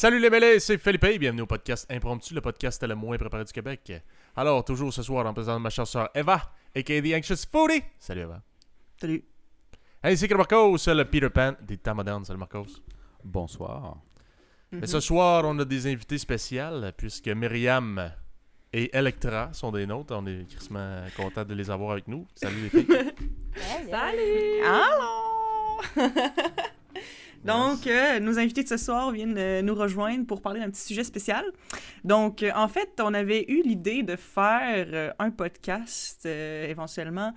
Salut les mêlés, c'est Philippe et bienvenue au podcast Impromptu, le podcast le moins préparé du Québec. Alors, toujours ce soir, en présence de ma chère sœur Eva, a.k.a. The Anxious Foodie. Salut Eva. Salut. Ainsi que Marcos, le Peter Pan des temps modernes. Salut Marcos. Bonsoir. Mais ce soir, on a des invités spéciales, puisque Myriam et Electra sont des nôtres. On est crissement contents de les avoir avec nous. Salut les filles. Salut! Allô! Donc, euh, nos invités de ce soir viennent euh, nous rejoindre pour parler d'un petit sujet spécial. Donc, euh, en fait, on avait eu l'idée de faire un podcast éventuellement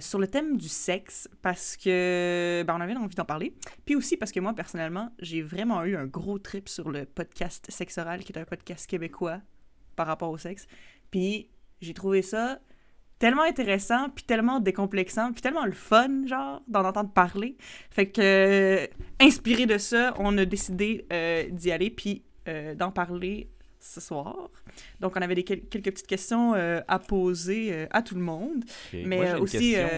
sur le thème du sexe parce que ben, on avait envie d'en parler. Puis aussi parce que moi, personnellement, j'ai vraiment eu un gros trip sur le podcast Sexe Oral, qui est un podcast québécois par rapport au sexe. Puis j'ai trouvé ça tellement intéressant, puis tellement décomplexant, puis tellement le fun, genre, d'en entendre parler. Fait que, euh, inspiré de ça, on a décidé euh, d'y aller, puis euh, d'en parler ce soir. Donc, on avait des, quel- quelques petites questions à poser à tout le monde. Mais, Moi, aussi, question,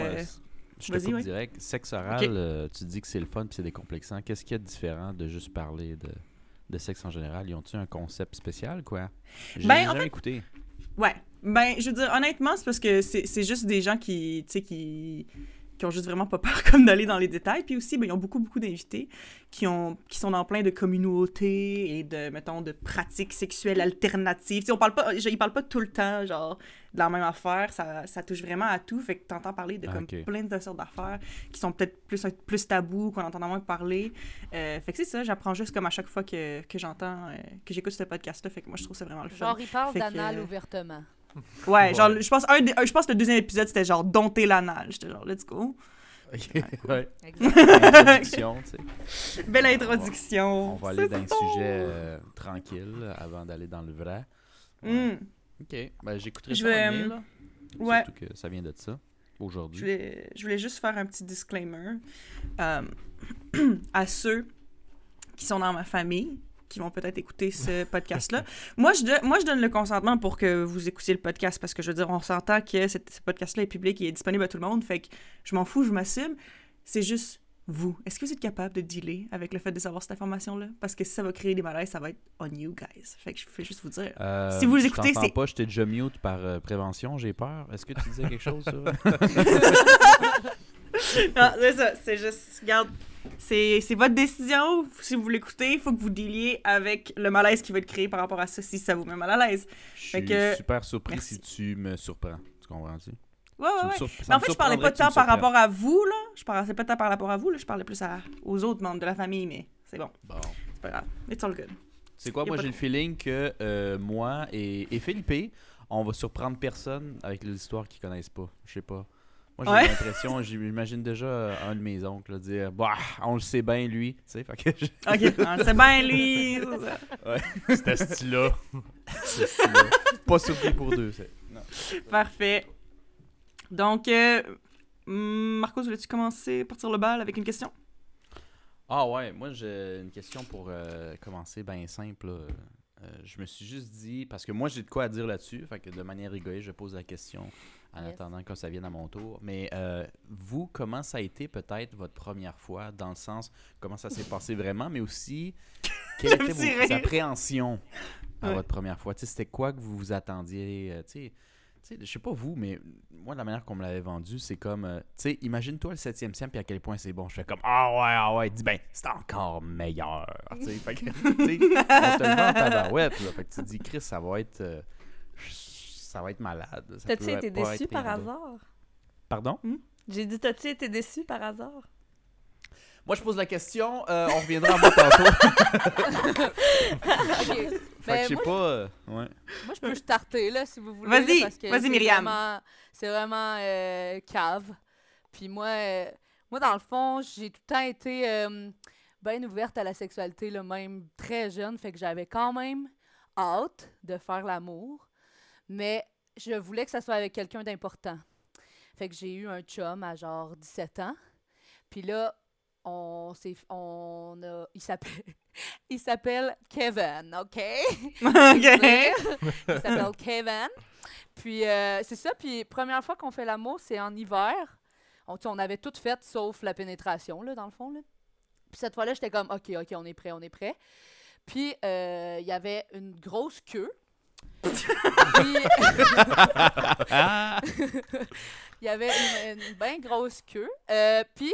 je te coupe ouais. direct. Sexe oral, tu dis que c'est le fun puis c'est décomplexant. Qu'est-ce qu'il y a de différent de juste parler de, de sexe en général? Ils ont-tu un concept spécial, quoi? J'ai Ben, en fait- écouté. Ouais. Ben, je veux dire, honnêtement, c'est parce que c'est c'est juste des gens qui, tu sais, qui, qui ont juste vraiment pas peur comme d'aller dans les détails. Puis aussi, ben, ils ont beaucoup, beaucoup d'invités qui, ont, qui sont dans plein de communautés et de, mettons, de pratiques sexuelles alternatives. Tu sais, on parle pas, je- ils parlent pas tout le temps, genre, de la même affaire. Ça, ça touche vraiment à tout. Fait que t'entends parler de Ah, comme plein de sortes d'affaires qui sont peut-être plus, plus tabous, qu'on entend moins parler. Euh, fait que c'est ça, j'apprends juste comme à chaque fois que, que j'entends, euh, que j'écoute ce podcast-là. Fait que moi, je trouve ça vraiment le fun. Genre, il parle Fait que- d'anal ouvertement. Ouais, genre, je pense, un je pense que le deuxième épisode, c'était genre dompter l'anal. J'étais genre, let's go. ouais. Introduction, tu sais. Belle introduction. On va aller dans un sujet euh, tranquille avant d'aller dans le vrai. Hmm. Ok. Ben, j'écouterai Je ça vais, venir, là. ouais. Surtout que ça vient de ça, Je aujourd'hui. voulais, je voulais juste faire un petit disclaimer euh, à ceux qui sont dans ma famille, qui vont peut-être écouter ce podcast-là. moi, je do- moi, je donne le consentement pour que vous écoutiez le podcast parce que je veux dire, on s'entend que ce podcast-là est public et est disponible à tout le monde. Fait que je m'en fous, je m'assume. C'est juste vous. Est-ce que vous êtes capable de dealer avec le fait de savoir cette information-là? Parce que si ça va créer des malaises, ça va être on you guys. Fait que je fais juste vous dire. Euh, Si vous je écoutez, c'est- pas, je t'ai déjà mute par euh, prévention, j'ai peur. Est-ce que tu disais quelque chose, ça? Non, c'est ça. C'est juste, regarde, c'est c'est votre décision. Si vous l'écoutez, il faut que vous dealiez avec le malaise qui va être créé par rapport à ça si ça vous met mal à l'aise. Je suis que- super surpris Merci. si tu me surprends. Tu comprends-tu? Ouais, ouais, ouais. Mais en fait, je parlais pas tant par rapport à vous, là. Je parlais pas tant par rapport à vous, là. Je parlais plus à, aux autres membres de la famille, mais c'est bon. Bon. C'est pas grave. It's all good. C'est quoi, moi j'ai le feeling que euh, moi et, et Philippe, on va surprendre personne avec les histoires qu'ils connaissent pas. Je sais pas. Moi j'ai Ouais. l'impression, j'imagine déjà euh, un de mes oncles là, dire Bah, on le sait bien lui. Tu sais, fait que je- OK. Ah, c'est bien, lui. c'est ça. C'était style-là. pas surpris pour deux. c'est- Non. Parfait. Donc, euh, hum, Marcos, voulais-tu commencer, partir le bal avec une question? Ah ouais, moi j'ai une question pour euh, commencer bien simple. là. Euh, je me suis juste dit, parce que moi j'ai de quoi à dire là-dessus, fait que de manière égoïste, je pose la question en Yes. attendant que ça vienne à mon tour. Mais euh, vous, comment ça a été peut-être votre première fois, dans le sens comment ça s'est passé vraiment, mais aussi quelles Le étaient vos appréhensions à Ouais. votre première fois? C'était quoi que vous vous attendiez? euh, sais, je sais pas vous, mais moi, la manière qu'on me l'avait vendu, c'est comme, euh, tu sais, imagine-toi le 7e sième, puis à quel point c'est bon. Je fais comme, ah ouais, ah ouais, dis ben, c'est encore meilleur. Tu sais, fait que, tu sais, on te le vend en tabarouette, là. Fait que tu dis, Chris, ça va être, euh, ça va être malade. T'as-tu été déçu par hasard? Pardon? J'ai dit, t'as-tu été déçu par hasard? Moi, je pose la question, euh, on reviendra à moi tantôt. OK. Fait que Ben, je sais moi, pas. euh, ouais. moi, je peux starter, là, si vous voulez. Vas-y, vas-y, Myriam. vraiment- C'est vraiment euh, cave. Puis moi, euh, moi, dans le fond, j'ai tout le temps été euh, bien ouverte à la sexualité, là, même très jeune. Fait que j'avais quand même hâte de faire l'amour. Mais je voulais que ça soit avec quelqu'un d'important. Fait que j'ai eu un chum à genre 17 ans. Puis là, on s'est on a il s'appelle il s'appelle Kevin, OK? OK. il s'appelle Kevin. Puis euh, c'est ça puis première fois qu'on fait l'amour, c'est en hiver. On, on avait tout fait sauf la pénétration là dans le fond là. Puis cette fois-là, j'étais comme OK, OK, on est prêt, on est prêt. Puis, euh, il y avait une grosse queue. Il y avait une, bien grosse queue. Euh, puis,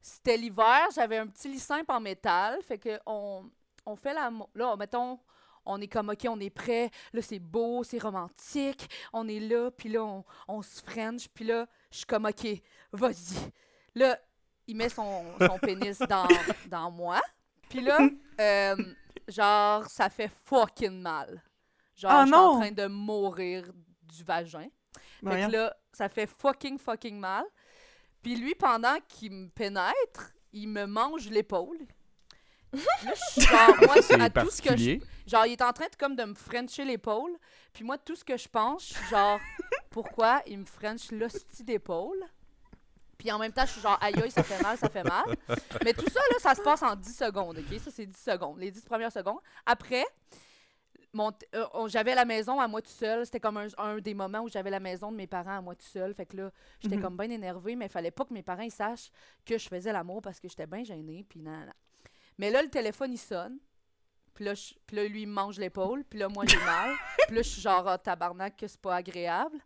c'était l'hiver, j'avais un petit simple en métal. Fait que on, on fait la. Là, mettons, on est comme, OK, on est prêt. Là, c'est beau, c'est romantique. On est là, puis là, on, se french. Puis là, je suis comme, OK, vas-y. Là, il met son, son pénis dans, dans moi. Puis là, euh, genre, ça fait fucking mal. Genre, Ah je suis en train de mourir du vagin. Fait que là, ça fait fucking, fucking mal. Puis lui, pendant qu'il me pénètre, il me mange l'épaule. Là, je suis genre, moi, à tout ce que je. Genre, il est en train de, comme de me frencher l'épaule. Puis moi, tout ce que je pense, je suis genre, pourquoi il me french l'hostie d'épaule? Puis en même temps, je suis genre, aïe aïe, ça fait mal, ça fait mal. Mais tout ça, là, ça se passe en 10 secondes, OK? Ça, c'est 10 secondes, les 10 premières secondes. Après, euh, j'avais la maison à moi tout seul. C'était comme un, un des moments où j'avais la maison de mes parents à moi tout seul. Fait que là, j'étais Mhm. comme bien énervée, mais il fallait pas que mes parents ils sachent que je faisais l'amour parce que j'étais bien gênée. Puis nan. Mais là, le téléphone, il sonne. Puis là, je- puis là, lui, il me mange l'épaule. Puis là, moi, j'ai mal. Puis là, je suis genre, ah, tabarnak, que c'est pas agréable.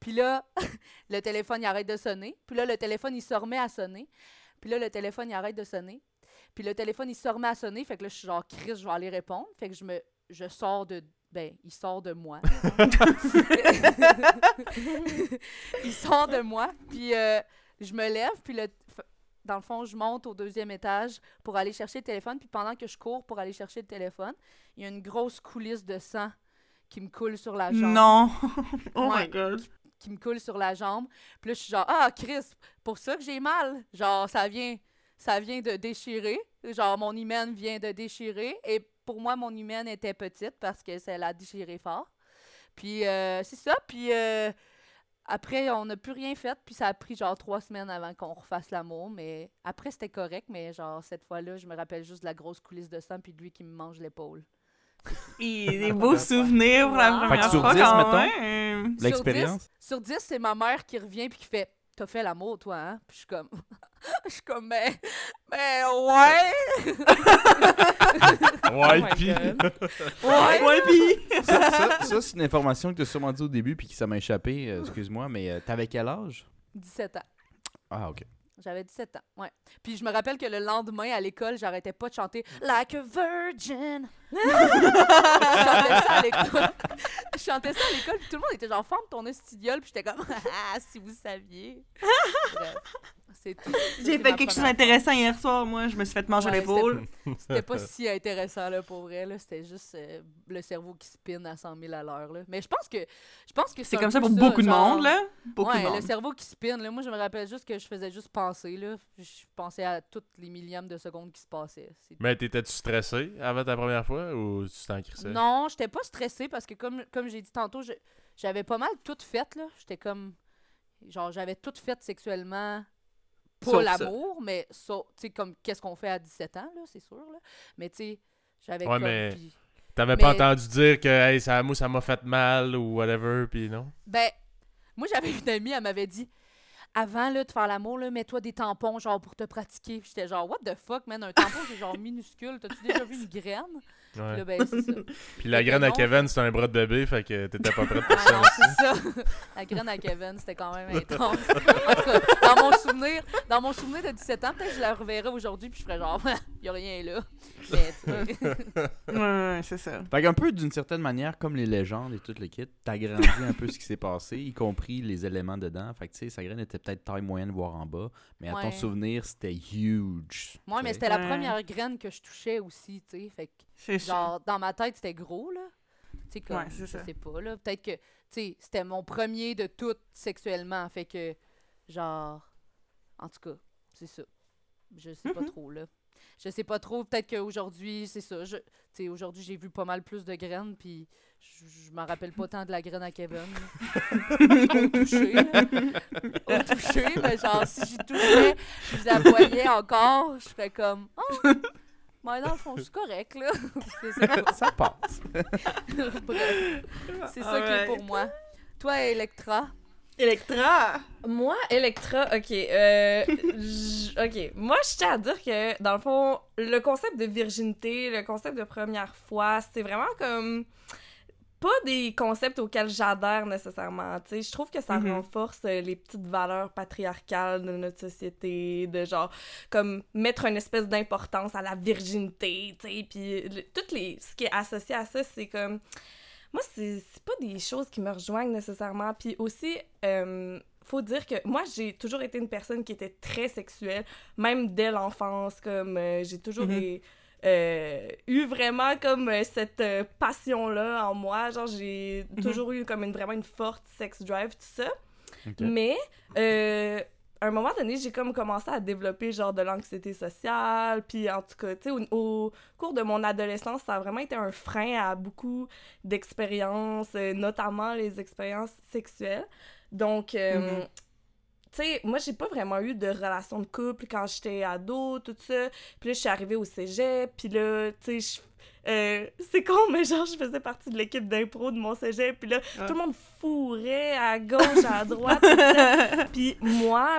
Puis là, le téléphone, il arrête de sonner. Puis là, le téléphone, il se remet à sonner. Puis là, le téléphone, il arrête de sonner. Puis le téléphone, il se remet à sonner. Fait que là, je suis genre, Chris, je vais aller répondre. Fait que je me je sors de. Ben, il sort de moi. il sort de moi. Puis euh, je me lève. Puis le, dans le fond, je monte au deuxième étage pour aller chercher le téléphone. Puis pendant que je cours pour aller chercher le téléphone, il y a une grosse coulisse de sang qui me coule sur la jambe Non. oh Ouais. my god. qui me coule sur la jambe. Puis là, je suis genre, ah, Chris, pour ça que j'ai mal. Genre, ça vient, ça vient de déchirer. Genre, mon hymen vient de déchirer. Et pour moi, mon hymen était petite parce que ça l'a déchiré fort. Puis euh, c'est ça. Puis euh, après, on n'a plus rien fait. Puis ça a pris genre trois semaines avant qu'on refasse l'amour. Mais après, c'était correct. Mais genre, cette fois-là, je me rappelle juste de la grosse coulisse de sang. Puis de lui qui me mange l'épaule. Et des beaux souvenirs pour la première Fait que sur fois 10, quand mettons, même. Sur L'expérience? 10, Sur 10, c'est ma mère qui revient puis qui fait T'as fait l'amour, toi, hein? Puis je suis comme. Je suis comme, mais. Mais ouais! Ouais, my pis. Ouais! Ouais, pis... ça, ça- ça, c'est une information que tu as sûrement dit au début puis qui ça m'a échappé. euh, Excuse-moi, mais euh, t'avais quel âge? 17 ans. Ah, ok. J'avais 17 ans, ouais. Puis je me rappelle que le lendemain, à l'école, j'arrêtais pas de chanter Like a Virgin. Je chantais ça à l'école. je chantais ça à l'école, puis tout le monde était genre, forme ton estudiole, puis j'étais comme, ah, si vous saviez. C'est tout. J'ai fait quelque chose d'intéressant hier soir, moi. Je me suis fait manger Ouais, l'épaule. C'était pas si intéressant, là, pour vrai, là. C'était juste euh, le cerveau qui spinne à 100 000 à l'heure, là. Mais je pense que, je pense que C'est un comme ça pour beaucoup de monde, là. Beaucoup ouais, de monde. le cerveau qui spinne, là. Moi, je me rappelle juste que je faisais juste penser, là. Je pensais à toutes les millièmes de secondes qui se passaient. Mais t'étais-tu stressé avant ta première fois? Ou tu t'en crissais? Non, j'étais pas stressée parce que comme, comme j'ai dit tantôt, j'avais pas mal tout fait là. J'étais comme genre j'avais tout fait sexuellement ça. l'amour, mais ça, tu sais comme qu'est-ce qu'on fait à 17 ans là, c'est sûr là. Mais tu sais, j'avais Ouais, comme mais- puis- T'avais pas entendu dire que hey, ça, moi, ça m'a fait mal ou whatever, pis non? ben moi j'avais une amie, elle m'avait dit avant là, de faire l'amour, là, mets-toi des tampons genre pour te pratiquer. Puis J'étais genre, what the fuck, man, un tampon c'est genre minuscule. T'as-tu déjà vu une graine? Puis Ouais. là, ben, c'est ça. Puis la graine à non. Kevin, c'était un bras de bébé, fait que t'étais pas prête pour Ah ça. c'est ça. La graine à Kevin, c'était quand même intense. En tout cas, dans mon souvenir, dans mon souvenir de 17 ans, peut-être que je la reverrais aujourd'hui puis je ferais genre, il y a rien là. Mais, Ouais, ouais, c'est ça. Fait qu'un peu d'une certaine manière, comme les légendes et tout le kit, t'as grandi un peu ce qui s'est passé, y compris les éléments dedans. Fait que tu sais, sa graine était peut-être taille moyenne, voire en bas. Mais à ton Ouais. souvenir, c'était huge. Moi, tu mais c'était la Ouais. première graine que je touchais aussi, tu sais. Fait que, C'est. Genre, dans ma tête, c'était gros, là. Tu sais, comme, Ouais, je ça. sais pas, là. Peut-être que, tu sais, c'était mon premier de tout sexuellement. Fait que, genre, en tout cas, c'est ça. Je sais pas Mhm. trop, là. Je sais pas trop. Peut-être qu'aujourd'hui, c'est ça. Je, tu sais, aujourd'hui, j'ai vu pas mal plus de graines, puis je, je m'en rappelle pas tant de la graine à Kevin. Au toucher, là. Au toucher, mais genre, si j'y touchais, je la voyais encore, je serais comme, oh, mais dans le fond, c'est correct, là. Je. Ça passe. Bref, c'est ça qui est pour moi. Toi, Electra, Electra! Moi, Electra, ok. euh, ok. Moi, je tiens à dire que, dans le fond, le concept de virginité, le concept de première fois, c'est vraiment comme. Pas des concepts auxquels j'adhère nécessairement. tu sais. Je trouve que ça Mhm. renforce euh, les petites valeurs patriarcales de notre société, de genre, comme mettre une espèce d'importance à la virginité, tu sais. Puis, le- les. Ce qui est associé à ça, c'est comme. Moi, c'est pas des choses qui me rejoignent nécessairement. Puis aussi, euh, faut dire que moi, j'ai toujours été une personne qui était très sexuelle, même dès l'enfance. Comme euh, j'ai toujours Mhm. Euh, eu vraiment comme euh, cette euh, passion-là en moi. Genre, j'ai Mhm. toujours eu comme une, vraiment une forte sex drive, tout ça. Mais euh, à un moment donné, j'ai comme commencé à développer genre de l'anxiété sociale, puis en tout cas, tu sais, au, au cours de mon adolescence, ça a vraiment été un frein à beaucoup d'expériences, notamment les expériences sexuelles. Donc, euh, Mhm. Tu sais, moi, j'ai pas vraiment eu de relation de couple quand j'étais ado, tout ça. Puis là, je suis arrivée au cégep, puis là, tu sais, je- euh, c'est con, mais genre, je faisais partie de l'équipe d'impro de mon cégep, puis là, Ah. tout le monde fourrait à gauche, à droite. Puis moi,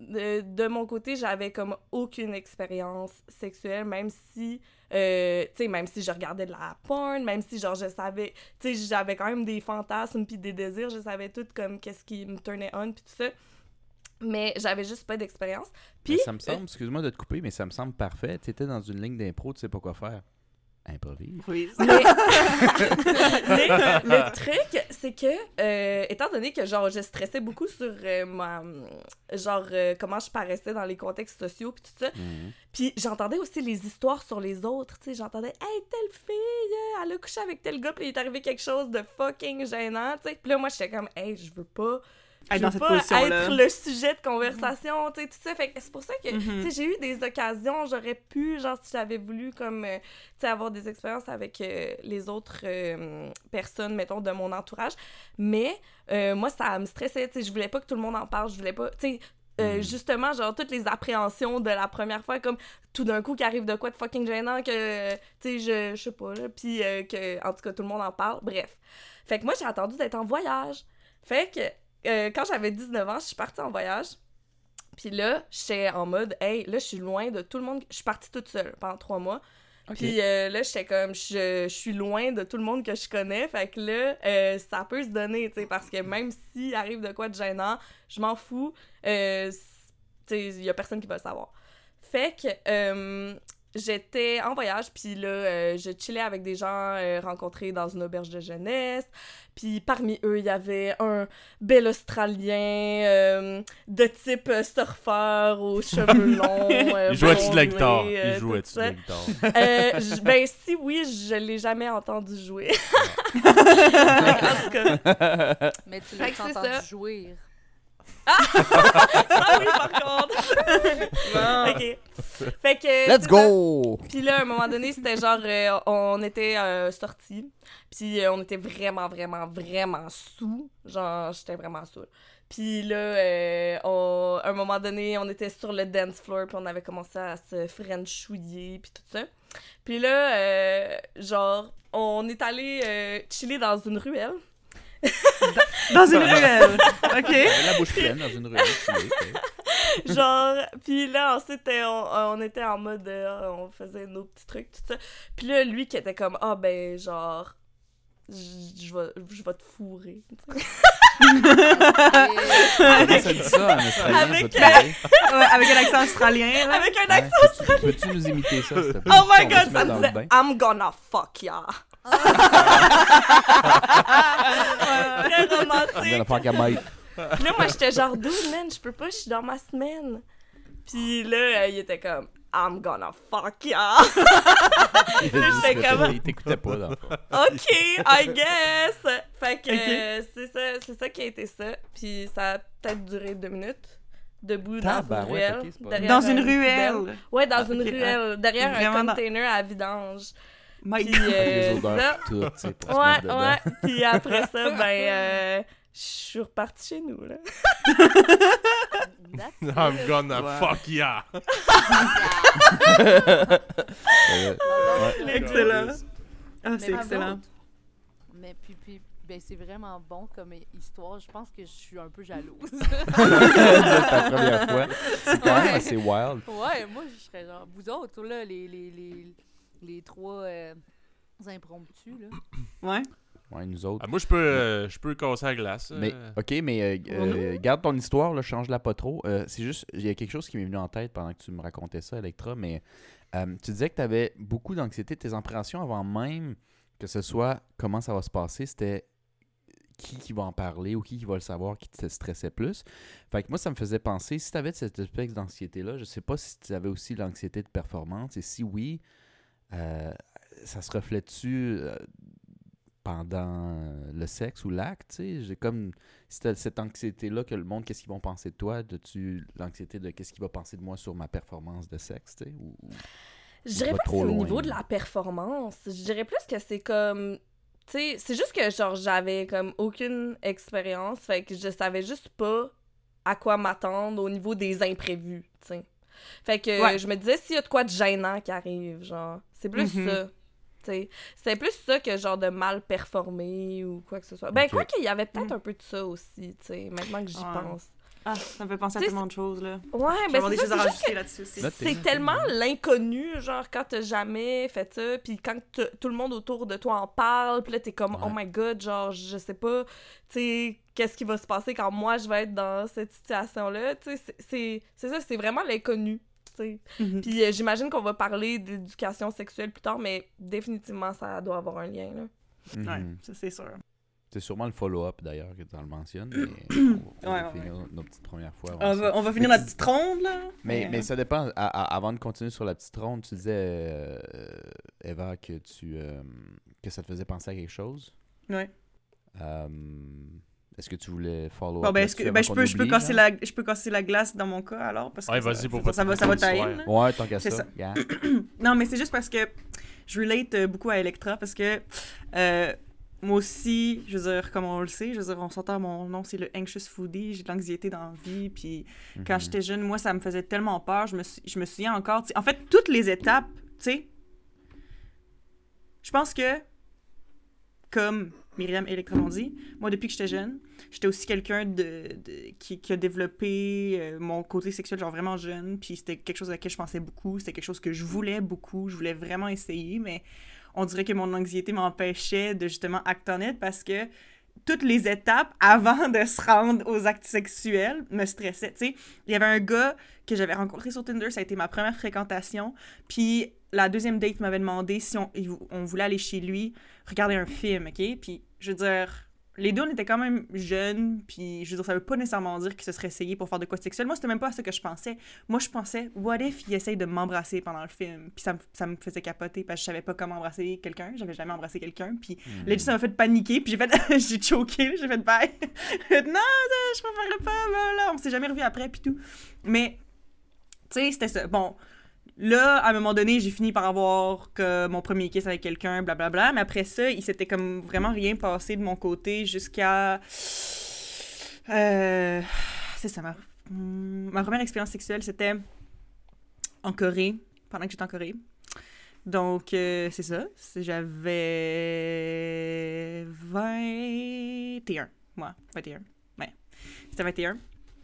de, de mon côté, j'avais comme aucune expérience sexuelle, même si, euh, tu sais, même si je regardais de la porn, même si, genre, je savais, tu sais, j'avais quand même des fantasmes puis des désirs, je savais tout comme qu'est-ce qui me turnait on puis tout ça. Mais j'avais juste pas d'expérience. Mais Puis, ça me semble, excuse-moi de te couper, mais ça me semble parfait. Tu étais dans une ligne d'impro, tu sais pas quoi faire. Improvise. Oui. Mais, mais le truc, c'est que, euh, étant donné que, genre, je stressais beaucoup sur euh, ma... Genre, euh, comment je paraissais dans les contextes sociaux, puis tout ça, Mhm. puis j'entendais aussi les histoires sur les autres, tu sais, j'entendais « Hey, telle fille, elle a couché avec tel gars, puis il est arrivé quelque chose de fucking gênant, tu sais. » Puis là, moi, j'étais comme « Hey, je veux pas... » Être je dans cette pas être le sujet de conversation, tu sais, tout ça. Fait c'est pour ça que, Mhm. tu sais, j'ai eu des occasions, j'aurais pu, genre, si j'avais voulu, comme, euh, tu sais, avoir des expériences avec euh, les autres euh, personnes, mettons, de mon entourage. Mais, moi, ça me stressait, tu sais, je voulais pas que tout le monde en parle, je voulais pas, tu sais, euh, Mhm. justement, genre, toutes les appréhensions de la première fois, comme tout d'un coup, qui arrive de quoi de fucking gênant, que, tu sais, je, je sais pas, là, puis euh, que, en tout cas, tout le monde en parle, bref. Fait que moi, j'ai attendu d'être en voyage. Fait que, euh, quand j'avais 19 ans, je suis partie en voyage. Puis là, j'étais en mode, hey, là, je suis loin de tout le monde. Je suis partie toute seule pendant trois mois. Puis euh, là, j'étais comme, je, je suis loin de tout le monde que je connais. Fait que là, euh, ça peut se donner, tu sais, parce que même s'il arrive de quoi de gênant, je m'en fous. Euh, tu sais, il y a personne qui va le savoir. Fait que j'étais en voyage, puis là, euh, je chillais avec des gens euh, rencontrés dans une auberge de jeunesse. Puis parmi eux, il y avait un bel Australien euh, de type euh, surfeur aux cheveux longs. euh, Il jouait-tu de la guitare? euh, Il tout jouait-tu de la guitare? Euh, ben si oui, je l'ai jamais entendu jouer. en tout cas, Mais tu l'as entendu ça. Ah oui par contre. ok. Fait que. Let's go! Puis là, à un moment donné, c'était genre, euh, on était euh, sortis, puis euh, on était vraiment, vraiment, vraiment sous. Genre, j'étais vraiment sous. Puis là, euh, on- à un moment donné, on était sur le dance floor, puis on avait commencé à se frenchouiller, puis tout ça. Puis là, euh, genre, on est allé euh, chiller dans une ruelle. Dans une ruelle. OK. La bouche pleine dans une ruelle. genre puis là ensuite euh, on, on était en mode euh, on faisait nos petits trucs tout ça puis là lui qui était comme ah ben genre je vais je vais te fourrer Comment ça dit ça en australien? Avec? Ouais, avec un accent australien, là. avec un Ouais, accent peux-tu- nous imiter ça, s'il te plaît? oh my va god ça me disait. I'm gonna fuck ya très I'm romantique gonna fuck a mate. Puis là moi j'étais genre dude man je peux pas je suis dans ma semaine puis là euh, il était comme I'm gonna fuck ya J'étais comme- Il t'écoutait pas, dans le fond. OK, I guess! Fait que Ok. euh, c'est ça, c'est ça qui a été ça. Puis ça a peut-être duré deux minutes. Debout dans une ruelle. derrière Dans une ruelle. Ouais, dans Ah, une ruelle. Derrière Vraiment un container à vidange. My Puis God. euh, Les odeurs, tout, tu sais, pour se Ouais, ouais. Puis après ça, ben, euh, je suis repartie chez nous, là. I'm gonna Ouais. fuck ya! Euh, Ouais. Excellent. Ah, c'est excellent. Mais puis, puis ben, c'est vraiment bon comme histoire. Je pense que je suis un peu jalouse. C'est ta première fois. C'est quand même Ouais. assez wild. ouais, moi, je serais genre. Vous autres, là, les, les, les, les trois euh, impromptus, là. Ouais. Ouais, nous autres. Ah, moi, je peux, euh, je peux casser la glace. Mais, euh. ok, mais euh, euh, garde ton histoire, là, change-la pas trop. Euh, c'est juste, il y a quelque chose qui m'est venu en tête pendant que tu me racontais ça, Electra, mais euh, tu disais que tu avais beaucoup d'anxiété. Tes impressions avant même que ce soit comment ça va se passer, c'était qui qui va en parler ou qui qui va le savoir qui te stressait plus. Fait que moi, ça me faisait penser, si tu avais cette espèce d'anxiété-là, je sais pas si tu avais aussi l'anxiété de performance, et si oui, euh, ça se reflète-tu euh, pendant euh, le sexe ou l'acte? J'ai comme si cette anxiété-là que le monde, qu'est-ce qu'ils vont penser de toi? As-tu l'anxiété de qu'est-ce qu'il va penser de moi sur ma performance de sexe? Ou... ou- Je dirais pas que c'est au niveau de la performance. Je dirais plus que c'est comme. C'est juste que, genre, j'avais comme aucune expérience. Fait que je savais juste pas à quoi m'attendre au niveau des imprévus, tu sais. Fait que Ouais. je me disais, s'il y a de quoi de gênant qui arrive, genre, c'est plus Mhm. ça. C'était plus ça que genre de mal performer ou quoi que ce soit. Ben, Ok. quoi qu'il y avait peut-être Mm. un peu de ça aussi, tu sais, maintenant que j'y Ouais. pense. Ah, ça me fait penser à tellement de choses, là. Ouais, ben c'est ça, c'est là-dessus tellement l'inconnu, genre, quand t'as jamais fait ça, puis quand tout le monde autour de toi en parle, puis là, t'es comme, Ouais. oh my god, genre, je sais pas, tu sais, qu'est-ce qui va se passer quand moi, je vais être dans cette situation-là, tu sais, c'est- ça, c'est vraiment l'inconnu, tu sais. Mhm. Puis euh, j'imagine qu'on va parler d'éducation sexuelle plus tard, mais définitivement, ça doit avoir un lien, là. Ouais, Mhm. ça c'est sûr. C'est sûrement le follow-up d'ailleurs que tu en le mentionnes. Mais on, on Ouais, va ouais, finir nos petites premières fois. On ça. va, on va finir Mais notre tu- petite ronde, là. Mais, mais ça dépend. À- à- avant de continuer sur la petite ronde, tu disais, euh, Eva, que, tu, euh, que ça te faisait penser à quelque chose? Ouais. Euh, Est-ce que tu voulais follow Bon, ben, que, ben, je, peux, je, peux casser la, je peux casser la glace dans mon cas, alors, parce que Ouais, ça, vas-y pour ça, pas ça va, ça va tailler. Ouais, tant qu'à ça. ça. yeah. Non, mais c'est juste parce que je relate euh, beaucoup à Electra parce que euh, moi aussi, je veux dire, comme on le sait, je veux dire, on s'entend, mon nom, c'est le anxious foodie, j'ai de l'anxiété dans la vie, puis quand Mhm. j'étais jeune, moi, ça me faisait tellement peur, je me, je me souviens encore, en fait, toutes les étapes, tu sais, je pense que, comme Myriam dit, moi, depuis que j'étais jeune, j'étais aussi quelqu'un de, de- qui, qui a développé euh, mon côté sexuel, genre vraiment jeune, puis c'était quelque chose à laquelle je pensais beaucoup, c'était quelque chose que je voulais beaucoup, je voulais vraiment essayer, mais on dirait que mon anxiété m'empêchait de justement act on it parce que toutes les étapes avant de se rendre aux actes sexuels me stressaient. Tu sais, il y avait un gars que j'avais rencontré sur Tinder, ça a été ma première fréquentation, puis la deuxième date m'avait demandé si on, on voulait aller chez lui regarder un film, OK? Puis, je veux dire, les deux, on était quand même jeunes, puis je veux dire, ça veut pas nécessairement dire qu'ils se seraient essayés pour faire de quoi de sexuel. Moi, c'était même pas à ça que je pensais. Moi, je pensais, what if il essaye de m'embrasser pendant le film? Puis ça, me- ça me faisait capoter parce que je savais pas comment embrasser quelqu'un. J'avais jamais embrassé quelqu'un. Puis Mhm. là, ça m'a fait paniquer. Puis j'ai fait, j'ai choqué, j'ai fait bye. Fait, non, non, je préférerais pas, voilà. On s'est jamais revu après, puis tout. Mais, tu sais, c'était ça. Bon, là, à un moment donné, j'ai fini par avoir mon premier kiss avec quelqu'un, blablabla. Mais après ça, il s'était comme vraiment rien passé de mon côté jusqu'à. Euh, c'est ça, ma... hmm, ma première expérience sexuelle, c'était en Corée, pendant que j'étais en Corée. Donc, euh, c'est ça. J'avais 21. Moi, 21. Ouais. C'était 21.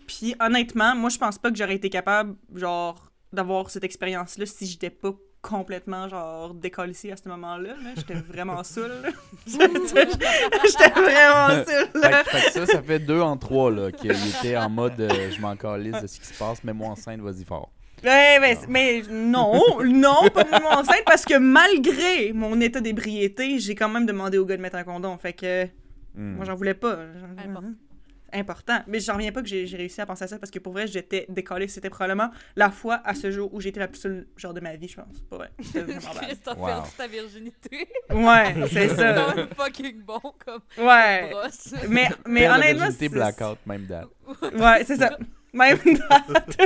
Puis, honnêtement, moi, je pense pas que j'aurais été capable, genre, d'avoir cette expérience-là si j'étais pas complètement, genre, décollissée à ce moment-là. là. J'étais vraiment saoule. là. J'étais vraiment saoule. Fait, fait que ça, ça fait deux en trois, là, qu'il était en mode euh, je m'en calisse de ce qui se passe, mets-moi enceinte, vas-y fort. Ouais, mais, mais non, non, pas de mon enceinte, parce que malgré mon état d'ébriété, j'ai quand même demandé au gars de mettre un condom. Fait que Hmm. moi, j'en voulais pas. Important. Important. Mais j'en reviens pas que j'ai réussi à penser à ça parce que pour vrai, j'étais décollée. C'était probablement la fois à ce jour où j'étais la plus seule genre de ma vie, je pense. Pour vrai. C'était. Christophe Wow. perdu ta virginité. Ouais, c'est C'est ça. quand même fucking bon comme Ouais. brosse. Mais, mais Père honnêtement, c'est- blackout, même date. Ouais, c'est ça. Même date.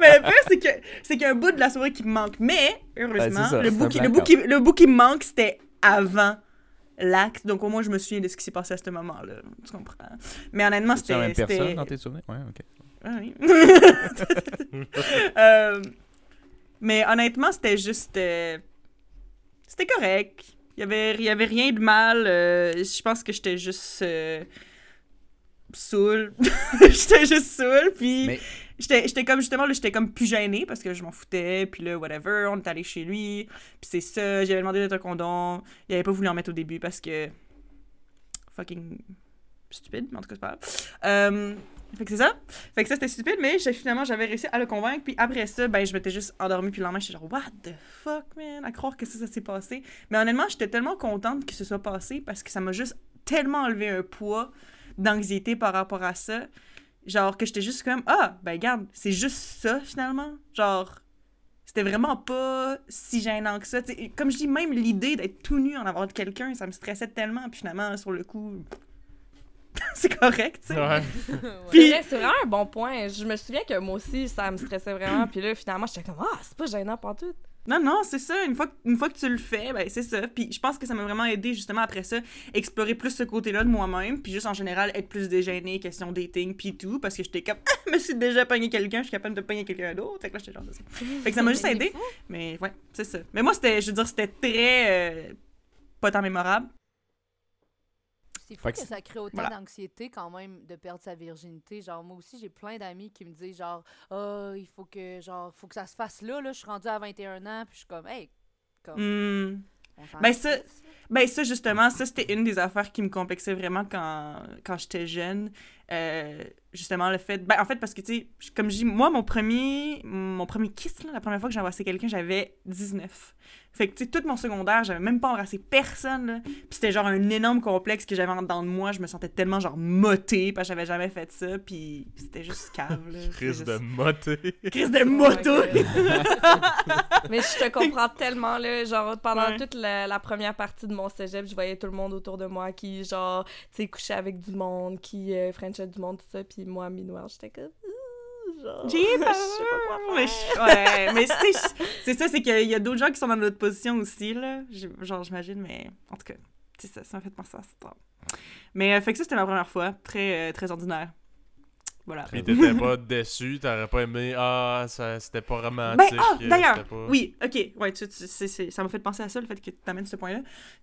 mais le pire, c'est que c'est qu'il y a un bout de la soirée qui me manque. Mais, heureusement, Ben, c'est ça, le, c'est bout qui, le, bout qui, le bout qui me manque, c'était avant l'acte. Donc, au moins, je me souviens de ce qui s'est passé à ce moment-là. Tu comprends? Mais honnêtement, C'est la même c'était... personne c'était- dans tes souvenirs? Ouais, ok. Ah oui. Euh, mais honnêtement, c'était juste... euh, C'était correct. Il y avait, il y avait rien de mal. euh, je pense que j'étais juste saoul. j'étais juste saoul, puis Mais- j'étais comme justement là, j'étais comme plus gênée parce que je m'en foutais, puis là whatever, on est allé chez lui, puis c'est ça, j'avais demandé d'être un condom, il avait pas voulu en mettre au début parce que fucking stupide, mais en tout cas c'est pas grave. Euh, fait que c'est ça. Fait que ça, c'était stupide, mais finalement, j'avais réussi à le convaincre. Puis après ça, ben, je m'étais juste endormie. Puis le lendemain, j'étais genre, what the fuck, man? À croire que ça, ça s'est passé. Mais honnêtement, j'étais tellement contente que ce soit passé parce que ça m'a juste tellement enlevé un poids d'anxiété par rapport à ça. Genre, que j'étais juste comme, ah, ben, regarde, c'est juste ça, finalement. Genre, c'était vraiment pas si gênant que ça. T'sais, comme je dis, même l'idée d'être tout nu en avant de quelqu'un, ça me stressait tellement. Puis finalement, sur le coup, c'est correct, tu sais. Ouais. Puis- c'est vraiment un bon point. Je me souviens que moi aussi, ça me stressait vraiment. Puis là, finalement, j'étais comme, ah, c'est pas gênant pour tout. Non, non, c'est ça. Une fois, que- une fois que tu le fais, ben c'est ça. Puis je pense que ça m'a vraiment aidé, justement, après ça, explorer plus ce côté-là de moi-même. Puis juste, en général, être plus dégênée, question dating, puis tout. Parce que j'étais comme, ah, je me suis déjà pogné quelqu'un, je suis capable de pogner quelqu'un d'autre. Fait que là, j'étais genre, ça. Fait que ça m'a juste aidé. Mais ouais, c'est ça. Mais moi, c'était, je veux dire, c'était très. euh, pas tant mémorable. C'est fou que, que ça crée autant Voilà. d'anxiété quand même de perdre sa virginité. Genre, moi aussi, j'ai plein d'amis qui me disent genre, ah, il faut que, genre, faut que ça se fasse là, là. Je suis rendue à 21 ans, puis je suis comme, hey, comme, s'en Ben, ça-. Ben ça, justement, ça, c'était une des affaires qui me complexait vraiment quand, quand j'étais jeune. Euh, justement, le fait... Ben, en fait, parce que, tu sais, comme je dis, moi, mon premier, mon premier kiss, là, la première fois que j'ai embrassé quelqu'un, j'avais 19. Fait que, tu sais, tout mon secondaire, j'avais même pas embrassé personne, là. Puis c'était genre un énorme complexe que j'avais en dedans de moi. Je me sentais tellement, genre, motée, parce que j'avais jamais fait ça. Puis c'était juste cave, là. Crise de juste- moté. Crise de moto! Mais je te comprends tellement, là. Genre, pendant Ouais. toute la, la première partie de mon cégep, je voyais tout le monde autour de moi qui, genre, tu sais, couchait avec du monde, qui euh, frenchait du monde, tout ça. Puis moi, mi-noir, j'étais comme. Genre, J'ai je sais peur! pas quoi faire. Mais je- ouais, mais c'est c'est ça, c'est qu'il y a d'autres gens qui sont dans notre position aussi, là. Genre, j'imagine, mais en tout cas, c'est ça, ça m'a fait penser à ça. Mais euh, fait que ça, c'était ma première fois. Très, euh, très ordinaire. Voilà. Puis t'étais pas déçu, t'aurais pas aimé. Ah, ça, c'était pas Ben, romantique. ah, euh, d'ailleurs, pas- oui, ok, ouais, tu- tu- ça m'a fait penser à ça, le fait que tu amènes ce point-là.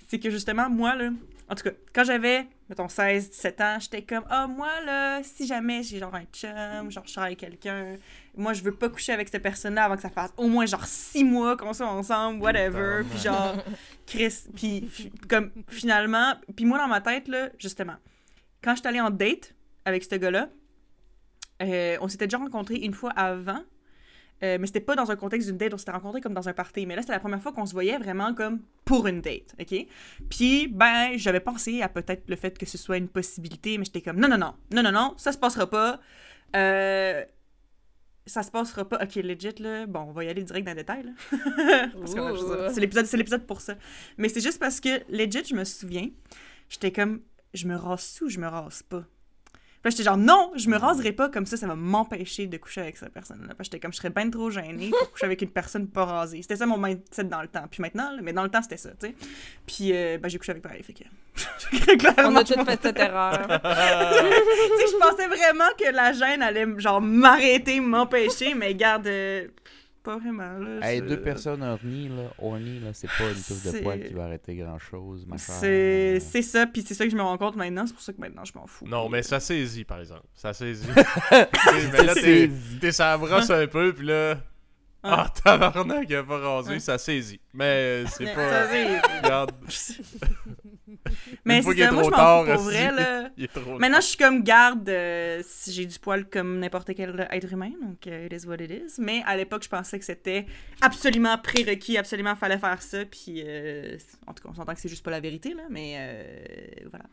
C'est que justement, moi, là, en tout cas, quand j'avais, mettons, 16, 17 ans, j'étais comme, ah, moi, là, si jamais j'ai genre un chum, genre je sors avec quelqu'un, moi, je veux pas coucher avec cette personne-là avant que ça fasse au moins genre 6 mois qu'on soit ensemble, whatever, puis genre, Chris, puis comme, finalement, puis moi, dans ma tête, là, justement, quand j'étais allée en date avec ce gars-là, euh, on s'était déjà rencontrés une fois avant, euh, mais c'était pas dans un contexte d'une date, on s'était rencontrés comme dans un party. Mais là, c'était la première fois qu'on se voyait vraiment comme pour une date, OK? Puis, ben, j'avais pensé à peut-être le fait que ce soit une possibilité, mais j'étais comme, non, non, non, non, non, non, ça se passera pas. Euh, ça se passera pas. OK, legit, là, bon, on va y aller direct dans le détail, là. C'est l'épisode, c'est l'épisode pour ça. Mais c'est juste parce que, legit, je me souviens, j'étais comme, je me rase ou je me rase pas? Puis j'étais genre, non, je me raserai pas, comme ça, ça va m'empêcher de coucher avec cette personne-là. Que j'étais comme, je serais bien trop gênée pour coucher avec une personne pas rasée. C'était ça mon mindset dans le temps. Puis maintenant, là, mais dans le temps, c'était ça, tu sais. Puis, euh, ben, j'ai couché avec pareil, fait que. On a je toutes fait cette erreur. tu sais, je pensais vraiment que la gêne allait, genre, m'arrêter, m'empêcher, mais garde, euh, pas vraiment, là. Hey, je- deux personnes horny, là, horny, là, c'est pas une touche de C'est- poil qui va arrêter grand-chose, ma chère. C'est c'est ça, puis c'est ça que je me rends compte maintenant, c'est pour ça que maintenant, je m'en fous. Non, mais euh, ça saisit, par exemple. Ça saisit. Mais là, t'es saisit. la brosse un peu, puis là. Ah, tabarnak, il a pas rasé, Ouais. ça saisit. Mais c'est mais pas. ça, c'est- Regarde, Mais c'est ça, moi, je trop m'en tard, fous pour aussi. vrai, là. Maintenant, je suis comme garde euh, si j'ai du poil comme n'importe quel être humain, donc euh, it is what it is. Mais à l'époque, je pensais que c'était absolument prérequis, absolument fallait faire ça, puis euh, en tout cas, on s'entend que c'est juste pas la vérité, là, mais euh, voilà.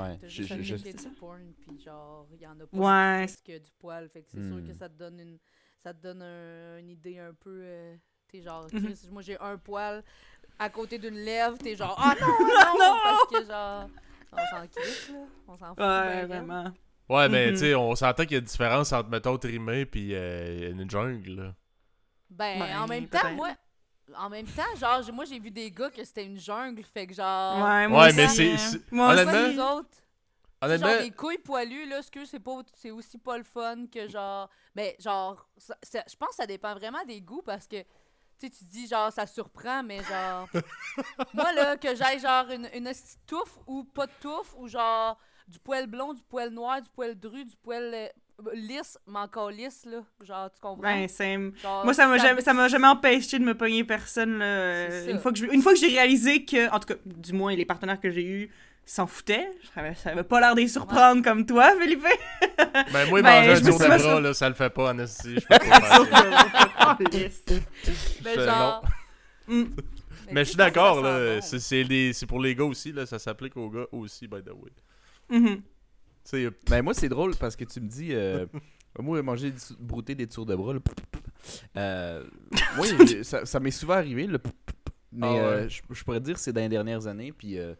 Ouais, je- juste porn, puis genre, il y en a pas Ouais. plus que du poil. Fait que c'est sûr Hmm. que ça te donne une, ça te donne un- une idée un peu. euh, t'es genre, Mhm. Chris, moi j'ai un poil à côté d'une lèvre, t'es genre, ah non, non, parce que genre, on s'en crisse, là. On s'en fout. ben, Ouais, vraiment. Ouais, mais Mhm. tu sais, on s'entend qu'il y a une différence entre, mettons, trimé puis euh, une jungle, là. Ben, Ben, en même temps, moi. En même temps, genre, moi j'ai vu des gars que c'était une jungle, fait que genre. Ouais, moi Ouais, mais aussi, c'est- c'est- Moi c'est honnêtement- autres. Honnêtement, Genre, des couilles poilues, là, ce que c'est pas, c'est aussi pas le fun que genre. Mais genre, ça- ça- je pense que ça dépend vraiment des goûts parce que, tu tu sais, tu dis genre ça surprend, mais genre. moi, là, que j'aille genre une, une touffe ou pas de touffe, ou genre du poil blond, du poil noir, du poil dru, du poil euh, lisse, mais encore lisse, là. Genre, tu comprends? Ben. Genre, Moi, ça m'a jamais, ça m'a jamais empêché de me pogner personne. là, euh, une, fois que je- une fois que j'ai réalisé que, en tout cas, du moins, les partenaires que j'ai eus s'en foutaient. Ça avait, pas l'air de les surprendre comme toi, Philippe. Ben, moi, Ben, manger un me tour de bras, sur- là, ça le fait pas, en esti. Je peux pas faire ça. Ben, genre. Mm. Mais je suis d'accord, là. C'est c'est des- c'est pour les gars aussi, là. Ça s'applique aux gars aussi, by the way. Sais, Ben moi, c'est drôle parce que tu me dis, euh, moi, manger, brouter des tours de bras, là, euh, moi, j'ai- ça, ça m'est souvent arrivé, le mais Ah ouais. euh, je je pourrais dire que c'est dans les dernières années, puis euh,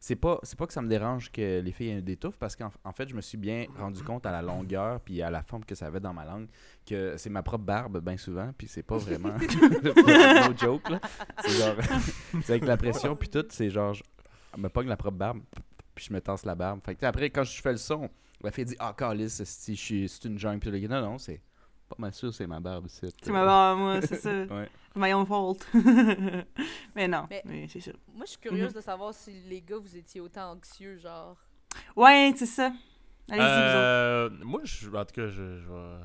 c'est pas, c'est pas que ça me dérange que les filles aient des touffes, parce qu'en en fait, je me suis bien rendu compte à la longueur, puis à la forme que ça avait dans ma langue, que c'est ma propre barbe, bien souvent, puis c'est pas vraiment, no joke, là. C'est genre, c'est avec la pression, puis tout, c'est genre, je me pogne la propre barbe, puis je me tasse la barbe. Fait que, après, quand je fais le son, la fille dit Ah, calice, c'est je suis- c'est une jungle. Puis le non, non, c'est pas mal sûr, c'est ma barbe. C'est C'est ma barbe, moi, c'est ça. Ouais. My own fault. mais non, mais, Mais- c'est ça. Moi, je suis curieuse Mhm. de savoir si les gars, vous étiez autant anxieux, genre. Ouais, c'est ça. Allez-y, vous autres. Euh, moi, je, en tout cas, je, je vais,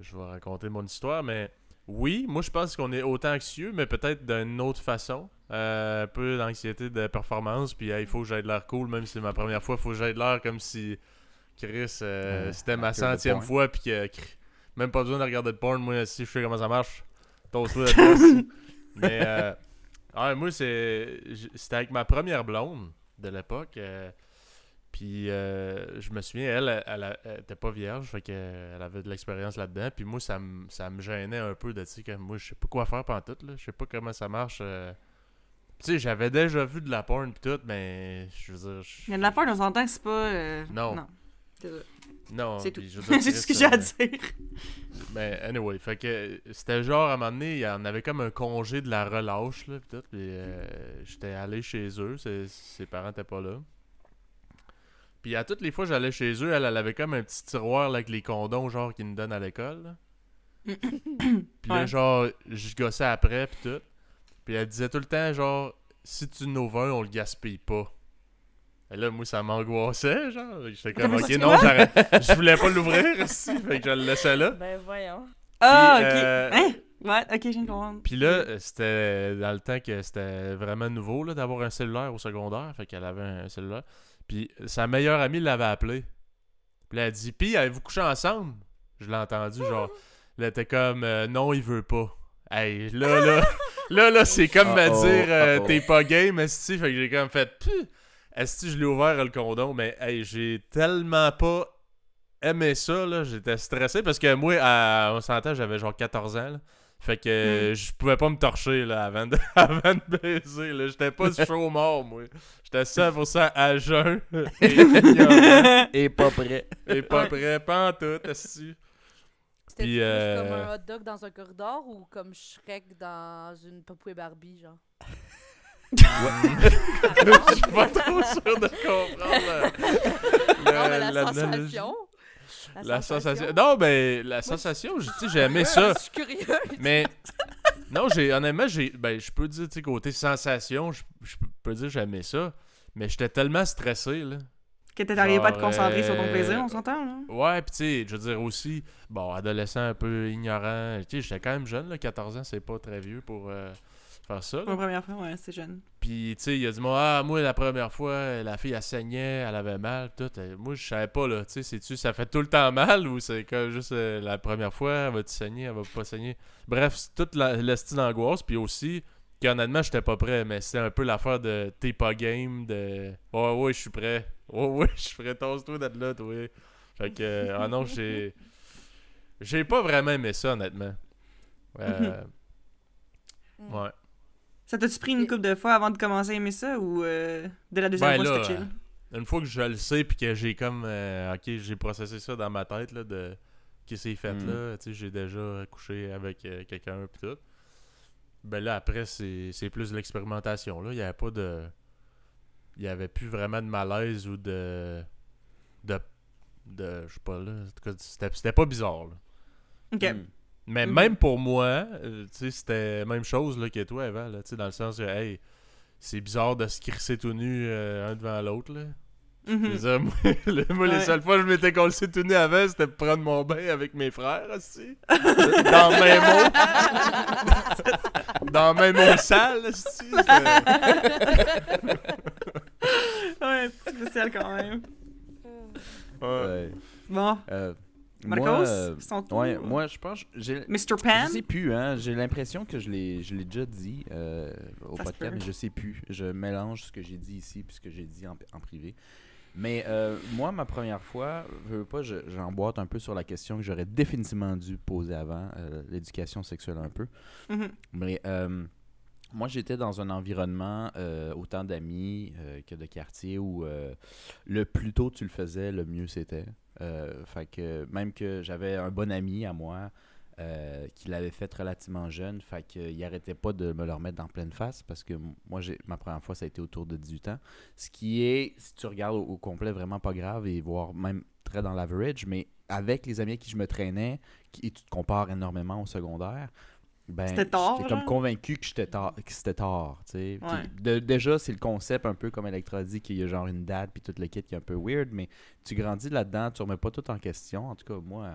je vais raconter mon histoire, mais oui, moi, je pense qu'on est autant anxieux, mais peut-être d'une autre façon. Euh, un peu d'anxiété de performance, puis hey, il faut que j'aille de l'air cool, même si c'est ma première fois, il faut que j'aille de l'air comme si Chris, euh, c'était ma centième porn. fois, puis que même pas besoin de regarder de porn, moi, si je sais comment ça marche, toast-toi mais, euh, ouais, moi, c'est, c'était avec ma première blonde de l'époque. euh, puis euh, je me souviens, elle, elle, elle, elle était pas vierge, fait qu'elle avait de l'expérience là-dedans. Puis moi, ça me ça me gênait un peu de, tu sais, que moi, je sais pas quoi faire pendant tout, là. Je sais pas comment ça marche. euh. Tu sais, j'avais déjà vu de la porn pis tout, mais je veux dire... je- Il y a de la peur, on s'entend que c'est pas. euh, Non. Non. Non, C'est tout. puis C'est ce que j'ai à euh, dire. Mais anyway, fait que c'était genre à un moment donné, il y en avait comme un congé de la relâche là, pis tout, puis euh, j'étais allé chez eux, ses, ses parents étaient pas là. Puis à toutes les fois j'allais chez eux, elle, elle avait comme un petit tiroir là, avec les condoms genre qu'ils nous donnent à l'école. Puis là Ouais. genre je gossais après pis tout. Puis elle disait tout le temps genre si tu nous veux on le gaspille pas. Et là moi ça m'angoissait genre, j'étais comme mais OK non, je voulais pas l'ouvrir ici, fait que je le laissais là. Ben voyons. Ah, ok. euh, Hein? Ouais, ok, de comprendre. Puis là, euh, c'était dans le temps que c'était vraiment nouveau là, d'avoir un cellulaire au secondaire. Fait qu'elle avait un cellulaire. Puis sa meilleure amie l'avait appelé. Puis elle a dit Puis, avez-vous couché ensemble? Je l'ai entendu, genre. Elle était comme euh, Non, il veut pas. Hey, là, là. là, là, c'est comme me dire euh. T'es pas game, esti. Fait que j'ai comme fait Puh, Esti, je l'ai ouvert le condom. Mais, hey, j'ai tellement pas aimé ça, là. J'étais stressé parce que moi, à, on s'entend, j'avais genre 14 ans, là. Fait que euh, je pouvais pas me torcher là, avant, de, avant de baiser. là. J'étais pas chaud mort, moi. J'étais 100% à jeun et ignorant, Et pas prêt. et pas prêt, pas en tout, esti. C'était euh, comme un hot dog dans un corridor ou comme Shrek dans une Papouille Barbie, genre? Je suis pas trop sûr de comprendre. euh, le- non, mais la, sensation. La sensation. Non, ben, la sensation, j'ai- tu sais, j'ai aimé ça. Je suis curieuse. Mais non, j'ai honnêtement, j'ai ben je peux dire tu sais côté sensation, je, je peux dire j'aimais ça, mais j'étais tellement stressé là. Que t'arrivais pas à te concentrer sur ton euh, plaisir, on s'entend, là? Ouais, puis tu sais, je veux dire aussi, bon, adolescent un peu ignorant, tu sais, j'étais quand même jeune là, 14 ans, c'est pas très vieux pour euh, faire ça. là. Ma première fois, ouais, c'est jeune. Puis, tu sais, il a dit, moi, ah, moi, la première fois, la fille, elle saignait, elle avait mal, tout. Euh, Moi, je savais pas, là, tu sais, c'est-tu, ça fait tout le temps mal ou c'est comme juste euh, la première fois, elle va-tu saigner, elle va pas saigner? Bref, c'est toute la, le style d'angoisse, puis aussi, qu'honnêtement, j'étais pas prêt, mais c'était un peu l'affaire de t'es pas game, de ouais, ouais, je suis prêt. Ouais, ouais, je suis prêt, tosse-toi d'être là, toi. Fait que, euh, ah non, j'ai. J'ai pas vraiment aimé ça, honnêtement. Euh, ouais. Ça t'a-tu pris une couple de fois avant de commencer à aimer ça ou euh, dès la deuxième Ben fois c'était chill? Une fois que je le sais puis que j'ai comme euh, ok j'ai processé ça dans ma tête là de qui s'est fait Mm. là tu sais j'ai déjà couché avec euh, quelqu'un puis tout ben là après c'est c'est plus de l'expérimentation là il y avait pas de il y avait plus vraiment de malaise ou de de de je sais pas là en tout cas c'était c'était pas bizarre là. Ok. Hmm. Mais Mhm. même pour moi, euh, tu sais, c'était la même chose là, que toi avant, là, tu sais, dans le sens que, hey, c'est bizarre de se crisser tout nu euh, un devant l'autre, là. Mhm. Dire, moi, le- moi, les seules fois que je m'étais collé tout nu avant, c'était pour prendre mon bain avec mes frères, aussi. Dans le même eau. Dans le même eau sale, aussi. Ouais, c'est spécial quand même. Ouais. Bon, Euh, Marcos, moi, euh, ouais, moi, je pense. Mr. Pan. Je sais plus, hein. J'ai l'impression que je l'ai, je l'ai déjà dit euh, au Ça podcast, mais je sais plus. Je mélange ce que j'ai dit ici puis ce que j'ai dit en, en privé. Mais euh, moi, ma première fois, je veux pas, je- j'emboîte un peu sur la question que j'aurais définitivement dû poser avant, euh, l'éducation sexuelle un peu. Mhm. Mais euh, moi, j'étais dans un environnement autant d'amis que de quartier où le plus tôt tu le faisais, le mieux c'était. Euh, fait que même que j'avais un bon ami à moi euh, qui l'avait fait relativement jeune, fait qu'il arrêtait pas de me le remettre dans pleine face parce que moi, j'ai ma première fois, ça a été autour de 18 ans. Ce qui est, si tu regardes au, complet, vraiment pas grave et voire même très dans l'average, mais avec les amis avec qui je me traînais, qui, et tu te compares énormément au secondaire, ben, C'était tard, J'étais comme convaincu que, j'étais tard, que c'était tard. Ouais. de- déjà, c'est le concept un peu comme Electra dit, qu'il y a genre une date puis tout le kit qui est un peu weird, mais tu grandis là-dedans, tu remets pas tout en question. En tout cas, moi,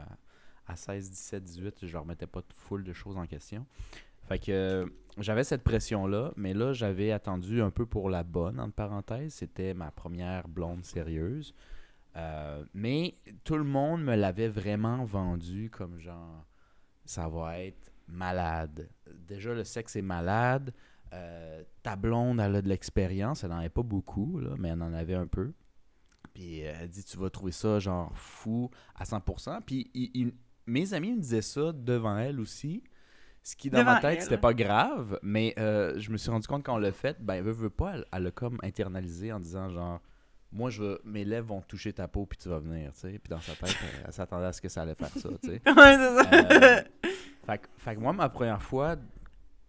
à, à 16, 17, 18, je remettais pas de full de choses en question. Fait que euh, j'avais cette pression-là, mais là, j'avais attendu un peu pour la bonne, entre parenthèses. C'était ma première blonde sérieuse. Euh, mais tout le monde me l'avait vraiment vendu comme genre, ça va être malade. Déjà, le sexe est malade. Euh, ta blonde, elle a de l'expérience. Elle n'en avait pas beaucoup, là, mais elle en avait un peu. Puis euh, elle dit, tu vas trouver ça genre fou à 100%. Puis il- il- mes amis me disaient ça devant elle aussi. Ce qui, dans ma Devant tête, elle. c'était pas grave, mais euh, je me suis rendu compte quand on l'a fait, ben, veut, veut pas, elle, elle a comme internalisé en disant genre, moi, je mes lèvres vont toucher ta peau, puis tu vas venir, tu sais. Puis dans sa tête, elle, elle s'attendait à ce que ça allait faire ça, tu sais. Ouais, c'est ça. Euh, fait, que- fait que moi, ma première fois,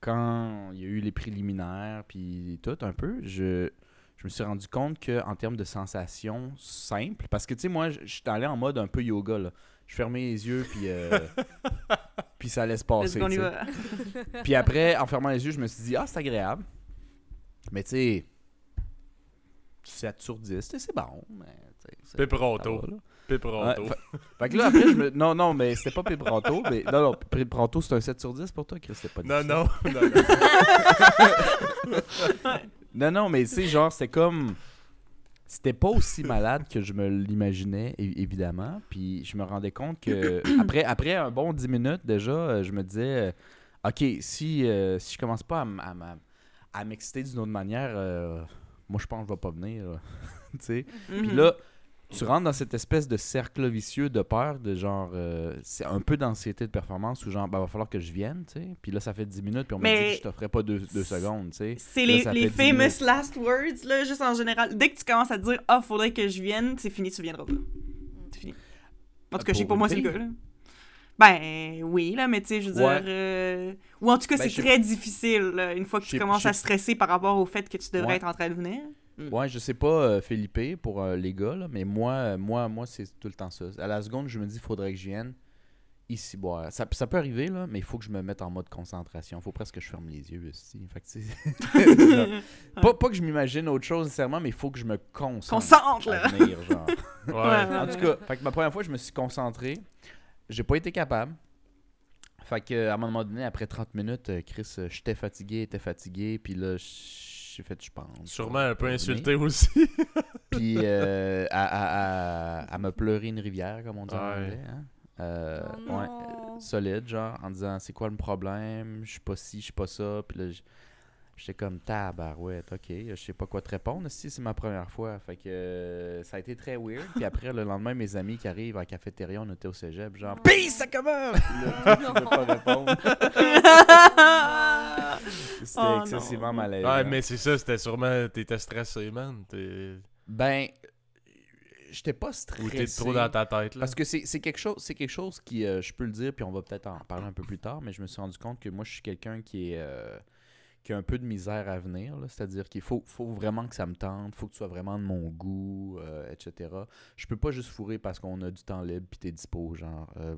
quand il y a eu les préliminaires, puis tout un peu, je, je me suis rendu compte que en termes de sensations simples, parce que tu sais, moi, je suis allé en mode un peu yoga, là. Je fermais les yeux, puis, euh, puis ça laisse passer. Puis après, en fermant les yeux, je me suis dit, ah, c'est agréable. Mais tu sais, 7 sur 10, tu sais, c'est bon. Mais, tu là. Pepronto. Ouais, fait, fait que là, après, je me... Non, non, mais c'était pas Pepronto. mais... Non, non, Pepronto, c'est un 7 sur 10 pour toi, Chris, c'était pas Non, non, non, non. Non, non, mais tu sais, genre, c'était comme... C'était pas aussi malade que je me l'imaginais, évidemment. Puis je me rendais compte que après, après un bon 10 minutes, déjà, euh, je me disais... euh, OK, si, euh, si je commence pas à, m'exciter d'une autre manière, euh, moi, je pense que je vais pas venir. là. tu sais? Tu rentres dans cette espèce de cercle vicieux de peur, de genre, euh, c'est un peu d'anxiété de performance où genre, ben, va falloir que je vienne, tu sais. Puis là, ça fait 10 minutes, puis on Mais- dit que je t'offrais pas deux, deux secondes, tu sais. C'est les, les famous minutes. last words, là, juste en général. Dès que tu commences à te dire « Ah, faudrait que je vienne », c'est fini, tu viendras pas. C'est fini. En tout Ah, cas, je sais pour moi, c'est le cas, là. Ben, oui, là, mais tu sais, je veux Ouais. dire... euh, Ou en tout cas, Ben, c'est très difficile, là, une fois que tu commences à stresser par rapport au fait que tu devrais Ouais. être en train de venir. Ouais, je sais pas, euh, Philippe, pour euh, les gars, là, mais moi, euh, moi, moi c'est tout le temps ça. À la seconde, je me dis, faudrait que je vienne ici boire. Ça, ça peut arriver, là, mais il faut que je me mette en mode concentration. Il faut presque que je ferme les yeux aussi. Fait que, tu sais, genre, pas, pas que je m'imagine autre chose nécessairement, mais il faut que je me concentre. Concentre, là! venir, genre. Ouais. Ouais. En tout cas, fait que ma première fois, je me suis concentré. J'ai pas été capable. Fait que à un moment donné, après 30 minutes, euh, Chris, euh, j'étais fatigué, était fatigué, puis là, j'ai fait, je pense. Sûrement un peu insulté aussi. Puis euh, à, à, à, à me pleurer une rivière, comme on dit en anglais. Hein? Euh, Oh ouais, solide, genre, en disant c'est quoi le problème, je suis pas ci, je suis pas ça. Puis là, j'étais comme tabarouette, ok, je sais pas quoi te répondre. Si c'est ma première fois, fait que euh, ça a été très weird. Puis après, le lendemain, mes amis qui arrivent à la cafétéria, on était au cégep, genre Oh. Peace, ça commence! Puis là, je peux pas répondre. C'était Oh, excessivement malaisant. Ouais, mais c'est ça, c'était sûrement. T'étais stressé, man. T'es- Ben, j'étais pas stressé. Ou t'es trop dans ta tête, là. Parce que c'est c'est quelque chose, c'est quelque chose qui, euh, je peux le dire, puis on va peut-être en parler un peu plus tard, mais je me suis rendu compte que moi, je suis quelqu'un qui est euh, qui a un peu de misère à venir, c'est-à-dire qu'il faut, vraiment que ça me tente, faut que tu sois vraiment de mon goût, euh, etc. Je peux pas juste fourrer parce qu'on a du temps libre puis t'es dispo, genre. euh,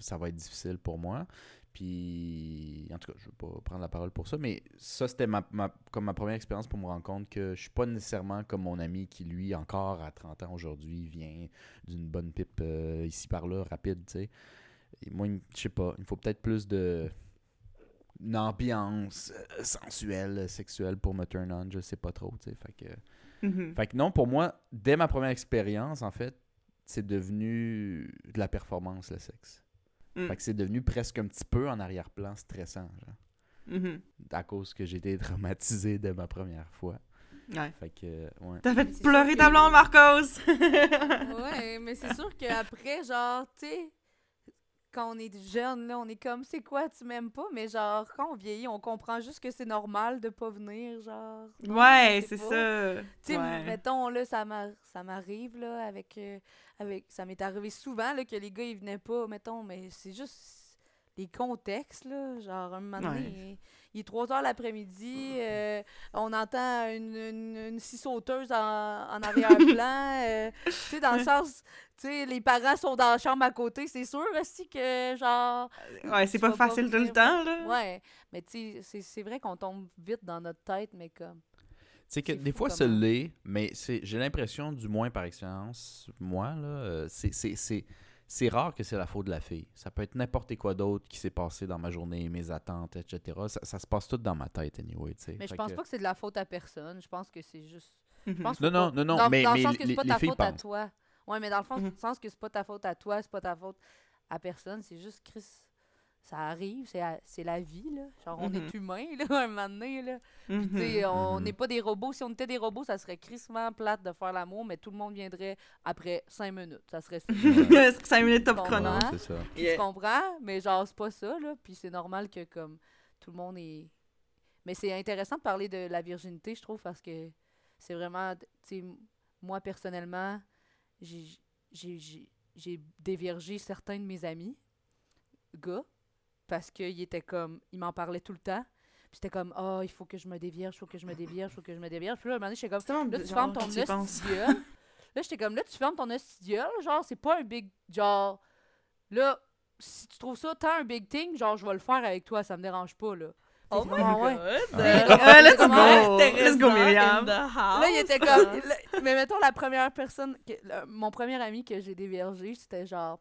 ça va être difficile pour moi. Puis, en tout cas, je ne veux pas prendre la parole pour ça, mais ça, c'était ma, ma- comme ma première expérience pour me rendre compte que je suis pas nécessairement comme mon ami qui, lui, encore à 30 ans aujourd'hui, vient d'une bonne pipe euh, ici par là, rapide, tu sais. Moi, je sais pas, il me faut peut-être plus de une ambiance euh, sensuelle, sexuelle pour me turn on, je sais pas trop, tu sais. Fait que, Mhm. fait que non, pour moi, dès ma première expérience, en fait, c'est devenu de la performance, le sexe. Mm. Fait que c'est devenu presque un petit peu en arrière-plan stressant, genre. Mhm. À cause que j'ai été traumatisé dès ma première fois. Ouais. Fait que, euh, ouais. T'as fait pleurer ta que- blonde, Marcos! Ouais, mais c'est sûr qu'après, genre, tu sais, quand on est jeune, là, on est comme, c'est quoi, tu m'aimes pas? Mais genre, quand on vieillit, on comprend juste que c'est normal de pas venir, genre. non, ouais, c'est ça. Tu sais, Ouais. mettons, là, ça m'a- ça m'arrive, là, avec, euh, avec... Ça m'est arrivé souvent, là, que les gars, ils venaient pas, mettons, mais c'est juste les contextes, là, genre, un moment donné, Ouais. il, il est 3 heures l'après-midi, euh, on entend une, une, une scie sauteuse en, en arrière-plan, euh, tu sais, dans le sens, sais, les parents sont dans la chambre à côté, c'est sûr aussi que, genre... Ouais, c'est pas facile tout le temps, là. Ouais, mais tu sais, c'est- c'est vrai qu'on tombe vite dans notre tête, mais comme... C'est que des fois, ça l'est, mais c'est, j'ai l'impression, du moins par expérience, moi, là, euh, c'est, c'est, c'est, c'est rare que c'est la faute de la fille. Ça peut être n'importe quoi d'autre qui s'est passé dans ma journée, mes attentes, etc. Ça, ça se passe tout dans ma tête, anyway, tu sais. Mais je pense que- pas que c'est de la faute à personne, je pense que c'est juste... Mhm. Je pense Non, non, pas- non, non, dans, mais- dans mais le sens que les- c'est pas les ta filles faute à toi. Ouais, mais dans le fond, Mhm. sens que c'est pas ta faute à toi, c'est pas ta faute à personne, c'est juste Chris. Ça arrive, c'est la vie, là. Genre, on Mhm. est humain, là, un moment donné, là. Tu Mhm. sais, on Mhm. n'est pas des robots. Si on était des robots, ça serait crissement plate de faire l'amour, mais tout le monde viendrait après cinq minutes. Ça serait ça. tu 5 minutes top chrono? c'est ça. Yeah. comprends? Mais genre, c'est pas ça, là. Puis c'est normal que, comme, tout le monde est... Mais c'est intéressant de parler de la virginité, je trouve, parce que c'est vraiment... Tu sais, moi, personnellement, j'ai déviergé certains de mes amis, gars, parce qu'ils étaient comme... Ils m'en parlaient tout le temps. Puis c'était comme, ah, il faut que je me dévierge, il faut que je me dévierge, il faut que je me dévierge. Puis là, un moment donné, j'étais comme, Là, tu fermes ton gueule. Là, j'étais comme, là, tu fermes ton gueule. Genre, c'est pas un big. Genre, là, si tu trouves ça tant un big thing, genre, je vais le faire avec toi, ça me dérange pas, là. Oh Puis, my ouais. god! Ouais, let's Comment go! Let's go, Myriam! Là, il était comme. là- mais mettons, la première personne. que- mon premier ami que j'ai dévergé, c'était genre.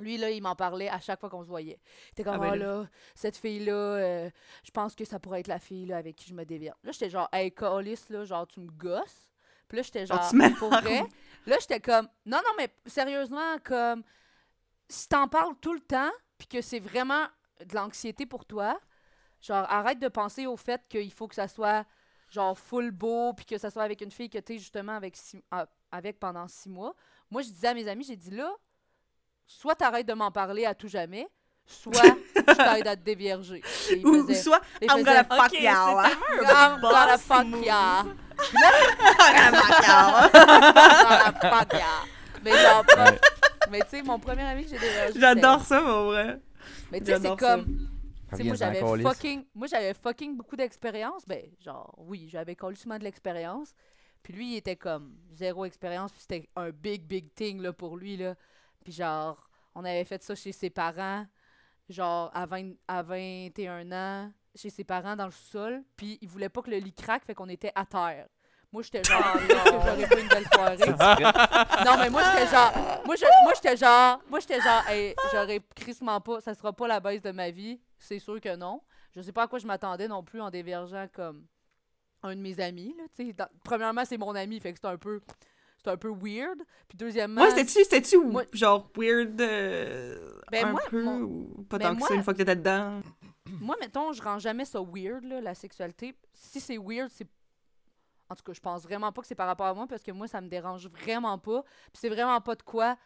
Lui, là, il m'en parlait à chaque fois qu'on se voyait. Il était comme, Ah ben ah là. cette fille-là, euh, je pense que ça pourrait être la fille là, avec qui je me dévierge. Là, j'étais genre, hey, Calis, là, genre, tu me gosses? Puis là, j'étais Oh, genre, tu mets pour vrai? Là, j'étais comme, non, non, mais sérieusement, comme, si t'en parles tout le temps, puis que c'est vraiment de l'anxiété pour toi, genre, arrête de penser au fait qu'il faut que ça soit, genre, full beau, puis que ça soit avec une fille que t'es justement avec, six- ah, avec pendant six mois. Moi, je disais à mes amis, j'ai dit là, soit t'arrêtes de m'en parler à tout jamais, soit je t'aide à te dévierger. Ou faisaient- soit, I'm gonna fuck Ok, y'all! I'm gonna fuck move. ya. I'm gonna fuck y'all! Gonna fuck ya. Mais genre, Ouais. mais tu sais, mon premier ami que j'ai dévergé. J'adore ça, pour vrai. Mais tu sais, c'est comme. Moi, j'avais fucking, moi, j'avais fucking beaucoup d'expérience. Ben, genre, oui, j'avais colissement de l'expérience. Puis lui, il était comme zéro expérience. Puis c'était un big, big thing, là, pour lui, là. Puis genre, on avait fait ça chez ses parents, genre, à, 20 à 21 ans, chez ses parents dans le sous-sol. Puis il voulait pas que le lit craque, fait qu'on était à terre. Moi, j'étais genre, j'aurais pas une belle soirée? non, mais moi, j'étais genre, moi, je- moi, j'étais genre, moi, j'étais genre, hey, j'aurais crissement pas, ça sera pas la baisse de ma vie. C'est sûr que non. Je sais pas à quoi je m'attendais non plus en dévergeant comme un de mes amis, là. Dans- Premièrement, c'est mon ami, fait que c'est un peu, c'est un peu weird. Puis deuxièmement, Moi, c'était-tu, c'était-tu Moi- genre weird euh, Ben, un moi, peu mon- ou pas ben, tant que ça une fois que t'étais dedans? moi, mettons, je rends jamais ça weird, là, la sexualité. Si c'est weird, c'est. En tout cas, je pense vraiment pas que c'est par rapport à moi parce que moi, ça me dérange vraiment pas. Puis c'est vraiment pas de quoi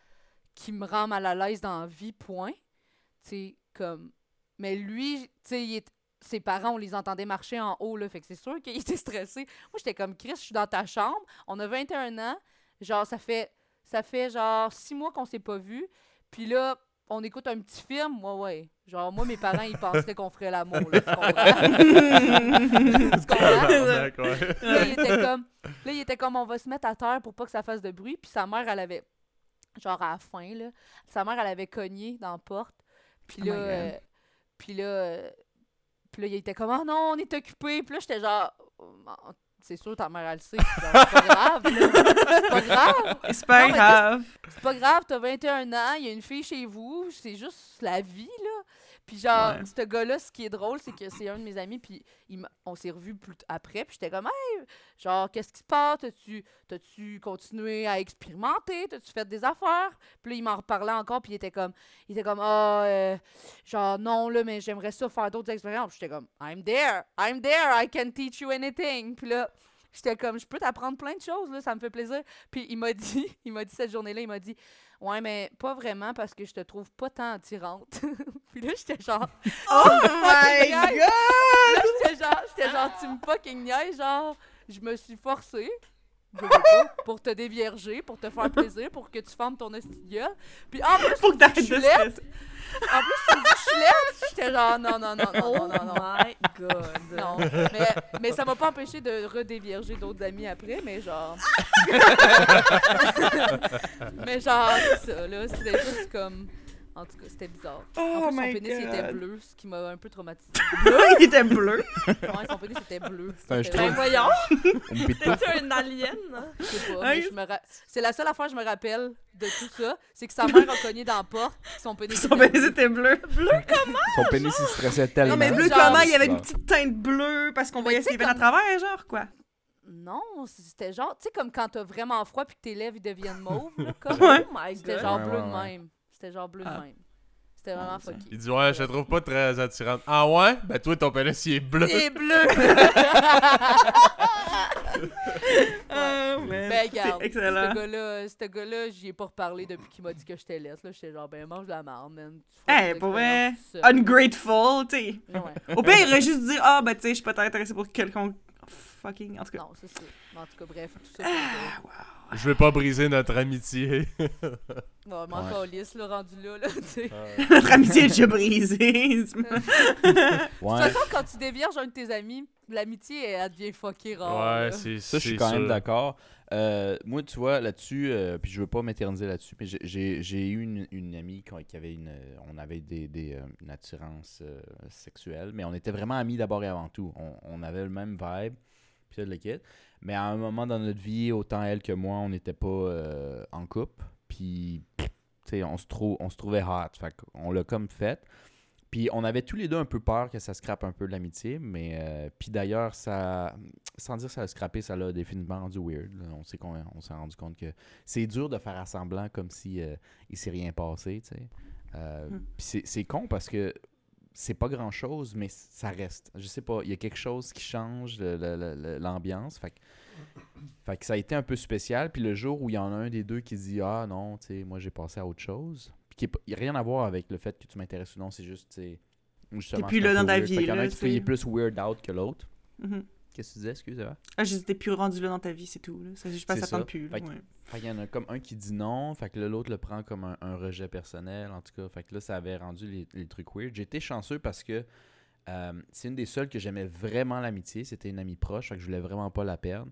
qui me rend mal à l'aise dans la vie, point. Tu sais, comme. Mais lui, tu sais, il est- ses parents, on les entendait marcher en haut, là. Fait que c'est sûr qu'il était stressé. Moi, j'étais comme Chris, je suis dans ta chambre. On a 21 ans. Genre, ça fait. Ça fait genre six mois qu'on s'est pas vus. Puis là, on écoute un petit film. Ouais, ouais. Genre, moi, mes parents, ils penseraient qu'on ferait l'amour, là. Tu comprends? Tu comprends? Tabarnak, ouais. Là, il était comme, là, il était comme, on va se mettre à terre pour pas que ça fasse de bruit. Puis sa mère, elle avait, genre à la fin, là. Sa mère, elle avait cogné dans la porte. Puis Oh là, puis là, euh, puis là, il était comme, ah non, on est occupé. Puis là, j'étais genre, Oh, c'est sûr, ta mère, elle le sait. C'est pas grave. C'est pas grave. C'est pas grave. C'est pas grave, t'as 21 ans, il y a une fille chez vous, c'est juste la vie, là. Puis genre, Ouais. ce gars-là, ce qui est drôle, c'est que c'est un de mes amis, puis il on s'est revus plus après, puis j'étais comme, hey, genre, qu'est-ce qui se passe? T'as-tu, t'as-tu continué à expérimenter? T'as-tu fait des affaires? Puis là, il m'en reparlait encore, puis il était comme, il était comme, ah, euh, genre, non, là, mais j'aimerais ça faire d'autres expériences. Puis j'étais comme, I'm there, I'm there, I can teach you anything. Puis là, j'étais comme, je peux t'apprendre plein de choses, là, ça me fait plaisir. Puis il m'a dit, il m'a dit cette journée-là, il m'a dit, ouais, mais pas vraiment parce que je te trouve pas tant attirante. puis là, j'étais genre, Oh my my Là, god! j'étais genre, j'étais genre, tu me fucking niaises, genre, je me suis forcée. pour te dévierger, pour te faire plaisir, pour que tu fermes ton esti de gueule. Puis en plus, que tu me dis t'arrêtes de je suis laide. stresser. En plus, tu me dis laide. J'étais genre, non, non, non, non, Oh non, non, non. my god. Non, mais, mais ça m'a pas empêché de redévierger d'autres amis après, mais genre. mais genre, c'est ça, là. C'était juste comme. En tout cas, c'était bizarre. Oh en plus, son pénis il était bleu, ce qui m'a un peu traumatisé. Il était bleu? Ouais, son pénis était bleu. C'est un C'était Ben voyons, pète pas. c'est un alien. Je sais pas, je me ra- C'est la seule affaire que je me rappelle de tout ça, c'est que sa mère a cogné dans la porte, son pénis Son était pénis bleu. était bleu. Son pénis, il stressait tellement. Non, mais bleu Genre- comment? Il y avait une petite teinte bleue parce qu'on voyait ses veines à travers, genre, quoi. Non, c'était genre, tu sais, comme quand t'as vraiment froid puis que tes lèvres ils deviennent mauves, là, comme. Ouais. Oh my C'était god. genre Ouais, bleu ouais, de même. C'était genre bleu Ah. de même. C'était vraiment Ouais, ça. fucké. Il dit Ouais, je te trouve pas très attirante. Ah ouais? Ben toi, ton pénis, il est bleu. Il est bleu! Oh, man. Ben, regarde, excellent. ce gars-là, ce gars-là, j'y ai pas reparlé depuis qu'il m'a dit que j'étais laisse. Là, j'étais genre, ben, mange de la marde, man. Hey, pour vrai, ungrateful, tu sais. Ouais. Au pire, il aurait juste dit Ah, ben, tu sais, je suis peut-être intéressé pour quelqu'un. Fucking, en tout cas. Non, c'est ça. En tout cas, bref, tout ça. pour dire. Je vais pas briser notre amitié. Ouais, mais encore lisse, là, rendu là, là, tu sais. Notre amitié est déjà brisée. De toute façon, quand tu dévierges un de tes amis, l'amitié, elle devient fuckée rare. Ouais, c'est Ça, je suis quand même d'accord. Euh, moi, tu vois, là-dessus, euh, puis je veux pas m'éterniser là-dessus, mais j'ai- eu une, une amie qui avait une. euh, On avait des, des, euh, une attirance euh, sexuelle, mais on était vraiment amis d'abord et avant tout. On, on avait le même vibe, puis le kit. Mais à un moment dans notre vie, autant elle que moi, on n'était pas euh, en couple, puis. tu sais, on se, trou- trouvait hot. Fait on l'a comme fait. Puis on avait tous les deux un peu peur que ça scrape un peu de l'amitié, mais euh, puis d'ailleurs, ça, sans dire ça a scrappé, ça l'a définitivement rendu weird. là. On sait qu'on on s'est rendu compte que c'est dur de faire à semblant comme si euh, il s'est rien passé, tu sais. Euh, Hmm. puis c'est con parce que c'est pas grand chose, mais ça reste. Je sais pas, il y a quelque chose qui change l'ambiance. Fait que, fait que ça a été un peu spécial. Puis le jour où il y en a un des deux qui dit Ah non, tu sais, moi j'ai passé à autre chose. Puis qui est pas- il n'y a rien à voir avec le fait que tu m'intéresses ou non, c'est juste, tu sais. justement, c'est un là dans ta vie, qu'il y en a un qui est plus weird out que l'autre. Mhm. Qu'est-ce que tu disais, excusez-moi? Ah, j'étais plus rendu là dans ta vie, c'est tout. Là. Ça, je ça tente ça. plus. là, Fait que- ouais. Fait qu'il y en a comme un qui dit non, fait que l'autre le prend comme un, un rejet personnel, en tout cas. Fait que là, ça avait rendu les, les trucs weird. J'étais chanceux parce que euh, c'est une des seules que j'aimais vraiment l'amitié. C'était une amie proche, fait que je voulais vraiment pas la perdre.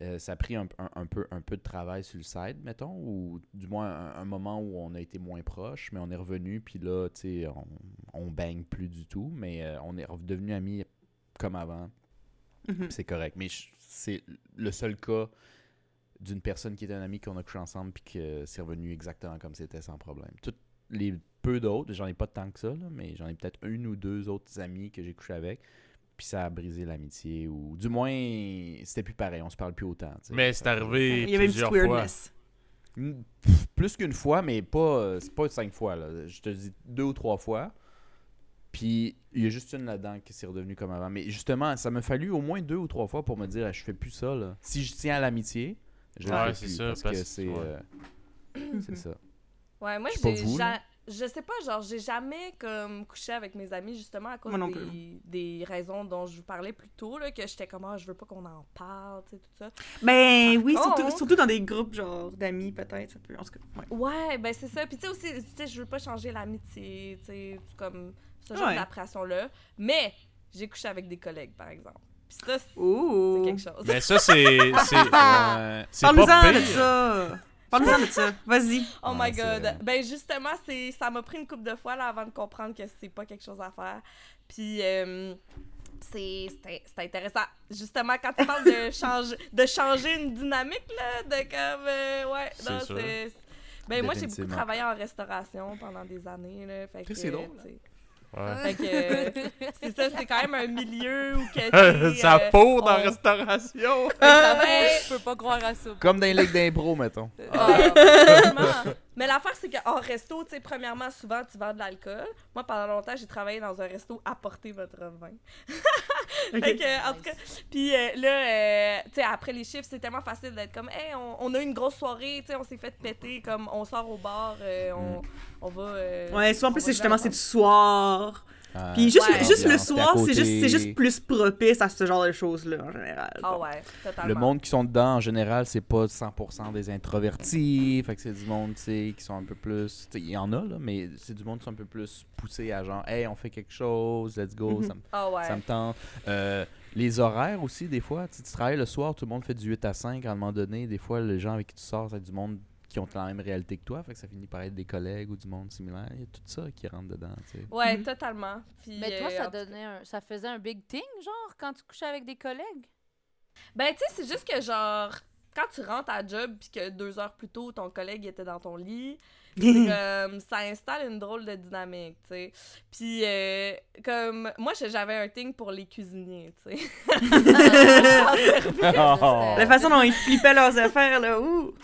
Euh, ça a pris un, un- un peu, un peu de travail sur le side, mettons, ou du moins un, un moment où on a été moins proche, mais on est revenu, puis là, tu sais, on, on baigne plus du tout, mais euh, on est redevenu amis comme avant. Mhm. C'est correct. Mais c'est le seul cas d'une personne qui était un ami qu'on a couché ensemble puis que c'est revenu exactement comme c'était sans problème. Toutes les peu d'autres, j'en ai pas tant que ça, là, mais j'en ai peut-être une ou deux autres amis que j'ai couché avec. Puis ça a brisé l'amitié ou du moins c'était plus pareil, on se parle plus autant. Mais c'est arrivé Il y avait une petite plusieurs fois. Plus qu'une fois, mais pas c'est pas cinq fois. Là. Je te dis deux ou trois fois. Puis il y a juste une là-dedans qui s'est redevenue comme avant. Mais justement, ça m'a fallu au moins deux ou trois fois pour me dire je fais plus ça. Là. Si je tiens à l'amitié, je le Ouais, fais c'est plus. ça, parce, parce que c'est ouais. euh, c'est ça. Ouais, moi, Je sais pas j'ai vous, ja- je sais pas, genre, j'ai jamais comme couché avec mes amis justement à cause des, des raisons dont je vous parlais plus tôt, là, que j'étais comme, ah, je veux pas qu'on en parle, tu sais, tout ça. Ben oui, surtout, surtout dans des groupes genre d'amis, peut-être. Ça peut. En tout cas, ouais. Ouais, ben c'est ça. Puis tu sais aussi, tu sais, je veux pas changer l'amitié, tu sais, comme ce genre Ouais. d'impression-là. Mais j'ai couché avec des collègues, par exemple. Puis ça, c'est quelque chose. Mais ça, c'est. c'est- pas Parle-nous-en de pire. ça. Parle-nous de ça. Vas-y. Oh Ouais, my god. Ben justement, c'est ça m'a pris une couple de fois là, avant de comprendre que c'est pas quelque chose à faire. Puis euh, c'est intéressant. Justement quand tu parles de changer de changer une dynamique là, de comme euh, ouais, non, c'est ben moi j'ai beaucoup travaillé en restauration pendant des années là, fait que C'est drôle, Ouais. Fait que euh, c'est ça, c'est quand même un milieu où que tu sais, ça euh, pour dans la on- restauration. Ouais. Je peux pas croire à ça. Comme dans les ligues d'impro, mettons. Ah, vraiment. Mais l'affaire, c'est qu'en resto, tu sais, premièrement, souvent, tu vends de l'alcool. Moi, pendant longtemps, j'ai travaillé dans un resto, apportez votre vin. Fait que, en tout cas, puis euh, là, euh, tu sais, après les chiffres, c'est tellement facile d'être comme, hey, on, on a une grosse soirée, tu sais, on s'est fait péter, comme, on sort au bar, euh, on, on va. Ouais, souvent, en plus, c'est justement, c'est du soir. Ah, Puis juste, Ouais. juste le soir, c'est juste, juste plus propice à ce genre de choses-là, en général. Ah ouais, totalement. Le monde qui sont dedans, en général, c'est pas 100% des introvertis. Fait que c'est du monde, tu sais, qui sont un peu plus. Il y en a, là, mais c'est du monde qui sont un peu plus poussés à genre, hey, on fait quelque chose, let's go, Mhm. ça, me, Ah ouais. ça me tente. Euh, les horaires aussi, des fois, tu travailles le soir, tout le monde fait du 8 à 5. À un moment donné, des fois, les gens avec qui tu sors, c'est du monde qui ont la même réalité que toi. Fait que ça finit par être des collègues ou du monde similaire. Il y a tout ça qui rentre dedans, tu sais. Ouais, Mhm. totalement. Puis, Mais toi, euh, ça tout- donnait un... ça faisait un big thing, genre, quand tu couchais avec des collègues? Ben, tu sais, c'est juste que, genre, quand tu rentres à job puis que deux heures plus tôt, ton collègue était dans ton lit, comme, ça installe une drôle de dynamique, tu sais. Puis, euh, comme, moi, j'avais un thing pour les cuisiniers, tu sais. Oh. La façon dont ils flippaient leurs affaires, là, ouh!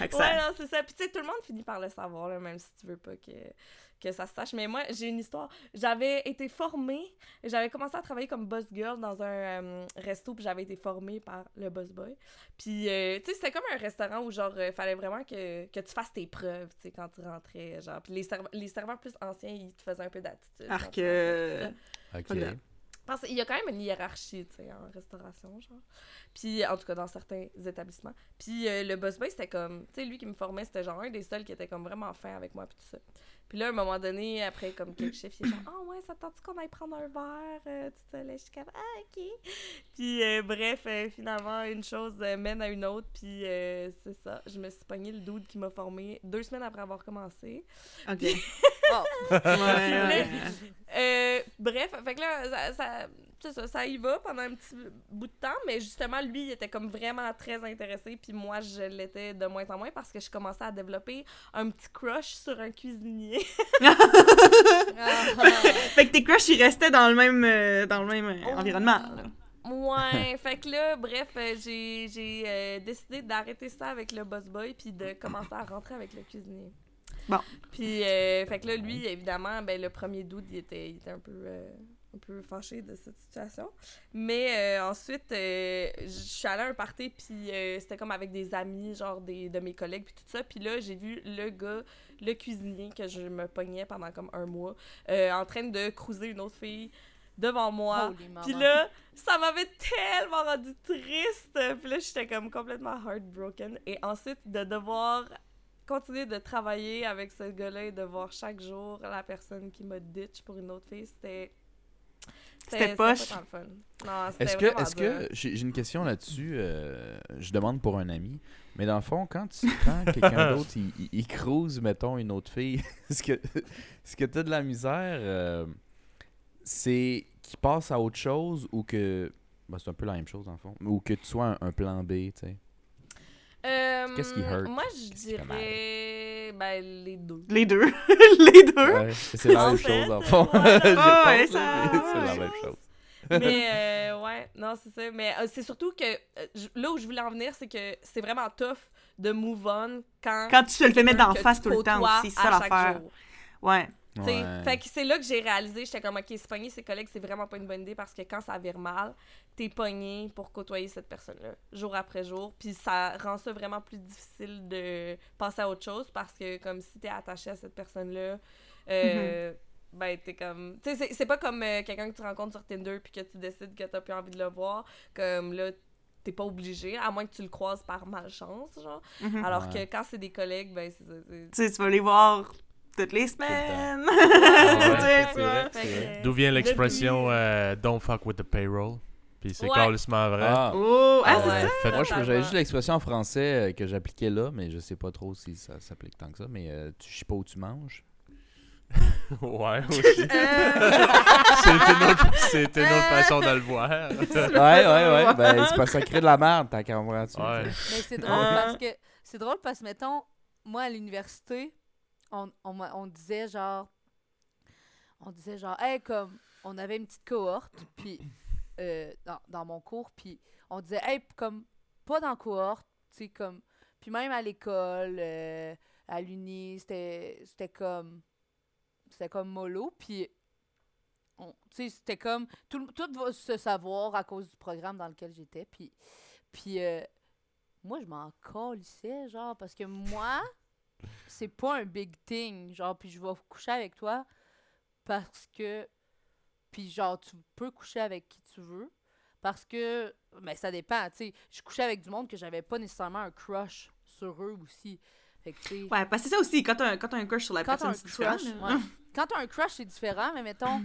Ouais, non, c'est ça. Puis, tu sais, tout le monde finit par le savoir, là, même si tu veux pas que, que ça se sache. Mais moi, j'ai une histoire. J'avais été formée, j'avais commencé à travailler comme boss girl dans un euh, resto, puis j'avais été formée par le boss boy. Puis, euh, tu sais, c'était comme un restaurant où, genre, euh, fallait vraiment que, que tu fasses tes preuves, tu sais, quand tu rentrais. Genre, puis les, serve- les serveurs plus anciens, ils te faisaient un peu d'attitude. Arc, euh, Ok. Parce qu'il y a quand même une hiérarchie, tu sais, en restauration, genre. Puis, en tout cas, dans certains établissements. Puis, euh, le boss boy, c'était comme... Tu sais, lui qui me formait, c'était genre un des seuls qui était comme vraiment fin avec moi, puis tout ça. Puis là, à un moment donné, après, comme quelques chiffres, il est genre « Ah ouais, ça te tente qu'on aille prendre un verre? Euh, tout ça, là, je suis comme « Ah, OK. » Puis, euh, bref, euh, finalement, une chose euh, mène à une autre, puis c'est ça. Je me suis pogné le dude qui m'a formé deux semaines après avoir commencé. Ok. Ouais, ouais. Euh, bref, fait que là, ça, ça, c'est ça, ça y va pendant un petit bout de temps, mais justement, lui, il était comme vraiment très intéressé, puis moi, je l'étais de moins en moins parce que je commençais à développer un petit crush sur un cuisinier. Ah, Fait que tes crushs, ils restaient dans le même, euh, dans le même euh, Oh. environnement, là. ouais, fait que là, bref, j'ai, j'ai euh, décidé d'arrêter ça avec le boss boy, puis de commencer à rentrer avec le cuisinier. Bon. Puis, euh, fait que là, lui, évidemment, ben, le premier doute, il était, il était un peu, euh, un peu fâché de cette situation. Mais euh, ensuite, euh, je suis allée à un party, puis euh, c'était comme avec des amis, genre des, de mes collègues, puis tout ça. Puis là, j'ai vu le gars, le cuisinier, que je me pognais pendant comme un mois, euh, en train de cruiser une autre fille devant moi. Puis là, ça m'avait tellement rendu triste. Puis là, j'étais comme complètement heartbroken. Et ensuite, de devoir continuer de travailler avec ce gars-là et de voir chaque jour la personne qui m'a ditch pour une autre fille, c'était. C'était poche. pas tant le fun. Non, Est-ce que, est-ce que, j'ai une question là-dessus, euh, je demande pour un ami, mais dans le fond, quand tu prends quelqu'un d'autre, il, il, il cruise, mettons, une autre fille, est-ce que, est-ce que t'as de la misère, euh, c'est qu'il passe à autre chose ou que, ben, c'est un peu la même chose dans le fond, ou que tu sois un, un plan B, tu sais? Euh, Qu'est-ce qui hurt? Moi, je dirais. Ben, les deux. Les deux. les deux. Ouais, c'est la En même fait, chose le fond. ouais, pense, ça- c'est la même chose. mais euh, ouais, non, c'est ça. Mais euh, c'est surtout que euh, je- là où je voulais en venir, c'est que c'est vraiment tough de move on quand. Quand tu te le fais mettre d'en face tout le temps aussi, c'est ça l'affaire. Ouais. Ouais. Fait que c'est là que j'ai réalisé, j'étais comme, ok, se pogner ses collègues, c'est vraiment pas une bonne idée parce que quand ça vire mal, t'es pogné pour côtoyer cette personne-là, jour après jour. Puis ça rend ça vraiment plus difficile de passer à autre chose parce que, comme si t'es attaché à cette personne-là, euh, ben t'es comme. Tu sais, c'est- c'est pas comme euh, quelqu'un que tu rencontres sur Tinder puis que tu décides que t'as plus envie de le voir. Comme là, t'es pas obligé, à moins que tu le croises par malchance, genre. Mhm. Alors Ouais. que quand c'est des collègues, ben c'est ça. c'est- Tu sais, tu vas les voir toutes les semaines. Ah ouais, c'est c'est D'où vient l'expression euh, Don't fuck with the payroll? Puis c'est Ouais. carrément vrai. Ah. Oh, ah, Ah c'est ouais. ça? Fait- Moi, je- j'avais juste l'expression en français euh, que j'appliquais là, mais je sais pas trop si ça s'applique tant que ça. Mais euh, tu chies pas où tu manges. Ouais, aussi. Euh, c'est une, autre- c'est une autre façon de le voir. ouais, ouais, ouais. Ben, c'est pas ça crée de la merde, t'as? Ouais. Mais c'est drôle Ah. parce que c'est drôle parce que mettons moi à l'université on, on, disait genre on disait genre hey comme on avait une petite cohorte puis euh, dans, dans mon cours puis on disait hey comme pas dans cohorte tu comme puis même à l'école euh, à l'uni c'était comme c'était comme mollo puis c'était comme tout, tout va se savoir à cause du programme dans lequel j'étais puis puis euh, moi, je m'en calissais, genre, parce que moi, c'est pas un big thing, genre, puis je vais coucher avec toi parce que. Puis, genre, tu peux coucher avec qui tu veux parce que. Mais ça dépend, tu sais. Je couchais avec du monde que j'avais pas nécessairement un crush sur eux aussi. Fait que. Ouais, parce que c'est ça aussi, quand t'as un, quand t'as un crush sur la Quand personne, c'est différent. ouais. Quand t'as un crush, c'est différent, mais mettons,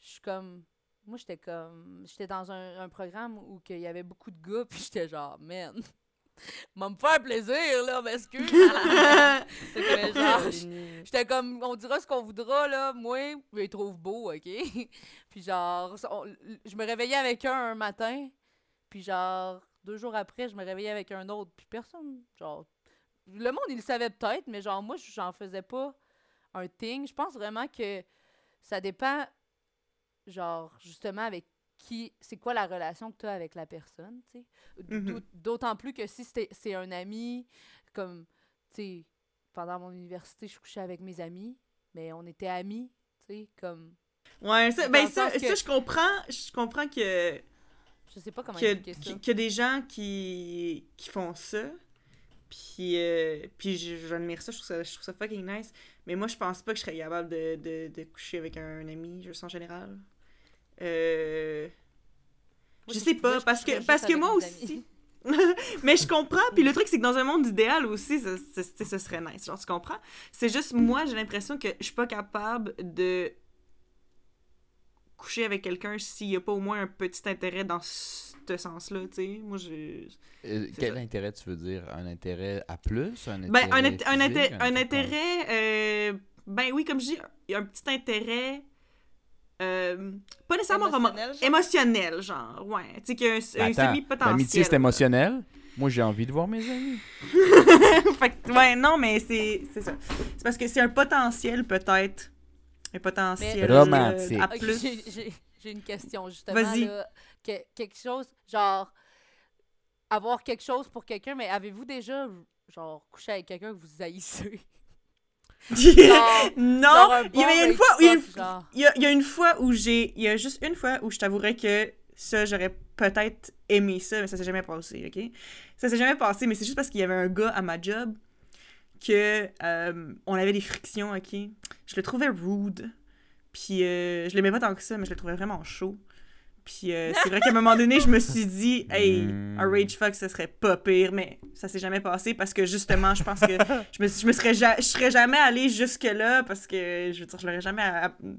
je suis comme. Moi, j'étais comme. J'étais dans un, un programme où il y avait beaucoup de gars, puis j'étais genre, man, va me faire plaisir, là, m'excuse. J'étais comme, on dira ce qu'on voudra, là. Moi, je les trouve beaux, OK? puis genre, on- je me réveillais avec un un matin, puis genre, deux jours après, je me réveillais avec un autre, puis personne, genre... Le monde, il le savait peut-être, mais genre, moi, j'en faisais pas un thing. Je pense vraiment que ça dépend, genre, justement, avec qui... C'est quoi la relation que tu as avec la personne, tu sais? Mhm. D'aut- D'autant plus que si c'était- c'est un ami, comme, tu sais pendant mon université, je couchais avec mes amis, mais on était amis, tu sais, comme... Ouais, ça, ben ça, que- ça, je comprends, je comprends que Je sais pas comment a- expliquer ça. qu'il y a des gens qui, qui font ça. Puis, euh, puis j'admire ça je, trouve ça, je trouve ça fucking nice. Mais moi, je pense pas que je serais capable de, de, de coucher avec un ami, juste en général. Euh, Moi, je sais pas, parce que, parce que moi aussi. mais je comprends. Puis le truc, c'est que dans un monde idéal aussi, ça, ça- ce serait nice. Genre, tu comprends? C'est juste, moi, j'ai l'impression que je suis pas capable de coucher avec quelqu'un s'il y a pas au moins un petit intérêt dans ce sens-là, tu sais. Moi, je... Euh, quel ça. intérêt tu veux dire? Un intérêt à plus? Un Ben, un, intérêt un, inté- un intérêt... euh, ben oui, comme je dis, il y a un petit intérêt... euh, pas nécessairement Émotionnel, genre? émotionnel, genre, ouais. Tu sais, qu'il y a un, semi-potentiel. L'amitié, c'est émotionnel? Moi, j'ai envie de voir mes amis. fait que, ouais, non, mais c'est c'est ça. C'est parce que c'est un potentiel, peut-être. Un potentiel. Mais- euh, Romantique. à plus. j'ai- j'ai- J'ai une question, justement. Vas-y. là. Que- quelque chose, genre, avoir quelque chose pour quelqu'un, mais avez-vous déjà, genre, couché avec quelqu'un que vous haïssez? Non! il y avait bon une fois où il y a une, a, il y a une fois où j'ai. Il y a juste une fois où je t'avouerais que ça, j'aurais peut-être aimé ça, mais ça s'est jamais passé, ok? Ça s'est jamais passé, mais c'est juste parce qu'il y avait un gars à ma job que euh, on avait des frictions, ok? Je le trouvais rude. Puis euh, je l'aimais pas tant que ça, mais je le trouvais vraiment chaud. Puis euh, c'est vrai qu'à un moment donné, je me suis dit, hey, un rage fuck, ça serait pas pire, mais ça s'est jamais passé parce que justement, je pense que je me, je me serais, ja- je serais jamais allée jusque-là parce que je veux dire, je l'aurais jamais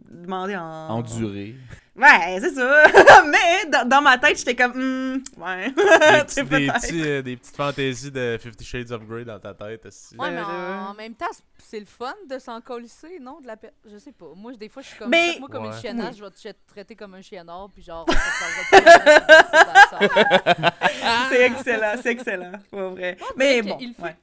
demandé en. Enduré. Ouais, c'est ça. mais dans, dans ma tête, j'étais comme, Hmm, ouais. Des, des, petits, euh, des petites fantaisies de Fifty Shades of Grey dans ta tête. aussi. Ouais, mais en, en même temps, c'est- le fun de s'en colisser, non? De la Je sais pas. Moi, des fois, je suis comme. Mais- Moi, comme Ouais. une chiennasse, je vais te tra- traiter comme un chiennard, puis genre, c'est excellent, c'est excellent. Pas vrai. Mais bon, il fut- ouais.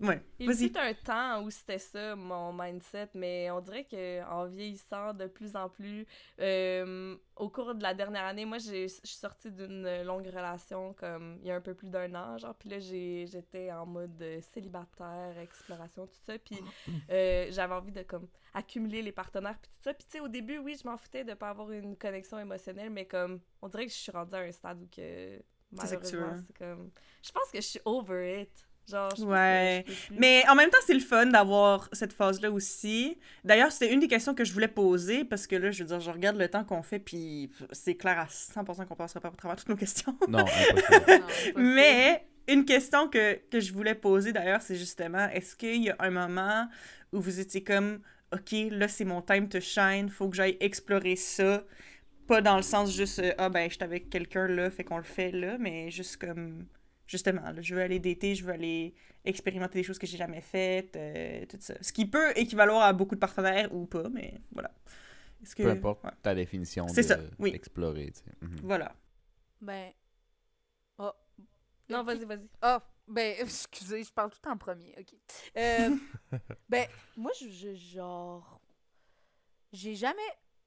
Ouais, Il fut un temps où c'était ça, mon mindset, mais on dirait que en vieillissant de plus en plus, euh, au cours de la dernière année, moi, j'ai- je suis sortie d'une longue relation, comme, il y a un peu plus d'un an, genre, puis là, j'étais en mode célibataire, exploration, tout ça, puis euh, j'avais envie de, comme, accumuler les partenaires, puis tout ça, puis tu sais, au début, oui, je m'en foutais de pas avoir une connexion émotionnelle, mais comme, on dirait que je suis rendue à un stade où que, malheureusement, c'est comme... Je pense que je suis over it. Genre, je pense Ouais. que je peux plus. Mais en même temps, c'est le fun d'avoir cette phase-là aussi. D'ailleurs, c'était une des questions que je voulais poser parce que là, je veux dire, je regarde le temps qu'on fait, puis c'est clair à 100% qu'on passera pas à travers toutes nos questions. Non, impossible. Non. Mais une question que, que je voulais poser d'ailleurs, c'est justement est-ce qu'il y a un moment où vous étiez comme OK, là c'est mon time to shine, faut que j'aille explorer ça? Pas dans le sens juste, euh, ah ben, je suis avec quelqu'un là, fait qu'on le fait là, mais juste comme, justement, là, je veux aller dater, je veux aller expérimenter des choses que j'ai jamais faites, euh, tout ça. Ce qui peut équivaloir à beaucoup de partenaires ou pas, mais voilà. Que... Peu importe ouais. ta définition C'est de- ça, oui. d'explorer. tu sais. Mhm. Voilà. Ben. Non, vas-y, vas-y. Ah, ben, excusez, je parle tout en premier, ok. Euh, ben, moi, je, je- genre. J'ai jamais.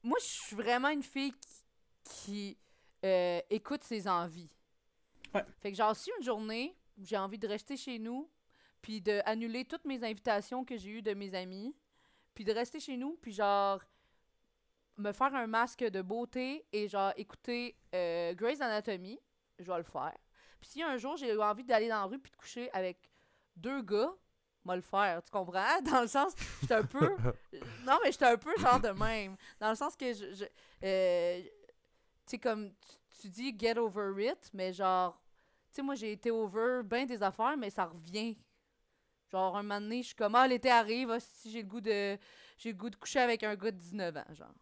Moi, je suis vraiment une fille qui, qui, euh, écoute ses envies. Ouais. Fait que, genre, si une journée, j'ai envie de rester chez nous, puis de annuler toutes mes invitations que j'ai eues de mes amis, puis de rester chez nous, puis genre me faire un masque de beauté et genre écouter euh, Grey's Anatomy, je vais le faire. Puis si un jour j'ai envie d'aller dans la rue puis de coucher avec deux gars, moi le faire, tu comprends? Dans le sens, j'étais un peu. non, mais j'étais un peu genre de même. Dans le sens que je. je euh, tu sais, comme tu, dis get over it, mais genre. Tu sais, moi j'ai été over ben des affaires, mais ça revient. Genre, un moment donné, je suis comme, ah, l'été arrive, ah, si j'ai le goût de. J'ai le goût de coucher avec un gars de 19 ans, genre.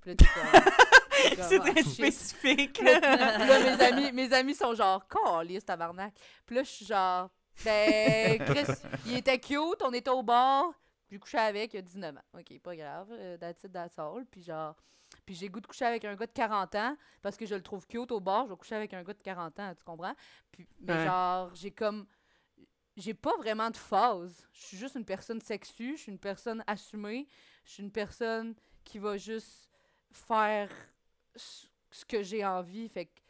Puis là, C'est ah, très spécifique. Puis là, mes, amis, mes amis sont genre, calisse, tabarnak. Puis là, je suis genre, ben, Chris, il était cute, on était au bar, j'ai couché avec, il a 19 ans. Ok, pas grave, euh, that's it, that's all. Puis genre, puis j'ai goût de coucher avec un gars de 40 ans parce que je le trouve cute au bar, je vais coucher avec un gars de 40 ans, tu comprends? Puis, mais Ouais. genre, j'ai comme. J'ai pas vraiment de phase. Je suis juste une personne sexue, je suis une personne assumée, je suis une personne qui va juste faire ce ce que j'ai envie. Fait que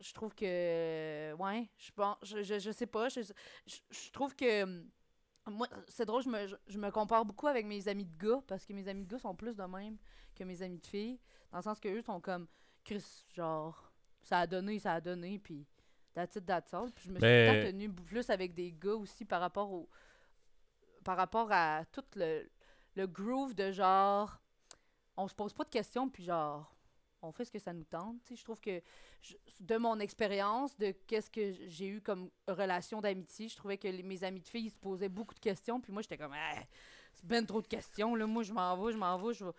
je trouve que. Ouais, je pense. Je, je, je sais pas. Je, je, je trouve que. Moi, c'est drôle, je me, je, je me compare beaucoup avec mes amis de gars parce que mes amis de gars sont plus de même que mes amis de filles. Dans le sens que eux sont comme. Chris, genre. Ça a donné, ça a donné, puis. That's it, that's all. Puis je me suis Mais- tout tenue plus avec des gars aussi par rapport au. Par rapport à tout le, le groove de genre. On se pose pas de questions, puis genre. On fait ce que ça nous tente. Je trouve que je- de mon expérience, de qu'est-ce que j'ai eu comme relation d'amitié, je trouvais que les- mes amis de filles ils se posaient beaucoup de questions, puis moi j'étais comme, Ah, c'est ben trop de questions, là, moi je m'en vais, je m'en vais, je vais,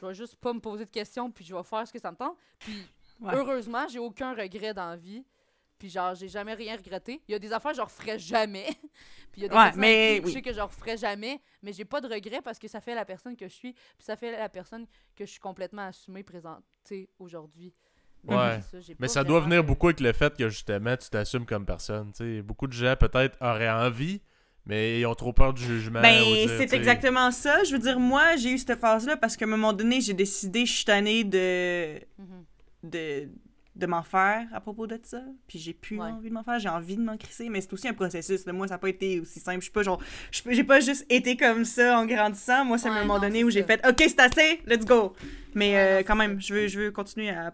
je vais juste pas me poser de questions, puis je vais faire ce que ça me tente. Puis Ouais. heureusement, j'ai aucun regret dans la vie. Puis genre, j'ai jamais rien regretté. Il y a des affaires que je referais jamais. puis il y a des Ouais, personnes mais oui. couché que je referais jamais. Mais j'ai pas de regret parce que ça fait la personne que je suis. Puis ça fait la personne que je suis complètement assumée, présentée aujourd'hui. Ouais. Mais ça doit venir beaucoup avec le fait que justement tu t'assumes comme personne. tu sais. Beaucoup de gens peut-être auraient envie, mais ils ont trop peur du jugement. Ben, c'est sais, exactement ça. Je veux dire, moi, j'ai eu cette phase-là parce qu'à un moment donné, j'ai décidé, je suis tannée de, Mhm. de, de m'en faire à propos de ça. Puis j'ai plus Ouais. envie de m'en faire, j'ai envie de m'en crisser, mais c'est aussi un processus. Moi, ça n'a pas été aussi simple. Je suis pas genre, j'ai pas juste été comme ça en grandissant. Moi, c'est à un moment non, donné où j'ai fait, OK, c'est assez, let's go. Mais Ouais, euh, quand même, je veux, je veux continuer à.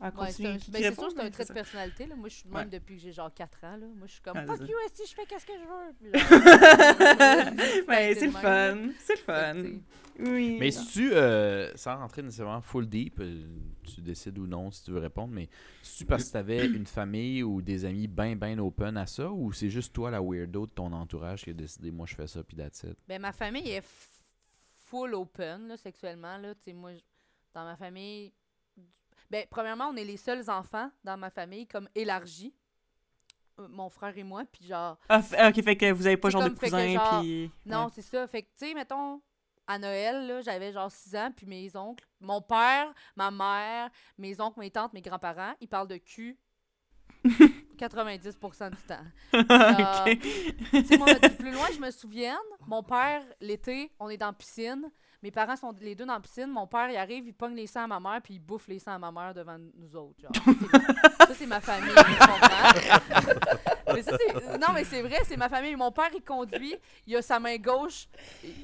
À Ouais, c'est continuer. ben, c'est sûr, c'est un mais trait de personnalité. Là. Moi, je suis Ouais. même depuis que j'ai genre 4 ans. Là. Moi, je suis comme Ouais, fuck you, si je fais qu'est-ce que je veux. De c'est le fun. C'est le fun. que, Oui. Mais si tu, euh, sans rentrer nécessairement full deep, euh, tu décides ou non si tu veux répondre, mais si tu parce que tu avais une famille ou des amis bien, bien open à ça, ou c'est juste toi, la weirdo de ton entourage, qui a décidé, moi, je fais ça, puis that's it? Ben, ma famille est full open, là, sexuellement, là. Tu sais, moi, dans ma famille... Ben, premièrement, on est les seuls enfants dans ma famille, comme élargis. Euh, Mon frère et moi, puis genre... Ah, f- ok, fait que vous avez pas genre de cousin, puis. Non, Ouais. c'est ça. Fait que, tu sais, mettons, à Noël, là, j'avais genre 6 ans, puis mes oncles, mon père, ma mère, mes oncles, mes tantes, mes grands-parents, ils parlent de cul 90% du temps. ok. Tu sais, moi, du plus loin, je me souviens, mon père, l'été, on est dans la piscine. Mes parents sont les deux dans la piscine. Mon père, il arrive, il pogne les sangs à ma mère, puis il bouffe les sangs à ma mère devant nous autres. Genre. Ça, c'est ma famille. mais ça. Non, mais c'est vrai, c'est ma famille. Mon père, il conduit, il a sa main gauche,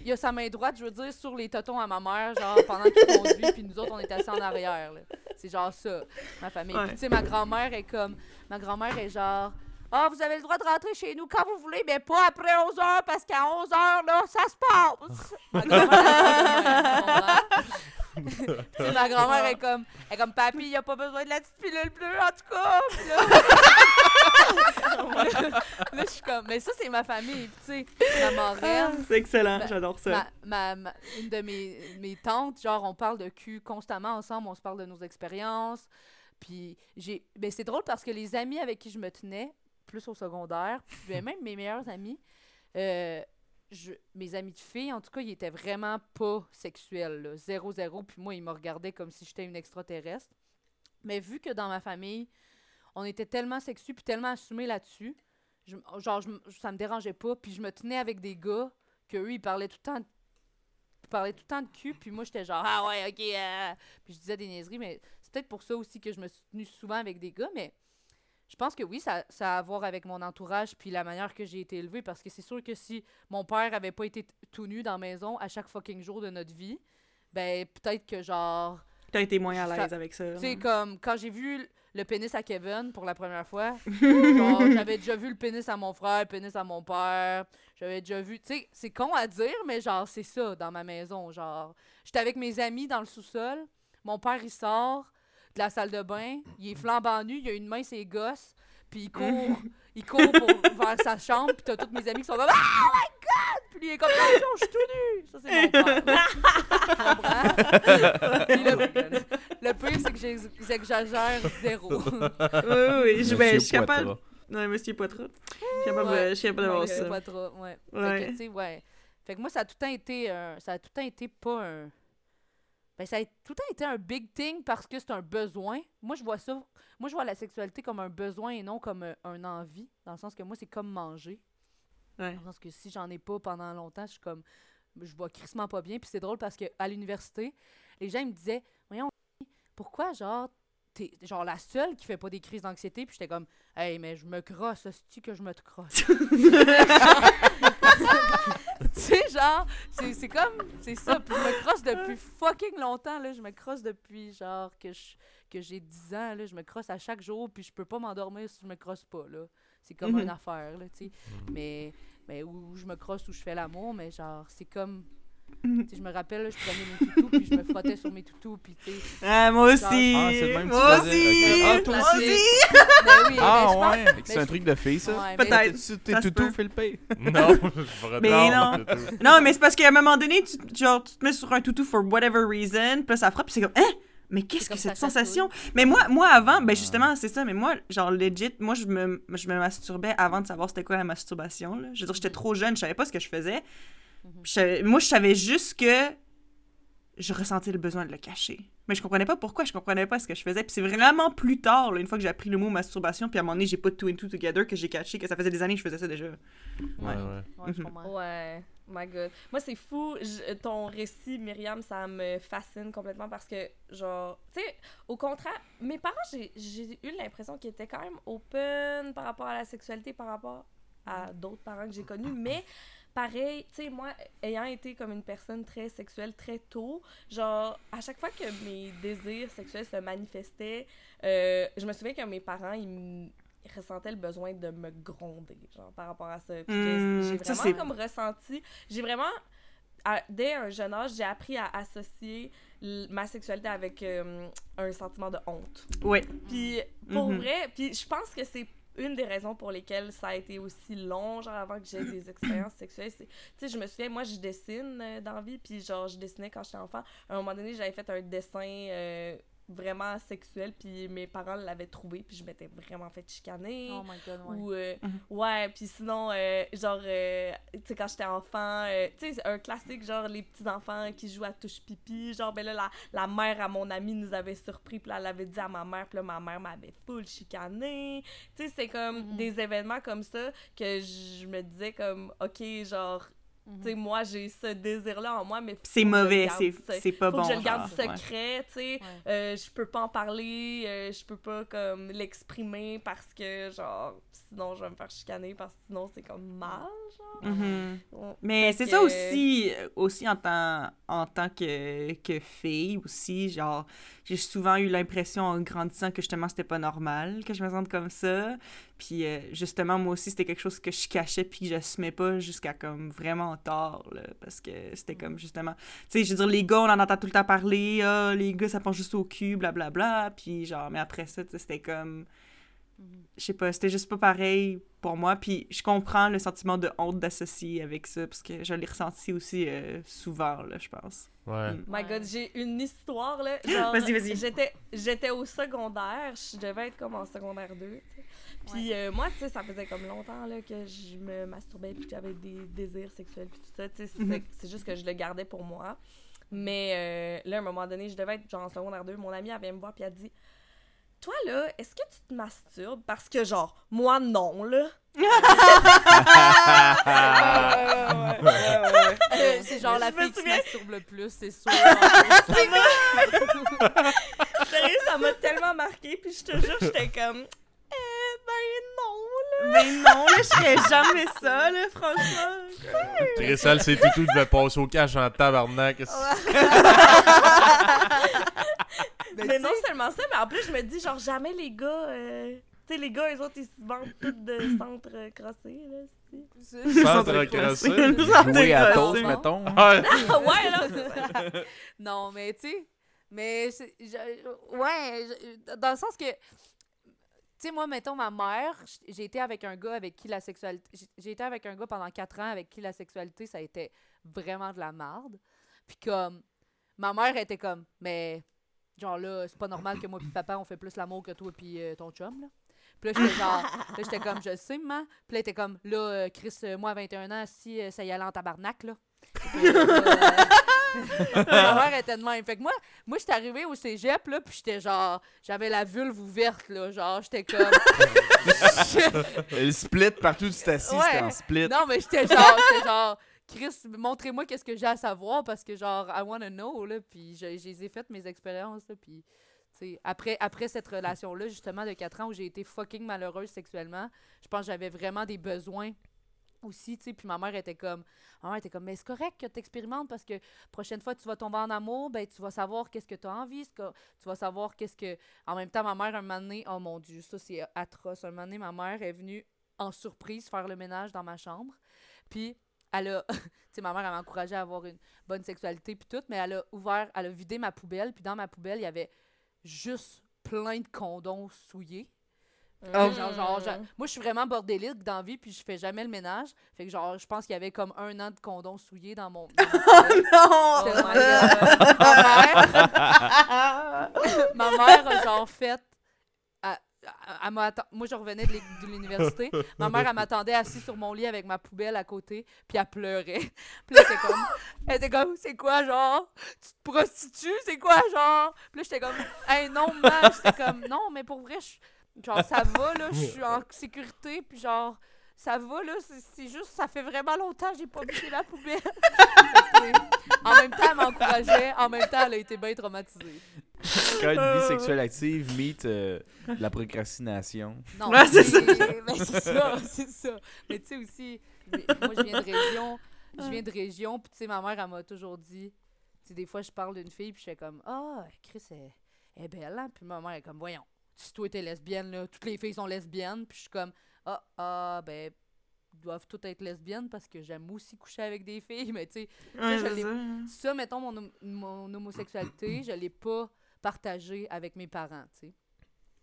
il a sa main droite, je veux dire, sur les totons à ma mère, genre, pendant qu'il conduit, puis nous autres, on est assis en arrière. C'est genre ça, ma famille. Ouais. Puis, tu sais, ma grand-mère est comme... Ma grand-mère est genre... Ah, vous avez le droit de rentrer chez nous quand vous voulez, mais pas après 11 heures, parce qu'à 11 heures, là, ça se passe. Ma grand-mère est comme ça, tu comprends? Puis ma grand-mère est comme, elle est comme, papy, il a pas besoin de la petite pilule bleue, en tout cas. Puis là, là, je suis comme, mais ça, c'est ma famille. Tu sais, ma Ah, marraine, c'est excellent, j'adore ça. ma, ma- ma- une de mes, mes tantes, genre, on parle de cul constamment ensemble, on se parle de nos expériences. Puis, j'ai. Ben, c'est drôle parce que les amis avec qui je me tenais, plus au secondaire, puis ben, même mes meilleurs amis, euh, je- mes amis de filles, en tout cas, ils étaient vraiment pas sexuels, là, zéro, zéro. Puis moi, ils me regardaient comme si j'étais une extraterrestre. Mais vu que dans ma famille, on était tellement sexu puis tellement assumés là-dessus, je- genre, je ça me dérangeait pas. Puis je me tenais avec des gars que eux ils parlaient tout le temps de, ils parlaient tout le temps de cul puis moi j'étais genre ah ouais ok euh. puis je disais des niaiseries mais c'est peut-être pour ça aussi que je me suis tenue souvent avec des gars mais je pense que oui ça, ça a à voir avec mon entourage puis la manière que j'ai été élevée parce que c'est sûr que si mon père avait pas été tout nu dans la maison à chaque fucking jour de notre vie ben peut-être que genre T'as été moins à l'aise avec ça. tu sais, hein. comme quand j'ai vu le pénis à Kevin pour la première fois, j'avais déjà vu le pénis à mon frère, le pénis à mon père. J'avais déjà vu. Tu sais, c'est con à dire, mais genre, c'est ça dans ma maison. Genre, j'étais avec mes amis dans le sous-sol. Mon père, il sort de la salle de bain. Il est flambant nu. Il a une main, ses gosses. Puis il court. il court pour, vers sa chambre. Puis t'as tous mes amis qui sont comme Ah, oh my god! Puis il est comme Attention, je suis tout nu! Ça, c'est mon père. Tu comprends? Puis le, le pire, c'est que j'ai- c'est que j'exagère zéro. Oui, oui, oui. Je, ben, je suis capable. Poitras. Ouais, monsieur Poitras. Je suis capable, Ouais. de- je suis capable d'avoir Ouais, ça. Pas trop, ouais. Fait Ouais. que, tu sais, ouais. Fait que moi, ça a tout le temps été un... Ça a tout le temps été pas un... Ben, ça a tout le temps été un big thing parce que c'est un besoin. Moi, je vois ça... Moi, je vois la sexualité comme un besoin et non comme un, un envie. Dans le sens que moi, c'est comme manger. Ouais. Dans le sens que si j'en ai pas pendant longtemps, je suis comme... Je vois crissement pas bien. Puis c'est drôle parce que à l'université, les gens ils me disaient... Voyons, pourquoi, genre... T'es genre la seule qui fait pas des crises d'anxiété, puis j'étais comme, hey, mais je me crosse, c'est que je me crosse. tu sais, genre, c'est c'est comme, c'est ça. Puis je me crosse depuis fucking longtemps, là. Je me crosse depuis, genre, que je- que j'ai 10 ans, là. Je me crosse à chaque jour, puis je peux pas m'endormir si je me crosse pas, là. C'est comme Mhm. une affaire, là, tu sais. Mais, mais où je me crosse, où je fais l'amour, mais genre, c'est comme... Sais, je me rappelle, là, je prenais mes toutous, puis je me frottais sur mes toutous, puis tu sais... Ah, moi aussi. Ah, c'est le même que moi aussi. Ok. Ah, toi moi aussi. Ben oui, Ah pense- ouais, c'est un truc de fille ça? Ouais, Peut-être. Tu- T'es ça se toutou peut. Philippe. Non, je ferais Mais pas non. Non, mais c'est parce qu'à un moment donné, tu, genre, tu te mets sur un toutou for whatever reason, puis là, ça frappe, puis c'est comme, hein? Mais qu'est-ce C'est que cette sensation? Mais moi, moi avant, ben justement, c'est ça, mais moi, genre, legit, moi, je me, je me masturbais avant de savoir c'était quoi la masturbation, là. Je veux dire, j'étais trop jeune, je savais pas ce que je faisais. Mhm. Je moi, je savais juste que je ressentais le besoin de le cacher. Mais je comprenais pas pourquoi, je comprenais pas ce que je faisais. Puis c'est vraiment plus tard, là, une fois que j'ai appris le mot masturbation, puis à un moment donné, j'ai pas two and two together, que j'ai catché, que ça faisait des années que je faisais ça déjà. Ouais, ouais. Ouais, je Mhm. comprends. Ouais, my god. Moi, c'est fou. Je- ton récit, Myriam, ça me fascine complètement parce que, genre, tu sais, au contraire, mes parents, j'ai j'ai eu l'impression qu'ils étaient quand même open par rapport à la sexualité, par rapport à d'autres parents que j'ai connus, mais pareil, tu sais, moi, ayant été comme une personne très sexuelle très tôt, genre, à chaque fois que mes désirs sexuels se manifestaient, euh, je me souviens que mes parents, ils ressentaient le besoin de me gronder, genre, par rapport à ça. Hmm, j'ai vraiment comme ressenti, j'ai vraiment, à- dès un jeune âge, j'ai appris à associer ma sexualité avec euh, un sentiment de honte. Ouais. Puis pour Mhm. vrai, puis je pense que c'est une des raisons pour lesquelles ça a été aussi long, genre avant que j'aie des expériences sexuelles. c'est- Tu sais, je me souviens, moi, je dessine euh, dans puis genre, je dessinais quand j'étais enfant. À un moment donné, j'avais fait un dessin euh, vraiment sexuel, puis mes parents l'avaient trouvé, puis je m'étais vraiment fait chicaner. Oh my god, ouais. Ou, euh, Mhm. ouais, puis sinon, euh, genre, euh, tu sais, quand j'étais enfant, euh, tu sais, un classique, genre, les petits-enfants qui jouent à touche-pipi, genre, ben là, la, la mère à mon ami nous avait surpris, puis là, elle avait dit à ma mère, puis là, ma mère m'avait full chicané. Tu sais, c'est comme Mhm. des événements comme ça que je me disais comme, OK, genre, Tu sais, moi, j'ai ce désir-là en moi, mais C'est mauvais, c'est pas faut bon. que je le garde genre, ouais. secret, tu sais. Ouais. Euh, je peux pas en parler, euh, je peux pas comme l'exprimer parce que genre sinon je vais me faire chicaner parce que sinon c'est comme mal genre. Mhm. Ouais. Mais c'est que- ça aussi, aussi en tant en tant que, que fille aussi. Genre, j'ai souvent eu l'impression en grandissant que justement c'était pas normal que je me sente comme ça. Puis euh, justement, moi aussi, c'était quelque chose que je cachais puis que j'assumais pas jusqu'à comme vraiment tard, là, parce que c'était comme justement... Tu sais, je veux dire, les gars, on en entend tout le temps parler, ah, les gars, ça pense juste au cul, blablabla, puis genre, mais après ça, tu sais, c'était comme... Je sais pas, c'était juste pas pareil pour moi, puis je comprends le sentiment de honte d'associer avec ça, parce que je l'ai ressenti aussi euh, souvent, là, je pense. Ouais. Mm. My god, j'ai une histoire là. Vas-y, vas-y. J'étais, j'étais au secondaire, je devais être comme en secondaire 2. tu Puis euh, moi, tu sais, ça faisait comme longtemps là, que je me masturbais puis que j'avais des désirs sexuels puis tout ça. Tu sais, c'est, Mhm. juste que je le gardais pour moi. Mais euh, là, à un moment donné, je devais être genre en secondaire 2. Mon amie, elle vient me voir puis elle dit Toi là, est-ce que tu te masturbes? Parce que genre, moi non là. Euh, c'est genre la fille qui se masturbe le plus, c'est sûr. Sérieux, ça m'a tellement marqué. Puis je te jure, j'étais comme ben non là. Mais non, là, je ferais jamais ça, là, franchement. Tressal, c'est tout devait passer au cash en tabarnak. Mais non seulement ça, mais en plus, je me dis, genre, jamais les gars. euh, Tu sais, les gars, eux autres, ils se vendent tous de centres euh, crossés, là. Centre crossé. Jouer à Centre crossé. mettons. Ah, Ah ouais, là, ça. non, mais tu sais, mais je- ouais, je- dans le sens que, sais, moi, mettons, ma mère, j'ai été avec un gars avec qui la sexualité, j'ai- été avec un gars pendant quatre ans avec qui la sexualité, ça a été vraiment de la merde. Puis comme, ma mère était comme, mais genre là, c'est pas normal que moi puis papa, on fait plus l'amour que toi puis euh, ton chum, là. Puis là, j'étais genre, là, j'étais comme, je sais, maman. Puis là, était comme, là, euh, Chris, euh, moi, à 21 ans, si ça y allait en tabarnak, là. Ma mère était de même. Fait que moi, moi j'étais arrivée au cégep, là, puis j'étais genre, j'avais la vulve ouverte, là, genre, j'étais comme... Le split partout où tu t'assis, Ouais. c'était en split. non, mais j'étais genre, j'étais genre, Chris, montrez-moi qu'est-ce que j'ai à savoir, parce que genre, I wanna know, là, puis j'ai fait mes expériences, là, puis... Après, après cette relation-là, justement, de 4 ans où j'ai été fucking malheureuse sexuellement, je pense que j'avais vraiment des besoins aussi, tu sais, puis ma mère était comme, ma mère était comme, mais c'est correct que tu expérimentes parce que prochaine fois que tu vas tomber en amour, ben tu vas savoir qu'est-ce que tu as envie, tu vas savoir qu'est-ce que... En même temps, ma mère, un moment donné, oh mon Dieu, ça c'est atroce, un moment donné, ma mère est venue en surprise faire le ménage dans ma chambre, puis elle a, tu sais, ma mère, m'a encouragée à avoir une bonne sexualité puis tout, mais elle a ouvert, elle a vidé ma poubelle, puis dans ma poubelle, il y avait juste plein de condoms souillés. Oh. Genre, genre, genre- moi, je suis vraiment bordélique dans la vie, puis je fais jamais le ménage. Fait que, genre, je pense qu'il y avait comme un an de condoms souillés dans mon. dans poubelle. Non! Ma mère, ma mère a genre fait. elle- elle- Moi, je revenais de l'université. Ma mère, elle m'attendait assis sur mon lit avec ma poubelle à côté, puis elle pleurait. Puis là, elle était comme, elle était comme, c'est quoi, genre, tu te prostitues, c'est quoi, genre? Puis là, j'étais comme, hey, non, maman, j'étais comme, non, mais pour vrai, je- genre, ça va, là, je suis en sécurité, puis genre, ça va, là, c'est- juste, ça fait vraiment longtemps que j'ai pas vidé la poubelle. En même temps, elle m'encourageait, en même temps, elle a été bien traumatisée. Quand une vie sexuelle active meet euh, la procrastination. Non, Ouais, c'est mais- ça. mais c'est ça, c'est ça. Mais tu sais aussi, mais moi je viens de région, je viens de région, puis tu sais ma mère elle m'a toujours dit, tu sais des fois je parle d'une fille puis je fais comme ah Chris elle, elle est belle hein? puis ma mère est comme voyons, si toi t'es lesbienne là, toutes les filles sont lesbiennes, puis je suis comme ah ah ben ils doivent toutes être lesbiennes parce que j'aime aussi coucher avec des filles, mais tu sais Ouais, l'ai- ça. ça, mettons, mon, mon homosexualité, je l'ai pas partagé avec mes parents, tu sais.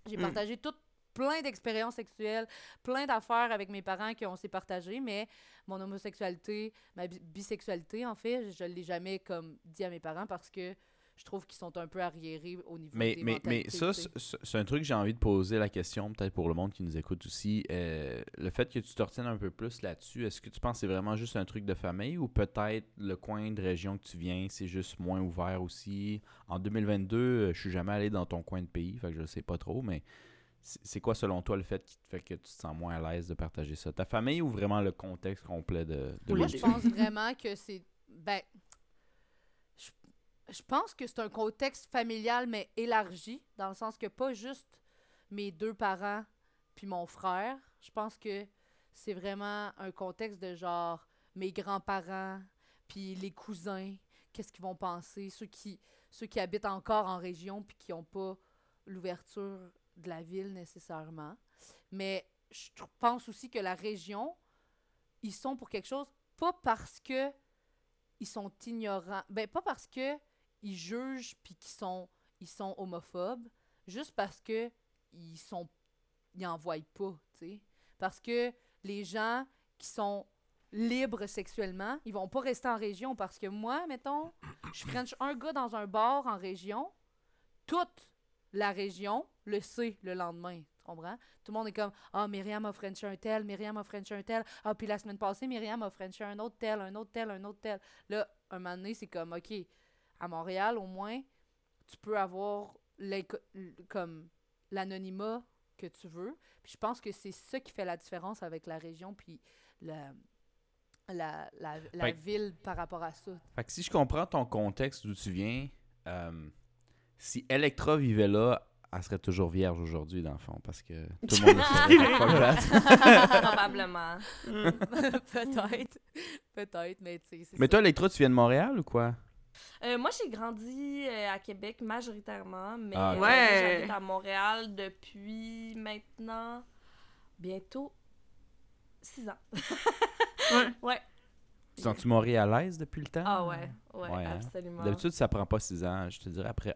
J'ai Mm. partagé tout plein d'expériences sexuelles, plein d'affaires avec mes parents qu'on s'est partagé, mais mon homosexualité, ma bi- bisexualité, en fait, je l'ai jamais comme dit à mes parents parce que je trouve qu'ils sont un peu arriérés au niveau Mais, des mais, mais ça, c'est un truc que j'ai envie de poser la question, peut-être pour le monde qui nous écoute aussi. Euh, le fait que tu te retiennes un peu plus là-dessus, est-ce que tu penses que c'est vraiment juste un truc de famille ou peut-être le coin de région que tu viens, c'est juste moins ouvert aussi? En 2022, euh, je suis jamais allé dans ton coin de pays, fait que je sais pas trop, mais c'est quoi selon toi le fait qui te fait que tu te sens moins à l'aise de partager ça? Ta famille ou vraiment le contexte complet de, de Moi, je pense vraiment que c'est. Ben. Je, pense que c'est un contexte familial, mais élargi, dans le sens que pas juste mes deux parents puis mon frère. Je pense que c'est vraiment un contexte de genre mes grands-parents puis les cousins qu'est-ce qu'ils vont penser, ceux qui, ceux qui habitent encore en région puis qui n'ont pas l'ouverture de la ville nécessairement. Mais je pense aussi que la région, ils sont pour quelque chose, pas parce que ils sont ignorants, ben pas parce que ils jugent puis qu'ils sont ils sont homophobes, juste parce que ils sont ils en voient pas, tu sais. Parce que les gens qui sont libres sexuellement, ils vont pas rester en région parce que moi, mettons, je french un gars dans un bar en région, toute la région le sait le lendemain, tu comprends? Tout le monde est comme Ah, Myriam a frenché un tel, Myriam a frenché un tel. Ah, puis la semaine passée, Myriam a frenché un autre tel, un autre tel, un autre tel. Là, un moment donné, c'est comme OK, à Montréal, au moins, tu peux avoir comme l'anonymat que tu veux. Puis je pense que c'est ça qui fait la différence avec la région puis la, la, la, la Fait que- ville par rapport à ça. Fait que si je comprends ton contexte d'où tu viens, euh, si Electra vivait là, elle serait toujours vierge aujourd'hui, dans le fond, parce que tout le monde le. Probablement. Peut-être. Peut-être, mais tu sais, c'est Mais toi, Electra, tu viens de Montréal ou quoi? Euh, moi, j'ai grandi euh, à Québec majoritairement, mais Ah, euh, Ouais. j'habite à Montréal depuis maintenant bientôt six ans. Ouais. Ouais. Tu sens-tu montréalaise depuis le temps? Ah ouais, ouais, Ouais, hein? absolument. D'habitude, ça prend pas six ans. Je te dirais après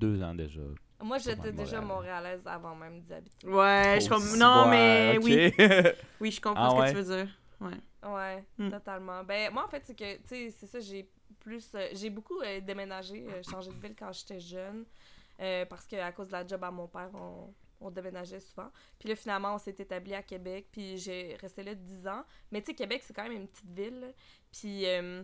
deux ans déjà. Moi, j'étais déjà Montréal. montréalaise avant même d'y habiter. Ouais, je comprends. Non, ouais, mais oui. Oui, je comprends Ah ce que ouais? tu veux dire. Ouais. Ouais, Hmm. totalement. Ben, moi, en fait, c'est que, tu sais, c'est ça, j'ai plus. euh, j'ai beaucoup euh, déménagé, euh, changé de ville quand j'étais jeune. parce qu'à cause de la job à mon père, on, on déménageait souvent. Puis là, finalement, on s'est établi à Québec. Puis j'ai resté là 10 ans. Mais tu sais, Québec, c'est quand même une petite ville. là. Puis euh,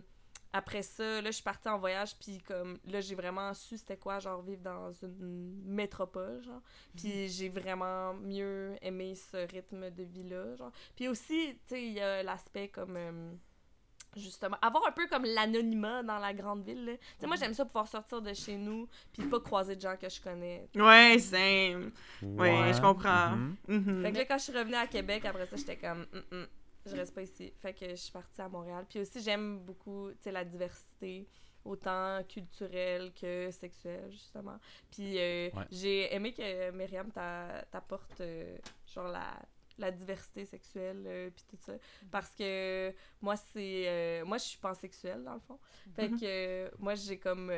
après ça, là, je suis partie en voyage. Puis comme, là, j'ai vraiment su c'était quoi, genre, vivre dans une métropole, genre. Puis j'ai vraiment mieux aimé ce rythme de vie-là, genre. Puis aussi, tu sais, il y a l'aspect comme. euh, justement, avoir un peu comme l'anonymat dans la grande ville. là. Tu sais, moi, j'aime ça pouvoir sortir de chez nous, puis pas croiser de gens que je connais. Ouais, c'est. Ouais, je comprends. Mhm. Mhm. Fait que là, quand je suis revenue à Québec, après ça, j'étais comme, Hum, hum, je reste pas ici. Fait que je suis partie à Montréal. Puis aussi, j'aime beaucoup, tu sais, la diversité, autant culturelle que sexuelle, justement. Puis euh, Ouais. j'ai aimé que Myriam t'a- t'apporte, euh, genre, la, la diversité sexuelle, euh, puis tout ça. Parce que moi, c'est... euh, moi, je suis pansexuelle, dans le fond. Fait Mhm. que euh, moi, j'ai comme...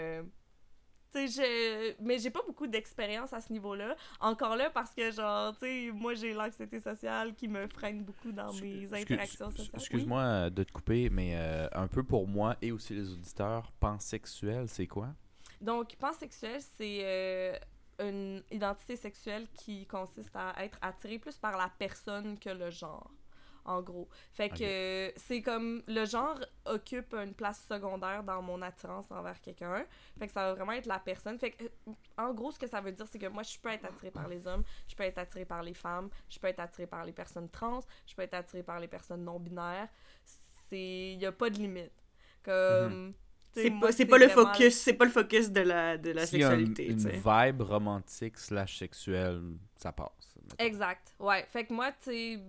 je... mais j'ai pas beaucoup d'expérience à ce niveau-là. Encore là, parce que, genre, tu sais, moi, j'ai l'anxiété sociale qui me freine beaucoup dans mes interactions sociales. Excuse-moi de te couper, mais euh, un peu pour moi et aussi les auditeurs, pansexuel, c'est quoi? Donc, pansexuel, c'est euh, une identité sexuelle qui consiste à être attiré plus par la personne que le genre, en gros. Fait que c'est comme le genre occupe une place secondaire dans mon attirance envers quelqu'un. Fait que ça va vraiment être la personne. Fait que, en gros, ce que ça veut dire, c'est que moi, je peux être attirée par les hommes, je peux être attirée par les femmes, je peux être attirée par les personnes trans, je peux être attirée par les personnes non-binaires. C'est... Il n'y a pas de limite. Comme... sais, C'est pas, c'est pas le focus, c'est pas le focus de la, de la y a sexualité, une vibe romantique slash sexuelle, ça passe. mettons. Exact, ouais. Fait que moi, tu sais,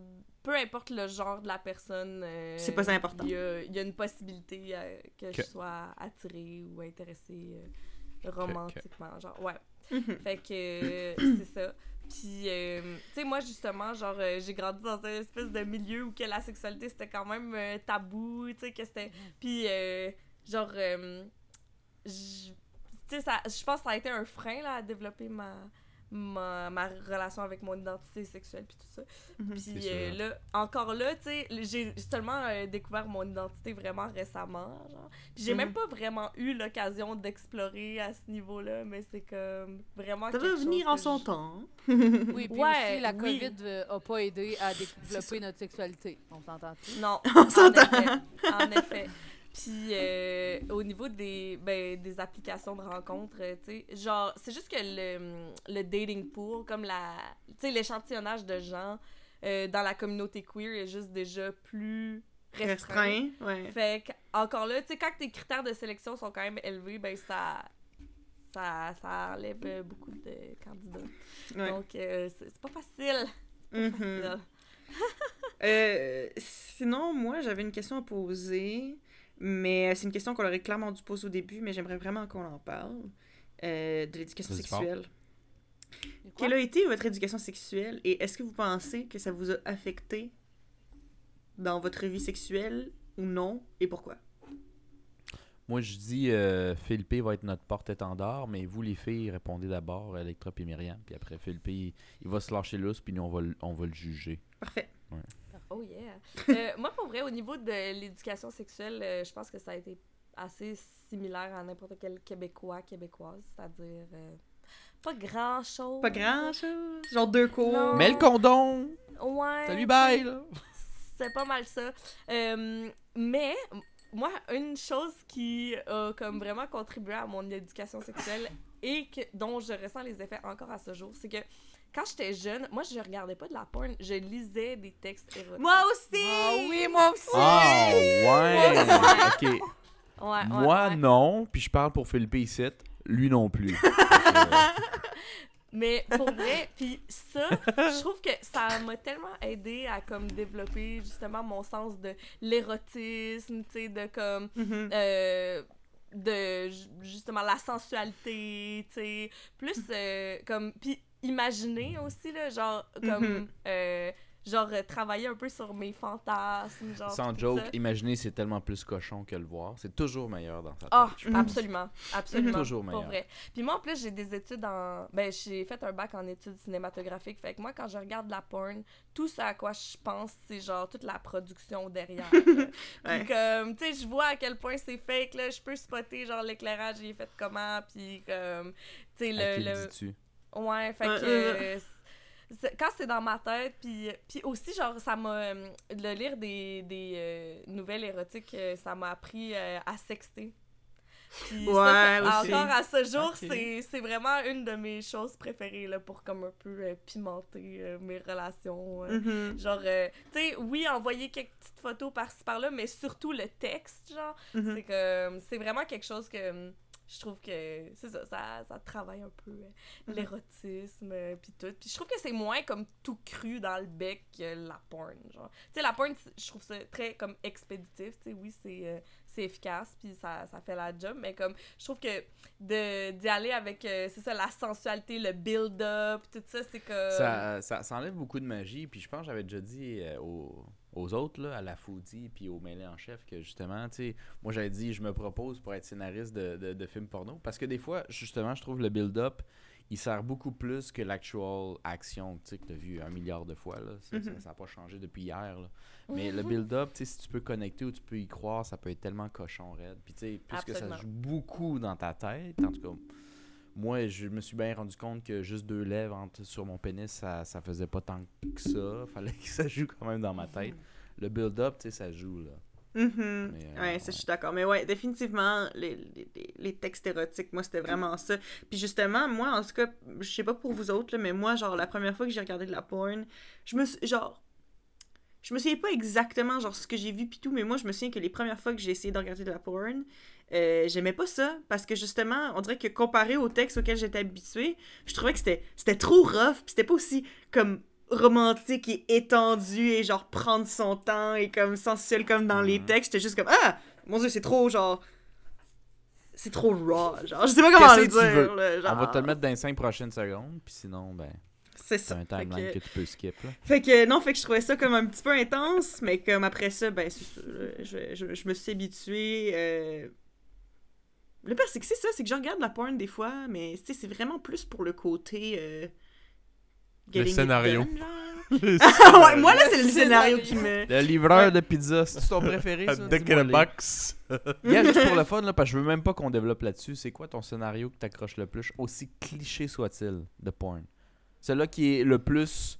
peu importe le genre de la personne, euh, C'est pas ça important. Il y a, il y a une possibilité euh, que je sois attirée ou intéressée euh, romantiquement, genre, ouais. Mhm. Fait que euh, c'est ça. Puis, euh, tu sais, moi, justement, genre, euh, j'ai grandi dans une espèce de milieu où que la sexualité, c'était quand même euh, tabou, tu sais, que c'était... Puis, euh, genre, euh, j- tu sais, ça- je pense que ça a été un frein, là, à développer ma, ma, ma relation avec mon identité sexuelle, puis tout ça. Mhm. Puis C'est euh, là, encore là, tu sais, j'ai seulement euh, découvert mon identité vraiment récemment, genre. Puis j'ai Mhm. même pas vraiment eu l'occasion d'explorer à ce niveau-là, mais c'est comme vraiment Ça va venir en son temps. Oui, puis Ouais, aussi, la oui. COVID euh, a pas aidé à développer notre sexualité. On s'entend-tu? Non, On en s'entend. effet, en effet. Puis euh, au niveau des, ben, des applications de rencontres, euh, tu sais, genre, c'est juste que le, le dating pool, comme la, tu sais, l'échantillonnage de gens euh, dans la communauté queer est juste déjà plus restreint. Restreint, ouais. Fait que, encore là, tu sais, quand tes critères de sélection sont quand même élevés, ben ça, ça, ça enlève beaucoup de candidats. ouais. Donc, c'est pas facile. Mhm. facile. Sinon, moi, j'avais une question à poser. Mais euh, c'est une question qu'on aurait clairement dû poser au début, mais j'aimerais vraiment qu'on en parle. euh, de l'éducation sexuelle. Quelle a été votre éducation sexuelle et est-ce que vous pensez que ça vous a affecté dans votre vie sexuelle ou non et pourquoi? Moi, je dis euh, Philippe va être notre porte-étendard, mais vous, les filles, répondez d'abord Electra et Myriam. Puis après, Philippe, il, il va se lâcher l'os, puis nous, on va, on va le juger. Parfait. Oh yeah. Euh, moi, pour vrai, au niveau de l'éducation sexuelle, euh, je pense que ça a été assez similaire à n'importe quel Québécois, Québécoise. C'est-à-dire euh, pas grand-chose. Pas grand chose. Genre deux cours. Non. Mets le condom! Ouais. Salut, bye! Là. C'est pas mal ça. Euh, mais moi, une chose qui a comme vraiment contribué à mon éducation sexuelle et que, dont je ressens les effets encore à ce jour, c'est que quand j'étais jeune, moi je regardais pas de la porn, je lisais des textes érotiques. Moi aussi! Ah oui, moi aussi! Ah, ouais! ok. Ouais, ouais, Moi, ouais. non, puis je parle pour Philippe ici. Lui non plus. Mais pour vrai, puis ça, je trouve que ça m'a tellement aidé à comme développer justement mon sens de l'érotisme, tu sais, de comme Mhm. euh, de ju- justement la sensualité, tu sais, plus euh, comme puis imaginer aussi là, genre comme Mhm. euh, genre euh, travailler un peu sur mes fantasmes, genre Sans joke, ça. imaginer c'est tellement plus cochon que le voir. C'est toujours meilleur dans sa tête. Ah, je pense. absolument, absolument. Toujours Pour meilleur. vrai. Puis moi, en plus, j'ai des études en... Ben, j'ai fait un bac en études cinématographiques. Fait que moi, quand je regarde la porn, tout ce à quoi je pense, c'est genre toute la production derrière. Ouais. Puis comme, tu sais, je vois à quel point c'est fake, là. Je peux spotter, genre, l'éclairage, il est fait comment, puis comme... Tu sais, À qui le... le le... Ouais, fait Ouais, que... euh, quand c'est dans ma tête, puis, puis aussi, genre, ça m'a... euh, de lire des, des euh, nouvelles érotiques, euh, ça m'a appris euh, à sexter. Puis Ouais, ça- aussi. encore à ce jour, Ok. c'est, vraiment une de mes choses préférées, là, pour comme un peu euh, pimenter euh, mes relations. euh. Mhm. Genre, euh, tu sais, oui, envoyer quelques petites photos par-ci par-là, mais surtout le texte, genre, Mhm. c'est que c'est vraiment quelque chose que je trouve que c'est ça, ça, ça travaille un peu euh, Mhm. l'érotisme euh, puis tout. Puis je trouve que c'est moins comme tout cru dans le bec que la porn, genre. Tu sais la porn, je trouve ça très comme expéditif, tu sais oui, c'est euh, c'est efficace puis ça, ça fait la job, mais comme je trouve que de d'y aller avec euh, c'est ça la sensualité, le build-up, tout ça, c'est que Ça, ça, ça enlève beaucoup de magie. Puis je pense que j'avais déjà dit euh, aux, autres, là, à la foodie puis au mêlé en chef, que justement, tu sais, moi j'avais dit, je me propose pour être scénariste de, de, de films porno. Parce que des fois, justement, je trouve le build-up, il sert beaucoup plus que l'actual action, tu sais, que tu as vu un milliard de fois. Là. Ça Mhm. n'a pas changé depuis hier. là. Mais le build-up, tu sais, si tu peux connecter ou tu peux y croire, ça peut être tellement cochon raide. Puis tu sais, puisque ça joue beaucoup dans ta tête, en tout cas, moi, je me suis bien rendu compte que juste deux lèvres entre- sur mon pénis, ça, ça faisait pas tant que ça. Fallait que ça joue quand même dans ma tête. Le build-up, tu sais, ça joue, là. Mais, euh, ouais, ça, je suis d'accord. Mais ouais, définitivement, les, les- les- les textes érotiques, moi, c'était vraiment ça. Puis justement, moi, en tout cas, je sais pas pour vous autres, là, mais moi, genre, la première fois que j'ai regardé de la porn, je me suis, genre, je me souviens pas exactement, genre, ce que j'ai vu pis tout, mais moi, je me souviens que les premières fois que j'ai essayé de regarder de la porn, euh, j'aimais pas ça, parce que justement, on dirait que comparé au texte auquel j'étais habituée, je trouvais que c'était c'était trop rough, pis c'était pas aussi, comme, romantique et étendu et genre prendre son temps et comme sensuel comme dans les textes. J'étais juste comme Ah! Mon dieu, c'est trop genre. C'est trop raw. Genre, je sais pas comment Qu'est-ce le que tu veux? dire. là, genre. On va te le mettre dans les 5 prochaines secondes, puis sinon, ben, C'est c'est ça. un Fait timeline que, que... tu peux skip, là. fait que, non, fait que je trouvais ça comme un petit peu intense, mais comme après ça, ben, c'est je, je, je me suis habituée. euh, Le pire, c'est que c'est ça, c'est que je regarde la porn des fois, mais tu sais, c'est vraiment plus pour le côté. euh, it scénario. done, genre. Ah ouais, moi là, c'est le scénario Scénario. qui me. Le livreur de pizza, c'est ton préféré, ça? Dick Dis-moi in a box. Yeah, juste pour le fun, là, parce que je veux même pas qu'on développe là-dessus. C'est quoi ton scénario que t'accroches le plus, aussi cliché soit-il, de porn? Celui-là qui est le plus.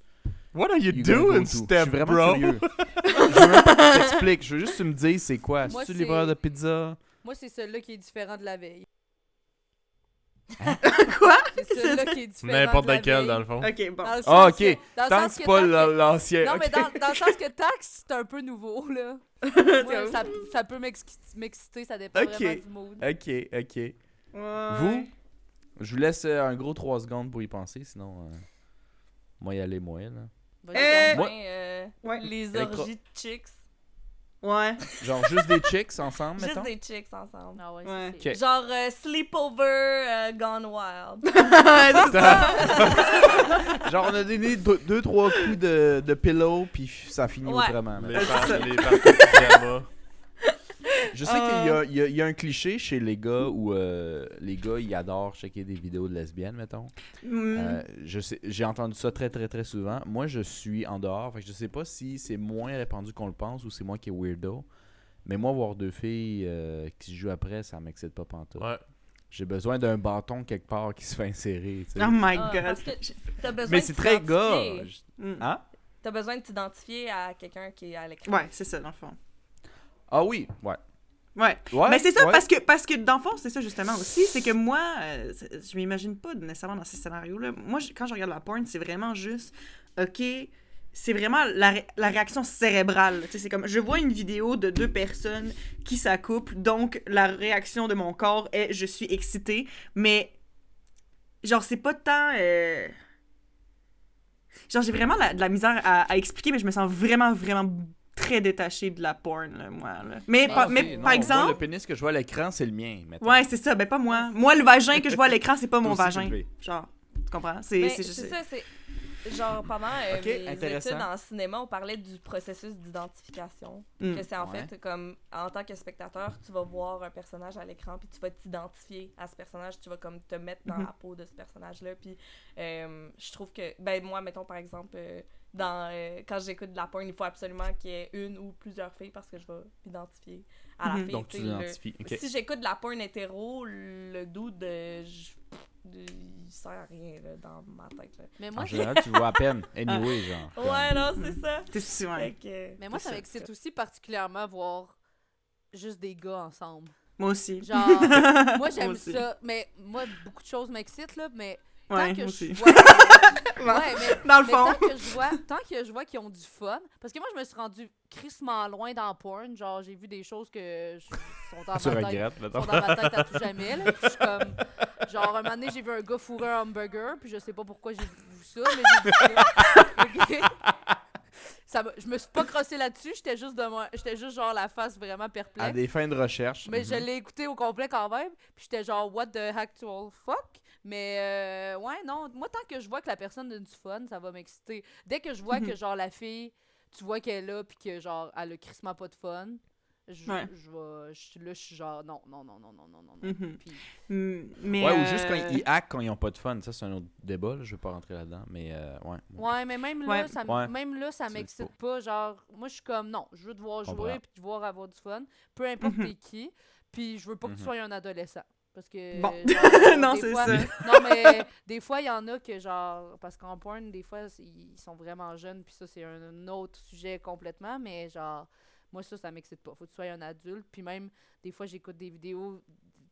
What are you, you gonna go doing, Steph, bro? curieux. je veux même pas que tu t'expliques. Je veux juste que tu me dises c'est quoi? C'est-tu c'est- livreur de pizza? Moi, c'est celui-là qui est différent de la veille. Quoi? C'est celui-là qui est différent N'importe de la lequel, veille. dans le fond. Ok, bon. Dans le Ah, ok. que- Tant que c'est pas l'ancien. Non, mais dans, dans le sens que taxe, c'est un peu nouveau, là. Moi, ça, ça peut m'exciter, ça dépend Ok. vraiment du mood. Ok, ok. Ouais. Vous, je vous laisse euh, un gros 3 secondes pour y penser, sinon. euh, Moi, y aller, moi, là. Eh! euh, Ouais. les orgies de chicks. Ouais. Genre juste des chicks ensemble, Juste mettons? des chicks ensemble. Ah ouais, Ouais. c'est- Ok. Genre euh, Sleepover euh, Gone Wild. C'est ça. Genre on a donné deux, deux, trois coups de, de pillow, puis ça finit Ouais. autrement. Les, mettons. par les parties de pyjama. Je sais qu'il y a, il y a- il y a un cliché chez les gars où euh, les gars, ils adorent checker des vidéos de lesbiennes, mettons. Mm. Euh, je sais, j'ai entendu ça très très très souvent. Moi, je suis en dehors, fait que je sais pas si c'est moins répandu qu'on le pense ou c'est moi qui est weirdo. Mais moi, voir deux filles euh, qui se jouent après, ça m'excite pas pantoute. Ouais. J'ai besoin d'un bâton quelque part qui se fait insérer. Oh my Ah, god. parce que t'as besoin Mais de c'est très gars. Mm. Hein? T'as besoin de t'identifier à quelqu'un qui est à l'écran. Ouais, c'est ça, dans le fond. Ah oui, ouais. Ouais. Ouais, mais c'est ça, ouais. parce que, parce que dans le fond, c'est ça justement aussi, c'est que moi, euh, je m'imagine pas nécessairement dans ces scénarios-là. Moi, je- quand je regarde la porn, c'est vraiment juste, ok, c'est vraiment la, ré- la réaction cérébrale. Tu sais, c'est comme, je vois une vidéo de deux personnes qui s'accouplent, donc la réaction de mon corps est, je suis excitée, mais genre, c'est pas tant... euh, Genre, j'ai vraiment la- de la misère à, à expliquer, mais je me sens vraiment, vraiment très détachée de la porn, là, moi. là. Mais, Mais par, mais ok, non, par moi, exemple... le pénis que je vois à l'écran, c'est le mien. Ouais, c'est ça, ben pas moi. Moi, le vagin que je vois à l'écran, c'est pas mon vagin. Genre, tu comprends? C'est Mais c'est c'est juste. ça, c'est. Genre, pendant euh, Ok, mes intéressant. études en cinéma, on parlait du processus d'identification. Mm. Que c'est en Ouais. fait comme, en tant que spectateur, tu vas voir un personnage à l'écran, puis tu vas t'identifier à ce personnage, tu vas comme te mettre dans Mhm. la peau de ce personnage-là. Puis euh, je trouve que, ben moi, mettons par exemple, euh, dans, euh, quand j'écoute de la porn, il faut absolument qu'il y ait une ou plusieurs filles parce que je vais m'identifier à la Mhm. fille. Donc tu le-. Si j'écoute de la porn hétéro, le doute de. je- de- il sert à rien là, dans ma tête. Là. Mais moi, En général, tu vois à peine. Anyway, genre. comme- Ouais, non, c'est ça. T'es si, que- mais moi, ça m'excite aussi particulièrement voir juste des gars ensemble. Moi aussi. Genre, moi, j'aime ça. Mais moi, beaucoup de choses m'excitent, là. Mais tant Ouais, que moi je aussi. vois. ouais, mais Dans le Mais fond. tant que je vois, tant que je vois qu'ils ont du fun, parce que moi je me suis rendu crissement loin dans porn, genre j'ai vu des choses que je, sont dans Tu ma tête, regrettes, sont dans ma tête à tout jamais. Là, Puis je suis comme, genre un moment donné j'ai vu un gars fourrer un hamburger, puis je sais pas pourquoi j'ai vu ça, mais j'ai vu ça. Je me suis pas crossé là-dessus, j'étais juste de moi, j'étais juste genre la face vraiment À perplexe. des fins de recherche. Mais je mhm. l'ai écouté au complet quand même. Puis j'étais genre, what the actual fuck? Mais euh, ouais, non. Moi, tant que je vois que la personne a du fun, ça va m'exciter. Dès que je vois que genre la fille, tu vois qu'elle est là, puis que genre elle a crissement pas de fun, je, Ouais. je vais. je- Là, je suis genre, non, non, non, non, non, non, non. Mhm. Puis, Mm, Mais, Ouais, ou euh, juste quand ils hackent quand ils ont pas de fun. Ça, c'est un autre débat. là, Je vais pas rentrer là-dedans. Mais euh, ouais. ouais, mais même là, Ouais. ça, m- Ouais. même là, ça m'excite pas. Genre, moi, je suis comme, non, je veux te voir jouer, puis te voir avoir du fun. Peu importe Mhm. t'es qui. Puis je veux pas que tu Mhm. sois un adolescent. Parce que. Bon. genre, Non, c'est fois- ça. Non, mais des fois, il y en a que, genre, parce qu'en porn, des fois, ils sont vraiment jeunes, puis ça, c'est un autre sujet complètement, mais genre, moi, ça, ça m'excite pas. Faut que tu sois un adulte, puis même, des fois, j'écoute des vidéos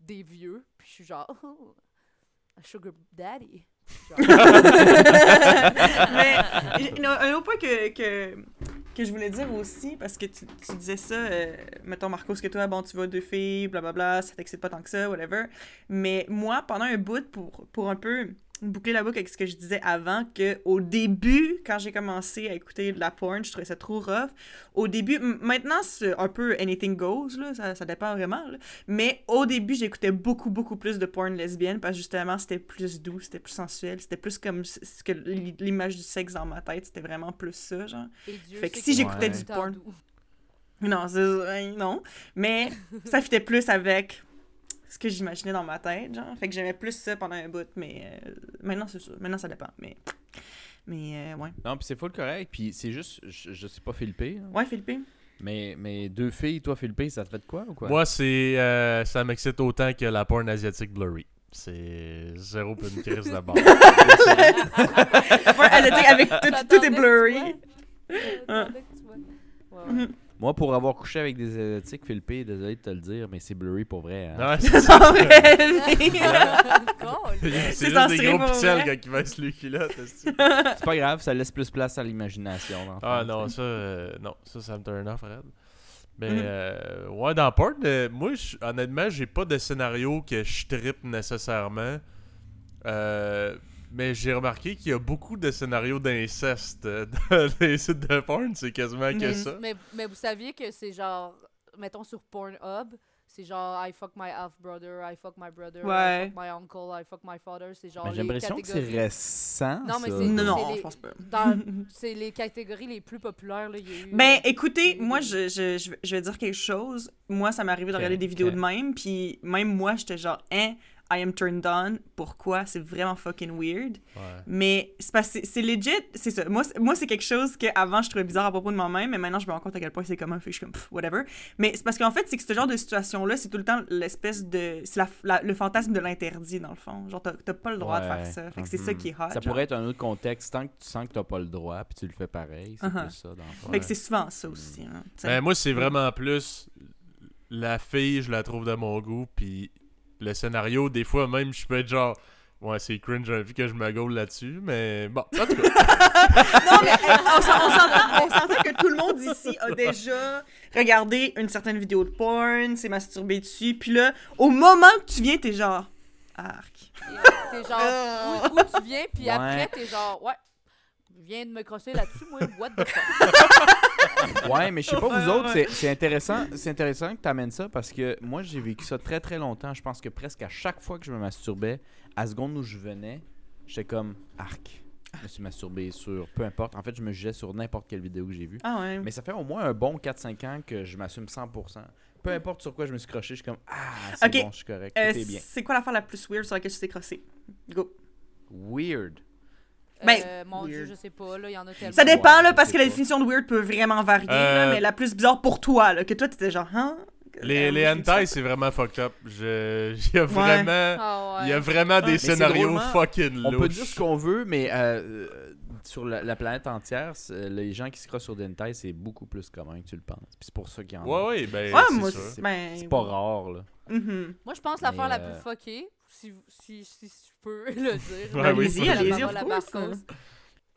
des vieux, puis je suis genre, oh, un sugar daddy. Genre, mais un autre point que, que, que je voulais dire aussi, parce que tu, tu disais ça, euh, mettons Marcos, que toi, bon, tu vois deux filles, blablabla, ça t'excite pas tant que ça, whatever. Mais moi, pendant un bout, pour, pour un peu boucler la boucle avec ce que je disais avant, que au début, quand j'ai commencé à écouter de la porn, je trouvais ça trop rough. Au début, maintenant, c'est un peu anything goes, là, ça, ça dépend vraiment, là. Mais au début, j'écoutais beaucoup, beaucoup plus de porn lesbienne parce que justement, c'était plus doux, c'était plus sensuel, c'était plus comme ce que l'image du sexe dans ma tête, c'était vraiment plus ça, genre. Dieu Fait que si j'écoutais du porn-. Non, c'est euh, non. Mais ça fitait plus avec ce que j'imaginais dans ma tête, genre. Fait que j'aimais plus ça pendant un bout, mais euh, maintenant, c'est ça. Maintenant, ça dépend, mais... Mais, euh, ouais. Non, puis c'est full correct. Puis c'est juste, je, je sais pas Philippe. Ouais, Philippe? Mais, mais deux filles, toi, Philippe, ça te fait de quoi ou quoi? Moi, c'est euh, ça m'excite autant que la porn asiatique blurry. C'est zéro peu une crise d'abord. La porn asiatique avec tout, tout est blurry. que tu Moi, pour avoir couché avec des asiatiques, Philippe, désolé de te le dire, mais c'est blurry pour vrai. hein. Ouais, c'est ça. En vrai. Cool. C'est censuré des gros pour pixels vrai. quand il baisse le culotte. esti. C'est pas grave, ça laisse plus place à l'imagination. Ah non, ça, euh, non, ça, ça me turn off, Red. Mais, Mhm. euh, ouais, dans Porn, euh, moi, je- honnêtement, j'ai pas de scénario que je trippe nécessairement. Euh, Mais j'ai remarqué qu'il y a beaucoup de scénarios d'inceste euh, dans les sites de porn, c'est quasiment que ça. Mais, mais vous saviez que c'est genre, mettons sur Pornhub, c'est genre I fuck my half brother, I fuck my brother, Ouais. I fuck my uncle, I fuck my father, c'est genre Mais j'ai l'impression que c'est récent. Non, mais c'est- Non, les- je pense pas. Dans- c'est les catégories les plus populaires là, y a eu. Ben, écoutez, il y a eu moi, je, je, je, vais- dire quelque chose. Moi, ça m'est arrivé de regarder des vidéos de même, puis même moi, j'étais genre, hein, I am turned on. Pourquoi? C'est vraiment fucking weird. Ouais. Mais c'est parce que c'est- legit, c'est ça. Moi, c'est- moi c'est quelque chose que avant je trouvais bizarre à propos de moi-même, mais maintenant je me rends compte à quel point c'est commun, fait que je suis comme pff, whatever. Mais c'est parce qu'en fait, c'est que ce genre de situation-là, c'est tout le temps l'espèce de. C'est la- la- le fantasme de l'interdit, dans le fond. Genre, t'as t'as pas le droit de faire ça. Fait que c'est ça Mhm. qui est hot. Ça genre. pourrait être un autre contexte. Tant que tu sens que t'as pas le droit, puis tu le fais pareil, c'est Uh-huh. plus ça, dans le fond. Fait que c'est souvent ça aussi. hein. Ben, moi, c'est vraiment plus la fille, je la trouve de mon goût, puis le scénario, des fois, même, je peux être genre. Ouais, c'est cringe, j'ai envie que je me gaule là-dessus, mais bon, en tout cas. Non, mais hey, on s'en- on s'entend on s'entend que tout le monde ici a déjà regardé une certaine vidéo de porn, s'est masturbé dessus, puis là, au moment que tu viens, t'es genre. Arc. T'es genre, où, où tu viens, puis Ouais. après, t'es genre, ouais, viens de me crosser là-dessus, moi, what the fuck? Ouais, mais je sais pas, vous autres, c'est- c'est intéressant, c'est intéressant que tu amènes ça parce que moi, j'ai vécu ça très très longtemps. Je pense que presque à chaque fois que je me masturbais, à seconde où je venais, j'étais comme arc. Je me suis masturbé sur peu importe. En fait, je me jugeais sur n'importe quelle vidéo que j'ai vue. Ah ouais. Mais ça fait au moins un bon 4-5 ans que je m'assume 100%. Peu importe sur quoi je me suis croché, je suis comme Ah, c'est Ok. bon, je suis correct, Euh, tout est bien. c'est quoi l'affaire la plus weird sur laquelle tu t'es crossé? Go. Weird. Ben, Euh, mon Dieu, je sais pas, là, il y en a tellement. Ça dépend, là, parce que la définition de weird peut vraiment varier, Euh, là, mais la plus bizarre pour toi, là, que toi, t'étais genre, hein? Les, Euh, les hentai, c'est vraiment fucked up. Je... Il y a vraiment, Ah ouais. il y a vraiment des Mais scénarios fucking On louches. peut dire ce qu'on veut, mais euh, euh, sur la, la planète entière, les gens qui se crossent sur des hentai, c'est beaucoup plus commun que tu le penses. Puis c'est pour ça qu'il y en a. Ouais, ouais, ben, Ouais, c'est moi, sûr. c'est ben, C'est pas rare, là. Mhm. Moi, je pense l'affaire Mais, la euh, plus fuckée, si, si, si je peux le dire. Ouais, oui, allez-y, allez-y, La. Barcos.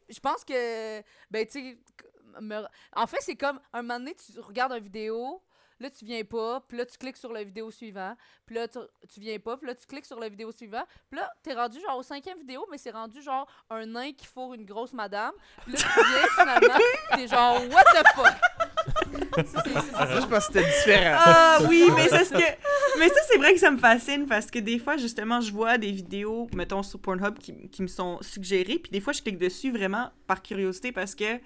Je pense que, ben, tu sais, me- en fait, c'est comme un moment donné, tu regardes une vidéo, là, tu viens pas, puis là, tu cliques sur la vidéo suivante, puis là, tu, tu viens pas, puis là, tu cliques sur la vidéo suivante, puis là, t'es rendu genre au cinquième vidéo, mais c'est rendu genre un nain qui fourre une grosse madame, puis là, tu viens finalement, t'es genre, what the fuck? C'est- c'est- c'est- Ça, je pense que c'était différent. Ah oui, mais c'est ce que. Mais ça, c'est vrai que ça me fascine parce que des fois, justement, je vois des vidéos, mettons sur Pornhub, qui, qui me sont suggérées, puis des fois, je clique dessus vraiment par curiosité parce que. Tu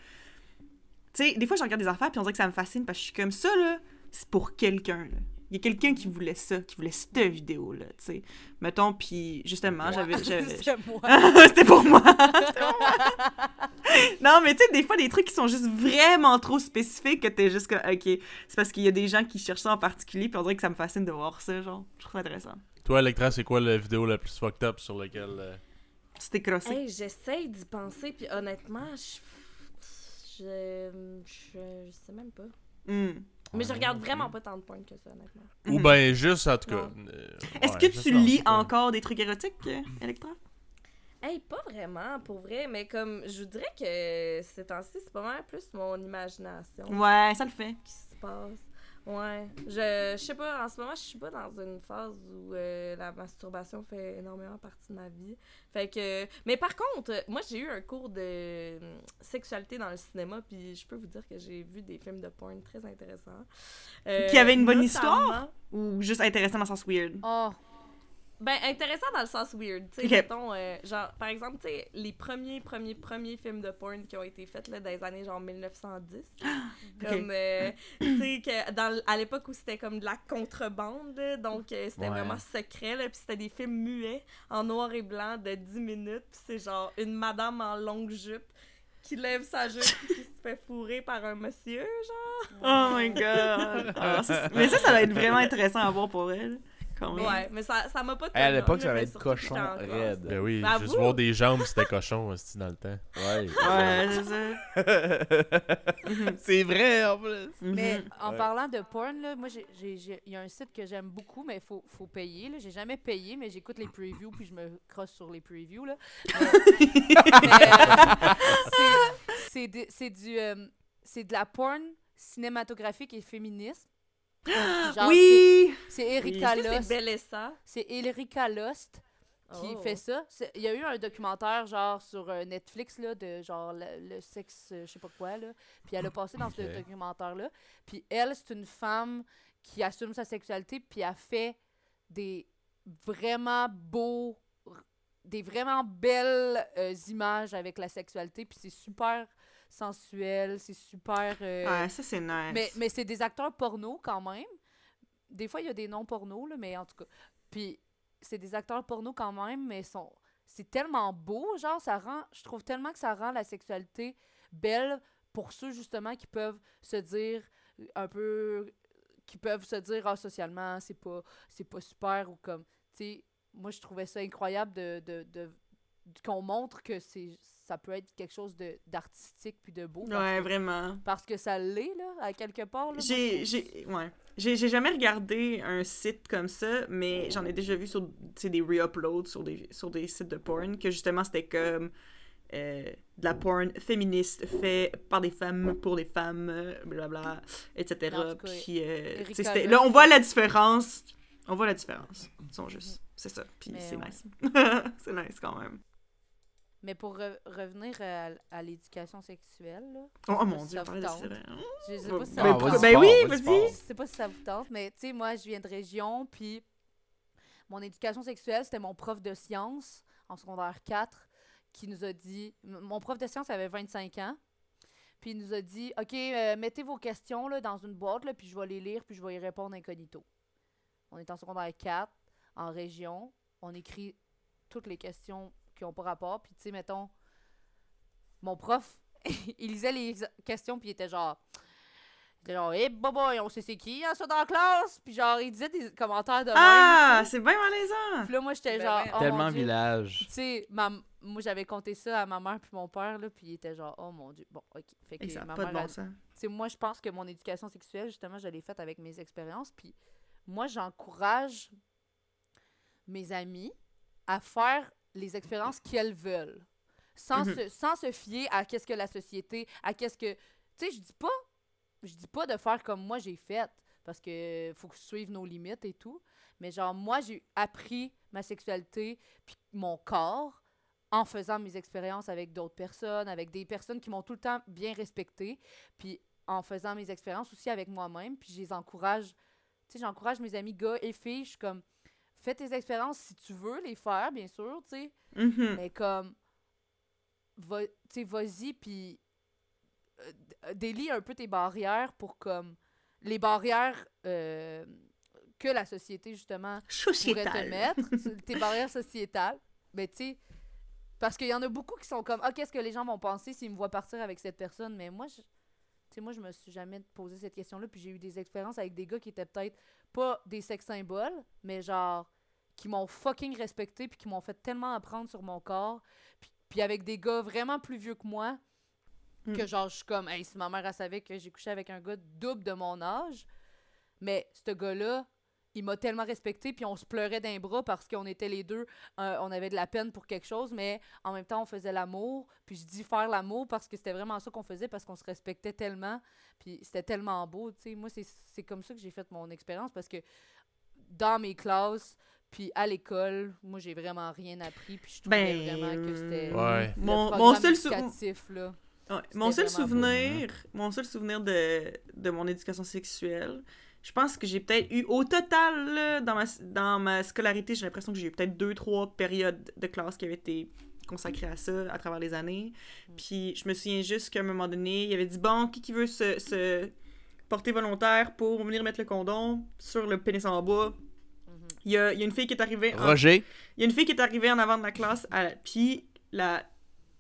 sais, des fois, je regarde des affaires, puis on dirait que ça me fascine parce que je suis comme ça, là. C'est pour quelqu'un, là. Il y a quelqu'un qui voulait ça, qui voulait cette vidéo-là, tu sais. Mettons, puis justement, j'avais. j'avais- C'est moi. C'était pour moi. C'était pour moi. non, mais tu sais, des fois, des trucs qui sont juste vraiment trop spécifiques que t'es juste comme, OK, c'est parce qu'il y a des gens qui cherchent ça en particulier, puis on dirait que ça me fascine de voir ça, genre. Je trouve ça intéressant. Toi, Electra, c'est quoi la vidéo la plus fucked up sur laquelle. euh, Tu t'es crossé. Hey, j'essaye d'y penser, puis honnêtement, je... Je... je... je sais même pas. Hmm. Mais je regarde vraiment pas tant de points que ça, honnêtement. Ou Mhm. ben juste, en tout cas. Euh, Est-ce ouais, que tu lis encore des trucs érotiques, euh, Electra? Hey, pas vraiment, pour vrai, mais comme, je vous dirais que ces temps-ci, c'est pas mal plus mon imagination Ouais, ça le fait. qui se passe. Ouais. Je, je sais pas, en ce moment, je suis pas dans une phase où euh, la masturbation fait énormément partie de ma vie. Fait que. Mais par contre, moi, j'ai eu un cours de euh, sexualité dans le cinéma, puis je peux vous dire que j'ai vu des films de porn très intéressants. Euh, Qui avaient une bonne notamment- histoire? Ou juste intéressant dans le sens weird? Oh, Ben, intéressant dans le sens weird. Tu sais, mettons, euh, genre, par exemple, tu sais, les premiers, premiers, premiers films de porn qui ont été faits, là, dans les années, genre, 1910. Comme, euh, tu sais, que dans, l- à l'époque où c'était comme de la contrebande, là, donc euh, c'était Ouais. vraiment secret, là, puis c'était des films muets, en noir et blanc, de 10 minutes, puis c'est genre une madame en longue jupe qui lève sa jupe puis qui se fait fourrer par un monsieur, genre. Oh my god! Ah, ça, mais ça, ça va être vraiment intéressant à voir pour elle. Quand même. Ouais, mais ça ça m'a pas à l'époque, ça mais être cochon en raide. Ben oui, Ben, juste vous- voir des jambes, c'était cochon aussi dans le temps. Ouais. Ouais, c'est ça. c'est vrai, en plus. Mais Mhm. en Ouais. parlant de porn, là, moi, j'ai- j'ai- j'ai- il y a un site que j'aime beaucoup, mais il faut, faut payer. là. J'ai jamais payé, mais j'écoute les previews puis je me crosse sur les previews. Là. Mais- mais, euh, c'est- c'est de- c'est du, euh, c'est de la porn cinématographique et féministe. Genre, oui! C'est Oui. Erika c'est Lost. C'est Erika Lost. qui Oh. fait ça. Il y a eu un documentaire, genre, sur euh, Netflix, là, de genre le, le sexe, euh, je sais pas quoi, là. Puis elle a passé dans ce Ok. documentaire-là. Puis elle, c'est une femme qui assume sa sexualité, puis elle fait des vraiment beaux, des vraiment belles euh, images avec la sexualité, puis c'est super sensuel, c'est super... euh, Ouais, ça, c'est nice. mais, mais c'est des acteurs porno quand même. Des fois, il y a des noms porno, là, mais en tout cas. Puis c'est des acteurs porno quand même, mais sont. C'est tellement beau, genre, ça rend. Je trouve tellement que ça rend la sexualité belle pour ceux justement qui peuvent se dire un peu. qui peuvent se dire, ah, socialement, c'est pas, c'est pas super ou comme. Tu sais, moi, je trouvais ça incroyable de. de, de- qu'on montre que c'est ça peut être quelque chose de d'artistique puis de beau Ouais, que- vraiment. parce que ça l'est, là, à quelque part. là, J'ai, j'ai, ouais. J'ai, j'ai jamais regardé un site comme ça, mais j'en ai déjà vu sur, des re-uploads sur des, sur des sites de porn, que justement, c'était comme euh, de la porn féministe fait par des femmes, pour des femmes, euh, blabla, etc. Cas, Puis, euh, là, on voit la différence. On voit la différence. Ils sont juste... C'est ça. Puis c'est ouais. nice. c'est nice quand même. Mais pour re- revenir à, à l'éducation sexuelle, là, Oh, oh sais mon pas si dieu, ça vous tente. vrai. je sais Ben, pas si ça vous tente. ben oui, vas-y. Je sais pas si ça vous tente, mais tu sais, moi, je viens de région, puis mon éducation sexuelle, c'était mon prof de sciences en secondaire 4 qui nous a dit. Mon prof de sciences avait 25 ans, puis il nous a dit OK, euh, mettez vos questions là, dans une boîte, là, puis je vais les lire, puis je vais y répondre incognito. On est en secondaire 4, en région, on écrit toutes les questions qui ont pas rapport, puis tu sais, mettons, mon prof, il lisait les questions, puis il était genre. il était genre, hé, boboy, on sait c'est qui, hein, ça dans la classe? Puis genre, il disait des commentaires de même, Ah, c'est bien malaisant! Puis là, moi, j'étais Ben genre, oh, Tellement mon Dieu. village. Tu sais, ma- moi, j'avais compté ça à ma mère puis mon père, là, puis il était genre, oh mon Dieu. Bon, ok. Fait que a ma pas de bon elle- sens. tu sais, moi, je pense que mon éducation sexuelle, justement, je l'ai faite avec mes expériences. Puis moi, j'encourage mes amis à faire les expériences qu'elles veulent. Sans, Mhm. se, sans se fier à qu'est-ce que la société, à qu'est-ce que... Tu sais, je dis pas... Je dis pas de faire comme moi j'ai fait, parce que faut que je suive nos limites et tout. Mais genre, moi, j'ai appris ma sexualité puis mon corps en faisant mes expériences avec d'autres personnes, avec des personnes qui m'ont tout le temps bien respectée, puis en faisant mes expériences aussi avec moi-même, puis je les encourage, tu sais, j'encourage mes amis gars et filles, je suis comme, fais tes expériences si tu veux les faire, bien sûr, tu sais, Mhm. mais comme, va, tu sais, vas-y, puis euh, délie un peu tes barrières pour comme, les barrières euh, que la société, justement, pourrait te mettre, tes barrières sociétales. Mais tu sais, parce qu'il y en a beaucoup qui sont comme, ah, qu'est-ce que les gens vont penser s'ils me voient partir avec cette personne? Mais moi, je, tu sais, moi, je me suis jamais posé cette question-là. Puis j'ai eu des expériences avec des gars qui étaient peut-être pas des sex symboles, mais genre, qui m'ont fucking respecté, puis qui m'ont fait tellement apprendre sur mon corps. Puis, puis avec des gars vraiment plus vieux que moi, Mm. que genre, je suis comme, hey, si ma mère, elle savait que j'ai couché avec un gars double de mon âge, mais ce gars-là, il m'a tellement respecté, puis on se pleurait d'un bras parce qu'on était les deux, euh, on avait de la peine pour quelque chose, mais en même temps, on faisait l'amour. Puis je dis faire l'amour parce que c'était vraiment ça qu'on faisait, parce qu'on se respectait tellement, puis c'était tellement beau, tu sais. Moi, c'est- c'est comme ça que j'ai fait mon expérience, parce que dans mes classes, puis à l'école, moi, j'ai vraiment rien appris, puis je trouvais Ben, vraiment que c'était... Ouais. le Mon, seul sou- là. Ouais, Mon seul beau. souvenir, mon seul souvenir de, de mon éducation sexuelle, je pense que j'ai peut-être eu au total là, dans ma dans ma scolarité, j'ai l'impression que j'ai eu peut-être deux trois périodes de classe qui avaient été consacrées à ça à travers les années. Mm. Puis je me souviens juste qu'à un moment donné, il avait dit bon, qui qui veut se, se porter volontaire pour venir mettre le condom sur le pénis en bois. Il y a, il y a une fille qui est arrivée en- Roger, il y a une fille qui est arrivée en avant de la classe, à- puis la,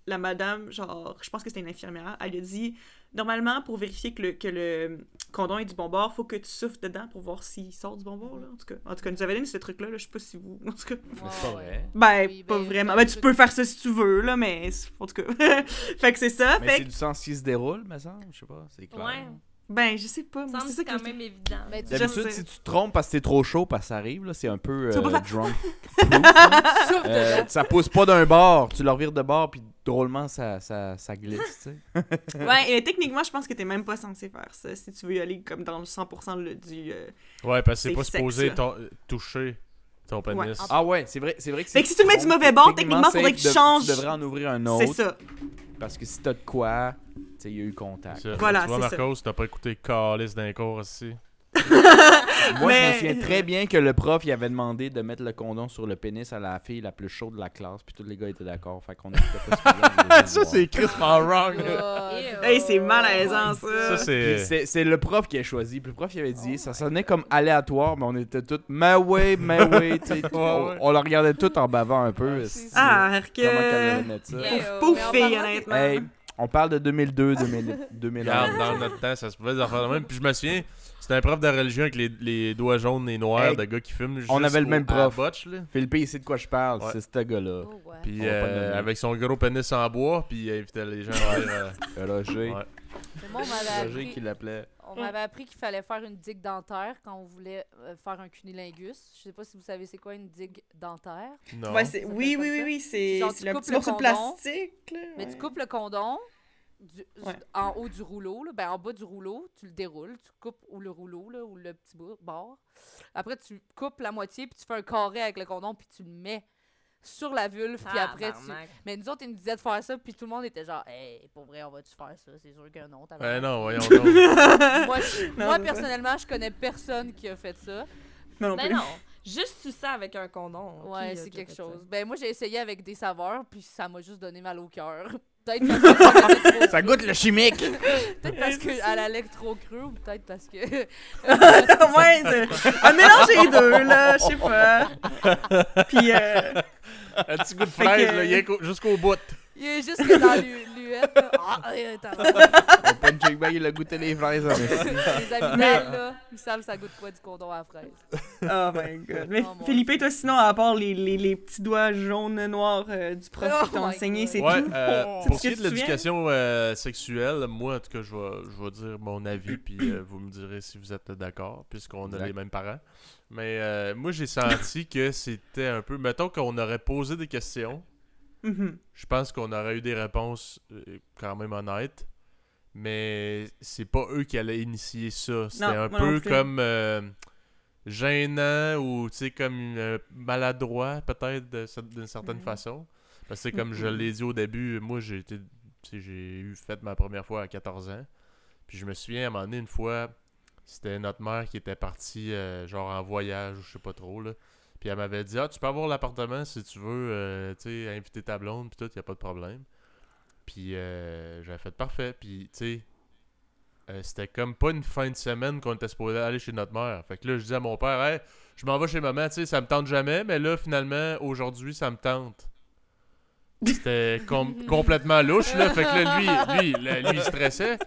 la madame, genre, je pense que c'était une infirmière, elle lui a dit normalement, pour vérifier que le, que le condom est du bon bord, faut que tu souffles dedans pour voir s'il sort du bon bord, là, en tout cas. En tout cas, elle nous avait donné ce truc-là, là, je sais pas si vous. En tout cas. c'est pas vrai. Ben, Oui, pas ben, vraiment. Ben, tu peux faire ça si tu veux, là, mais en tout cas. fait que c'est ça, Mais fait c'est que. du sens qui se déroule, me semble. Je sais pas, c'est clair. Ouais. Ben, je sais pas. Ça moi, me C'est ça semble que quand je- même évident. Tu- D'habitude, si tu te trompes parce que t'es trop chaud, parce que ça arrive, là, c'est un peu euh, pas drunk. souffle Euh, ça pousse pas d'un bord, tu le revires de bord, puis drôlement, ça, ça, ça glisse, tu sais. Ouais, et techniquement, je pense que t'es même pas censé faire ça si tu veux y aller comme dans le 100% le- du. euh, Ouais, parce que c'est C'est pas supposé ton- toucher Ton pénis. Ah ouais, c'est vrai, c'est vrai que c'est. Fait que si tu le mets du mauvais bord, techniquement, c'est faudrait que tu changes. Tu devrais en ouvrir un C'est autre. ça. Parce que si t'as de quoi, il y a eu contact. Voilà, tu vois. Marcos, t'as pas écouté Calice d'un cours ici. Moi, Mais- je me souviens très bien que le prof, il avait demandé de mettre le condom sur le pénis à la fille la plus chaude de la classe, puis tous les gars étaient d'accord. Fait qu'on pas ce ça, c'est Chris wrong. Hey, c'est malaisant, Ça, ça. C'est. Le prof qui a choisi. Puis le prof, il avait dit, ça sonnait comme aléatoire, mais on était tous, mais oui, mais oui. tu sais, on, on le regardait tout en bavant un peu. Ah, Comment qu'elle que. allait mettre ça? Pauvre Mais en fille, honnêtement. Hey, on parle de 2002, 2000, 2001. Regarde, dans notre temps, ça se pouvait des affaires de même. Puis je me souviens, c'était un prof de religion avec les, les doigts jaunes et noirs Hey, de gars qui fument. on avait le même prof. botche, là. Philippe, il sait de quoi je parle, Ouais. c'est ce gars-là. Oh, ouais. Puis euh, avec son gros pénis en bois, puis il invitait les gens à faire. euh, Roger. Ouais. Mais moi, on m'avait Roger appris, qui l'appelait. On m'avait appris qu'il fallait faire une digue dentaire quand on voulait euh, faire un cunilingus. Je sais pas si vous savez c'est quoi une digue dentaire. Non. Ouais, c'est- Ça oui, oui, oui, oui, c'est Genre, c'est tu le coupes petit le morceau de condom, plastique, là. Mais tu coupes le condom du- Ouais. en haut du rouleau, là, ben en bas du rouleau, tu le déroules, tu coupes ou le rouleau là, ou le petit bout- bord. Après tu coupes la moitié puis tu fais un carré avec le condom puis tu le mets sur la vulve puis après tu Mais nous autres ils nous disaient de faire ça puis tout le monde était genre "Hey, pour vrai, on va-tu faire ça? C'est sûr que non, t'as Ben non, voyons donc. Moi, je- Non, moi personnellement, je connais personne qui a fait ça. Moi non Ben plus. non, juste su ça avec un condom. Ouais, a c'est quelque ça? chose. Ben moi j'ai essayé avec des saveurs puis ça m'a juste donné mal au cœur. Peut-être parce que ça goûte le chimique! Peut-être parce qu'elle allait trop cru ou peut-être parce que. ouais, c'est un mélange des deux, là, je sais pas. Puis, euh, Un petit goût de fraise, là, rien qu'au- jusqu'au bout. Il est juste que dans là. Ah, euh, t'as- Le punching bag, il a goûté les fraises. esti. Les habitants, là, ils savent ça goûte quoi du condom à la fraise. oh my god. Mais Oh, mon Philippe, toi, sinon, à part les, les, les petits doigts jaunes, noirs euh, du prof Oh qui t'ont my enseigné, God. c'est Ouais, tout. euh, C'est pour ce ce qui est de tu te souviens? l'éducation euh, sexuelle, moi, en tout cas, je vais, je vais dire mon avis, puis euh, vous me direz si vous êtes d'accord, puisqu'on a Exact. les mêmes parents. Mais euh, moi, j'ai senti que c'était un peu. Mettons qu'on aurait posé des questions. Mhm. Je pense qu'on aurait eu des réponses euh, quand même honnêtes. Mais c'est pas eux qui allaient initier ça. C'était un peu comme euh, gênant ou tu sais comme euh, maladroit peut-être d'une certaine Mhm. façon. Parce que comme je Mhm. l'ai dit au début, moi j'ai été j'ai eu fait ma première fois à 14 ans. Puis je me souviens à un moment donné une fois, c'était notre mère qui était partie euh, genre en voyage ou je sais pas trop là. Puis elle m'avait dit Ah, tu peux avoir l'appartement si tu veux, euh, tu sais, inviter ta blonde, puis tout, y a pas de problème. Puis euh, j'avais fait parfait. Puis tu sais, euh, c'était comme pas une fin de semaine qu'on était supposé aller chez notre mère. Fait que là, je disais à mon père Hey, je m'en vais chez maman, tu sais, ça me tente jamais, mais là, finalement, aujourd'hui, ça me tente. C'était com- complètement louche, là. Fait que là, lui, lui, là, lui, il stressait.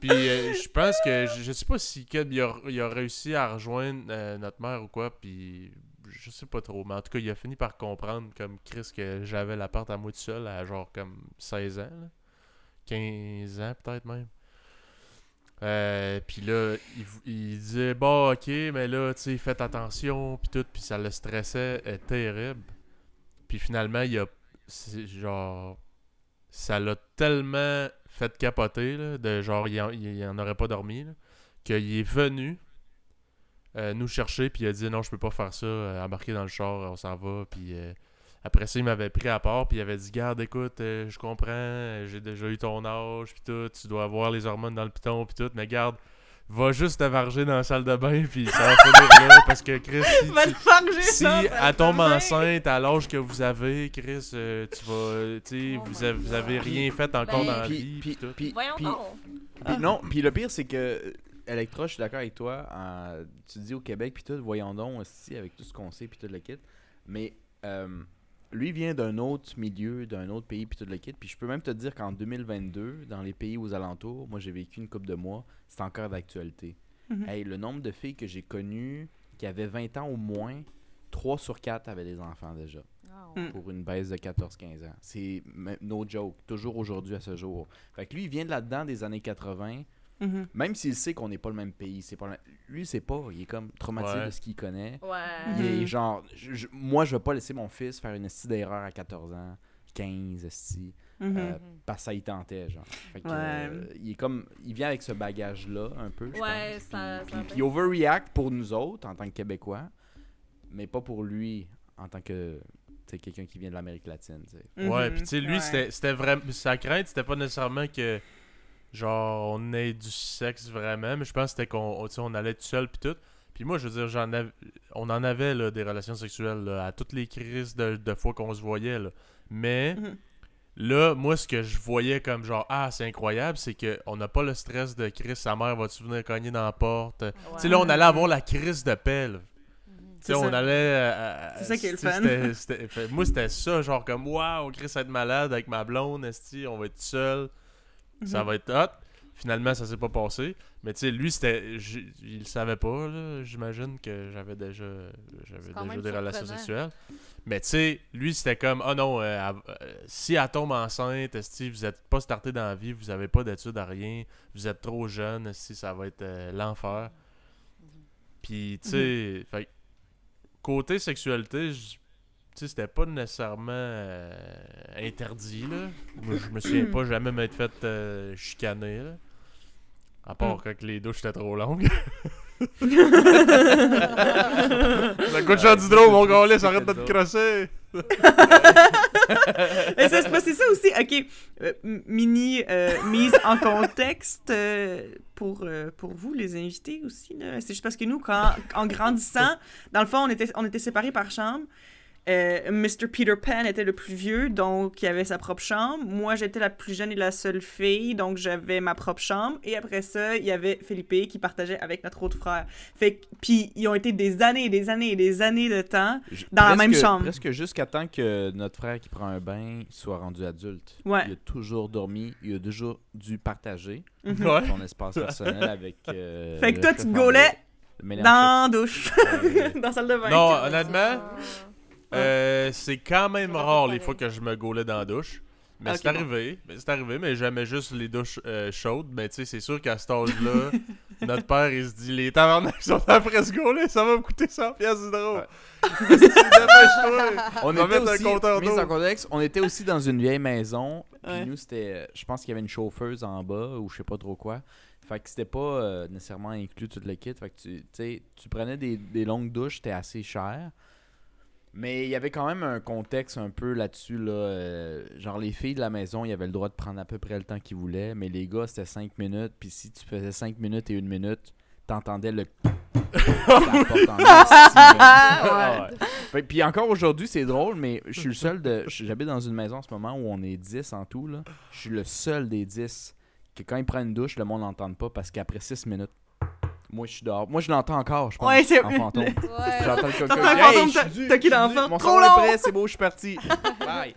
Puis euh, je pense que, je, je sais pas si Ked, il a, il a réussi à rejoindre euh, notre mère ou quoi, puis je sais pas trop. Mais en tout cas, il a fini par comprendre, comme Chris, que j'avais l'appart à moi tout seul à genre comme 16 ans, là. 15 ans peut-être même. Euh, puis là, il, il disait, bon, ok, mais là, tu sais, faites attention, puis tout, puis ça le stressait euh, terrible. Puis finalement, il a, genre, ça l'a tellement fait capoter, là, de genre, il en, il en aurait pas dormi, qu'il est venu euh, nous chercher, puis il a dit, non, je peux pas faire ça, euh, embarquer dans le char, on s'en va, puis euh, après ça, il m'avait pris à part, puis il avait dit Garde, écoute, euh, je comprends, j'ai déjà eu ton âge, puis tout, tu dois avoir les hormones dans le piton, puis tout, mais garde, va juste te varger dans la salle de bain, puis ça va finir là, parce que Chris, si, Va tu- te farger, si ça, ça à va tombe enceinte à l'âge que vous avez, Chris, euh, tu vas, tu sais, Oh vous, my avez, vous avez rien fait encore Ben, dans la vie, puis, non, puis le pire, c'est que Electra, je suis d'accord avec toi. euh, tu dis au Québec, puis tout, voyons donc aussi, avec tout ce qu'on sait, puis tout le kit. Mais euh, lui vient d'un autre milieu, d'un autre pays, puis tout le kit. Puis je peux même te dire qu'en 2022, dans les pays aux alentours, moi j'ai vécu une couple de mois, c'est encore d'actualité. Mhm. Hey, le nombre de filles que j'ai connues qui avaient 20 ans au moins, 3 sur 4 avaient des enfants déjà. Mm. pour une baisse de 14-15 ans. C'est no joke, toujours aujourd'hui à ce jour. Fait que lui, il vient de là-dedans des années 80, Mhm. même s'il sait qu'on n'est pas le même pays. C'est pas le- Lui, sait pas, il est comme traumatisé Ouais. de ce qu'il connaît. Ouais. Il Mhm. est genre, je- je- moi, je vais pas laisser mon fils faire une esti d'erreur à 14 ans, 15 esti, Mhm. euh, parce que ça y tentait, genre. Fait que, Ouais. euh, il est comme, il vient avec ce bagage-là, un peu, je Ouais, pense. ça- Puis- ça puis- puis il overreact pour nous autres, en tant que Québécois. mais pas pour lui en tant que tu sais, quelqu'un qui vient de l'Amérique latine. tu sais. Ouais, Mhm. puis tu sais, lui, c'était vraiment. Sa crainte, c'était pas nécessairement que. Genre, on ait du sexe vraiment, mais je pense que c'était qu'on on allait tout seul, puis tout. Puis moi, je veux dire, j'en on en avait là, des relations sexuelles là, à toutes les crises de, de fois qu'on se voyait. Là. Mais Mhm. là, moi, ce que je voyais comme genre, ah, c'est incroyable, c'est qu'on n'a pas le stress de Chris, sa mère va-tu venir cogner dans la porte? Tu sais, là, on allait avoir la crise de paix. là. Tu sais, C'est on ça. allait. euh, C'est ça qui est le fun. fait- moi, c'était ça, genre comme, waouh, Chris, être malade avec ma blonde, esti, on va être seul, ça Mhm. va être hot. Finalement, ça s'est pas passé. Mais tu sais, lui, c'était. Il le savait pas, là. J'imagine que j'avais déjà, j'avais déjà des relations sexuelles. Mais tu sais, lui, c'était comme, oh non, euh, euh, si elle tombe enceinte, esti, vous êtes pas starté dans la vie, vous avez pas d'études à rien, vous êtes trop jeune, esti, ça va être euh, l'enfer. Puis, tu sais, fait que, côté sexualité, j- tu sais, c'était pas nécessairement euh, interdit, là. Moi, je me souviens pas jamais m'être fait euh, chicaner, là. À part Mm. quand les douches étaient trop longues. Ça coûte cher du drôle, mon gars, là, arrête de te crosser. Et ça, c'est ça aussi. OK. euh, m- mini euh, mise en contexte euh, pour, euh, pour vous, les invités aussi. là. C'est juste parce que nous, quand, en grandissant, dans le fond, on était, on était séparés par chambre. Euh, Mr. Peter Pan était le plus vieux, donc il avait sa propre chambre. Moi, j'étais la plus jeune et la seule fille, donc j'avais ma propre chambre. Et après ça, il y avait Felipe qui partageait avec notre autre frère. Fait que- puis ils ont été des années et des années et des années de temps. Dans la même chambre. Presque jusqu'à temps que notre frère qui prend un bain soit rendu adulte. Ouais. Il a toujours dormi, il a toujours dû partager Mhm. Son espace personnel avec. euh, Fait que toi, tu te gaulais Dans la douche, dans la salle de bain. Non, honnêtement, euh, c'est quand même rare les fois que je me gaulais dans la douche. Mais Ok, c'est bon. arrivé, mais c'est arrivé, mais j'aimais juste les douches euh, chaudes. Mais tu sais, c'est sûr qu'à cet âge-là, notre père, il se dit Les tabarnak sont après se gauler, ça va me coûter 100 pièces d'euros. Ouais. Dépêche-toi. On va était mettre un aussi, compteur mise en d'eau. contexte, on était aussi dans une vieille maison. Puis Ouais. nous, c'était. euh, Je pense qu'il y avait une chauffeuse en bas ou je sais pas trop quoi. Fait que c'était pas euh, nécessairement inclus tout le kit. Fait que tu, tu prenais des, des longues douches, c'était assez cher. Mais il y avait quand même un contexte un peu là-dessus. Là, euh, genre, les filles de la maison, ils avaient le droit de prendre à peu près le temps qu'ils voulaient. Mais les gars, c'était 5 minutes. Puis si tu faisais 5 minutes et une minute, t'entendais le. Puis encore aujourd'hui, c'est drôle, mais je suis le seul de. J'habite dans une maison en ce moment où on est 10 en tout. Là. Je suis le seul des 10 que quand il prend une douche, le monde n'entend pas parce qu'après 6 minutes, moi je suis dehors. Moi je l'entends encore, je pense. Ouais, c'est- en fantôme. J'entends le. T'entends un fantôme toquer je suis dans porte. Mon Trop son est prêt, c'est beau, je suis parti. Bye.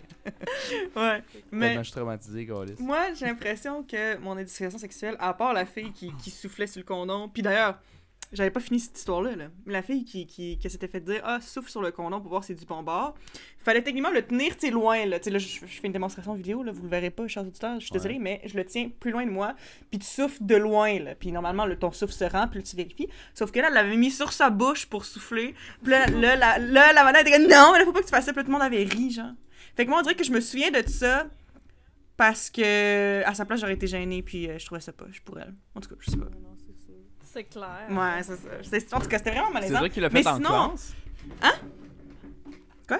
Ouais. Mais Tellement je suis traumatisé, Gaulis. moi, j'ai l'impression que mon éducation sexuelle, à part la fille qui, qui soufflait sur le condom, puis d'ailleurs, j'avais pas fini cette histoire-là, là. la fille qui, qui, qui s'était fait dire Ah, souffle sur le condom pour voir si c'est du bon bord, fallait techniquement le tenir, loin, là. Là, je, je fais une démonstration vidéo, là, vous le verrez pas, chers auditeurs, je suis Ouais. désolée, mais je le tiens plus loin de moi, puis tu souffles de loin, là. Puis normalement, le, ton souffle se rend, puis là, tu vérifies. Sauf que là, elle l'avait mis sur sa bouche pour souffler. Puis là, là, la, là, la madame était Non, mais là, faut pas que tu fasses ça, puis tout le monde avait ri, genre. Fait que moi, on dirait que je me souviens de ça parce que à sa place, j'aurais été gênée, puis euh, je trouvais ça poche pour elle. En tout cas, je sais pas. C'est. C'est clair. Ouais, c'est ça. C'est- En tout cas, c'était vraiment C'est malaisant. toi qui l'as Mais fait en sinon- classe? Hein? Quoi?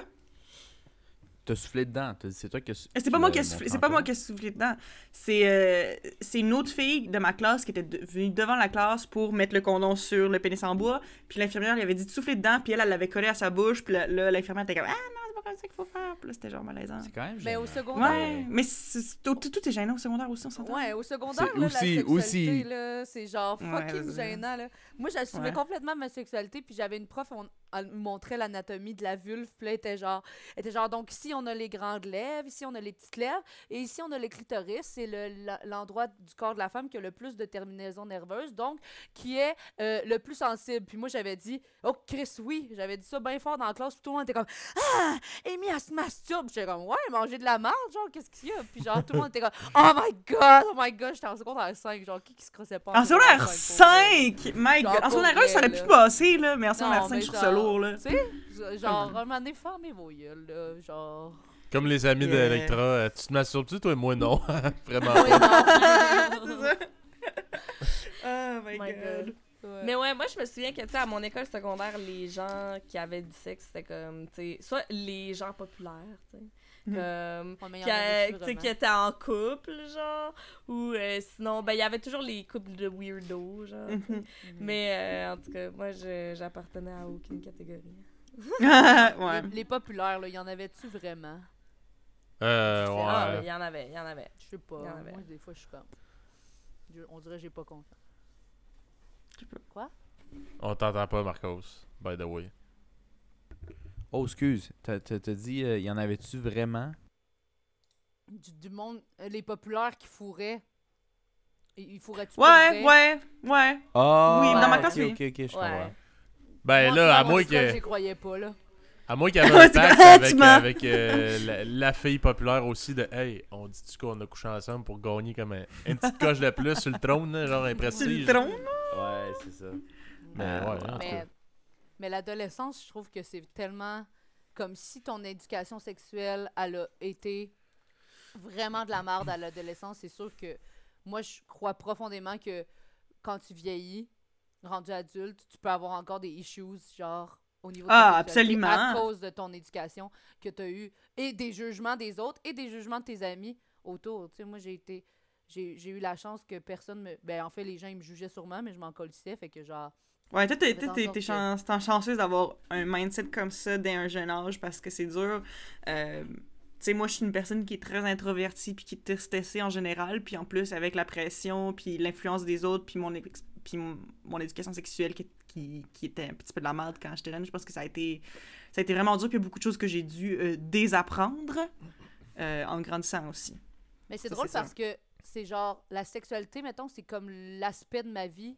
T'as soufflé dedans. t'as dit, C'est toi qui as C'est pas moi qui soufflé, c'est pas moi qui ai soufflé dedans. C'est euh, c'est une autre fille de ma classe qui était de- venue devant la classe pour mettre le condom sur le pénis en bois. Puis l'infirmière lui avait dit de souffler dedans, puis elle, elle l'avait collé à sa bouche. Puis là, là, l'infirmière était comme Ah non, c'est comme ça qu'il faut faire. Puis là, c'était genre malaisant. C'est quand même Mais au gênant. secondaire. Ouais, mais c'est- c'est- tout, tout est gênant au secondaire aussi, on s'entend. Ouais, au secondaire, C'est là, aussi- la aussi- sexualité, là, c'est genre fucking gênant, là. Moi, j'assumais Ouais. complètement ma sexualité, puis j'avais une prof, on, elle me montrait l'anatomie de la vulve, puis là, elle était genre, elle était genre, donc ici, on a les grandes lèvres, ici, on a les petites lèvres, et ici, on a le clitoris, c'est le- l'endroit du corps de la femme qui a le plus de terminaisons nerveuses, donc, qui est euh, le plus sensible. Puis moi, j'avais dit, oh, Chris, oui, j'avais dit ça bien fort dans la classe, puis tout le monde était comme, ah, Amy, elle se masturbe. J'étais comme, ouais, manger de la marde, genre, qu'est-ce qu'il y a? Puis genre, tout le monde était comme, oh my god, oh my god, j'étais en secondaire 5, genre, qui qui se crossait pas En secondaire cinq, pour vrai? 5! My god! En secondaire pour 1, ça aurait pu passer, là, mais en secondaire Non, 5, mais je trouve ça là. Tu sais, genre, un moment donné, fermez vos gueules, là, genre... Comme les amis Yeah. d'Electra, euh, tu te masturbes-tu, toi? Et moi, non. Vraiment Ouais, pas. non. C'est ça. oh my, my god. God. Ouais. Mais ouais, moi, je me souviens que, tu sais, à mon école secondaire, les gens qui avaient du sexe, c'était comme, tu sais, soit les gens populaires, tu sais. Comme, il y qui, qui étaient en couple, genre, ou euh, sinon, ben, il y avait toujours les couples de weirdos, genre. Mhm. Mhm. Mais, euh, en tout cas, moi, je- j'appartenais à aucune catégorie. ouais. Les, les populaires, là, y en avait-tu vraiment? Euh, Ah, ouais. il y en avait, il y en avait. Je sais pas. Il y en avait. Moi, des fois, je suis comme. je- On dirait que j'ai pas confiance. On t'entend pas, Marcos, by the way. Oh, excuse. T'as dit, euh, y en avait-tu vraiment? Du, du monde. euh, Les populaires qui fourraient. Ils fourraient-tu Ouais, ouais, ouais. Ah! Oui, dans ma ok, classe, oui. Ok, ok, je comprends. Ouais. Ben Moi, là, à moi, moins que. J'y croyais pas, là. À moins qu'il y avait Ouais, un pacte avec, euh, la, la fille populaire aussi de Hey, on dit-tu qu'on a couché ensemble pour gagner comme un, une petite coche de plus sur le trône, là, genre un prestige. le tronc. Ouais, c'est ça. Mais Ah, ouais, ouais. Mais, mais l'adolescence, je trouve que c'est tellement comme si ton éducation sexuelle elle a été vraiment de la merde à l'adolescence. C'est sûr que moi, je crois profondément que quand tu vieillis, rendu adulte, tu peux avoir encore des issues, genre au niveau de Ah, absolument. à cause de ton éducation que tu as eu et des jugements des autres et des jugements de tes amis autour. Tu sais, moi, j'ai été. J'ai j'ai eu la chance que personne me. Ben, en fait, les gens, ils me jugeaient sûrement, mais je m'en colissais. Fait que, genre, Ouais, toi, t'es, t'es, sorte t'es que- chan- t'es chanceuse d'avoir un mindset comme ça dès un jeune âge parce que c'est dur. Euh, tu sais, moi, je suis une personne qui est très introvertie puis qui est stressée en général. Puis en plus, avec la pression, puis l'influence des autres, puis mon, ex- puis mon, éducation sexuelle qui, qui, qui était un petit peu de la merde quand j'étais jeune, je pense que ça a été, ça a été vraiment dur. Puis il y a beaucoup de choses que j'ai dû euh, désapprendre euh, en grandissant aussi. Mais c'est Ça, drôle c'est ça. parce que c'est genre la sexualité, mettons, c'est comme l'aspect de ma vie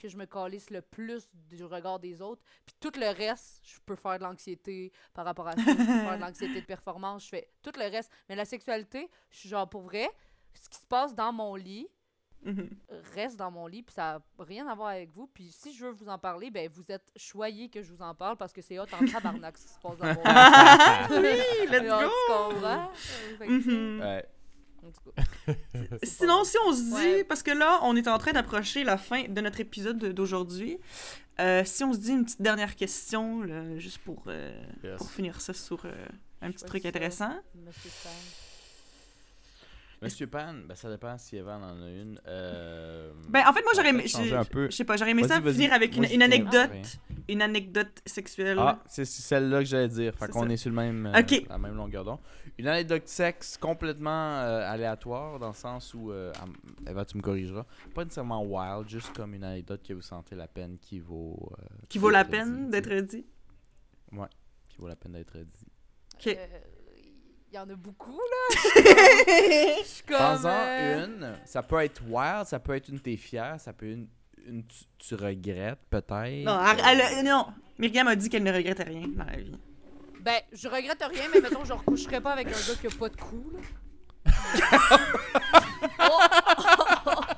que je me calisse le plus du regard des autres. Puis tout le reste, je peux faire de l'anxiété par rapport à ça, je peux faire de l'anxiété de performance, je fais tout le reste. Mais la sexualité, je suis genre pour vrai, ce qui se passe dans mon lit Mhm. reste dans mon lit, puis ça n'a rien à voir avec vous. Puis si je veux vous en parler, ben vous êtes choyés que je vous en parle parce que c'est hot en tabarnak ce qui se passe dans mon lit. Oui, let's go! Tu comprends? Que, Mhm. Ouais. Sinon, si on se dit, Ouais. parce que là, on est en train d'approcher la fin de notre épisode de- d'aujourd'hui, euh, si on se dit une petite dernière question, là, juste pour, euh, Yes. pour finir ça sur euh, un petit truc intéressant. Monsieur Sam. Monsieur Pan, ben ça dépend si Evan en a une. Euh... Ben, en fait, moi, j'aurais aimé, peut-être changer j'ai- un peu. je sais pas, j'aurais aimé ça finir avec Moi, une, une anecdote, une anecdote sexuelle. Ah, c'est c'est celle-là que j'allais dire. Fait qu'on ça. est sur le même, euh, la même longueur d'onde. Une anecdote sexe complètement euh, aléatoire, dans le sens où, euh, Eva, tu me corrigeras, pas nécessairement wild, juste comme une anecdote que vous sentez la peine qui vaut... euh, qui vaut la peine dit, d'être dit. Qui vaut la peine d'être dit. Ok. Euh, Il y en a beaucoup, là. Je suis comme. Prends-en euh, une. Ça peut être wild, ça peut être une t'es fier, ça peut être une, une tu, tu regrettes, peut-être. Non, elle- elle- non, Myriam a dit qu'elle ne regrette rien dans la vie. Ben, je regrette rien, mais mettons, je recoucherais pas avec un gars qui a pas de cou, là.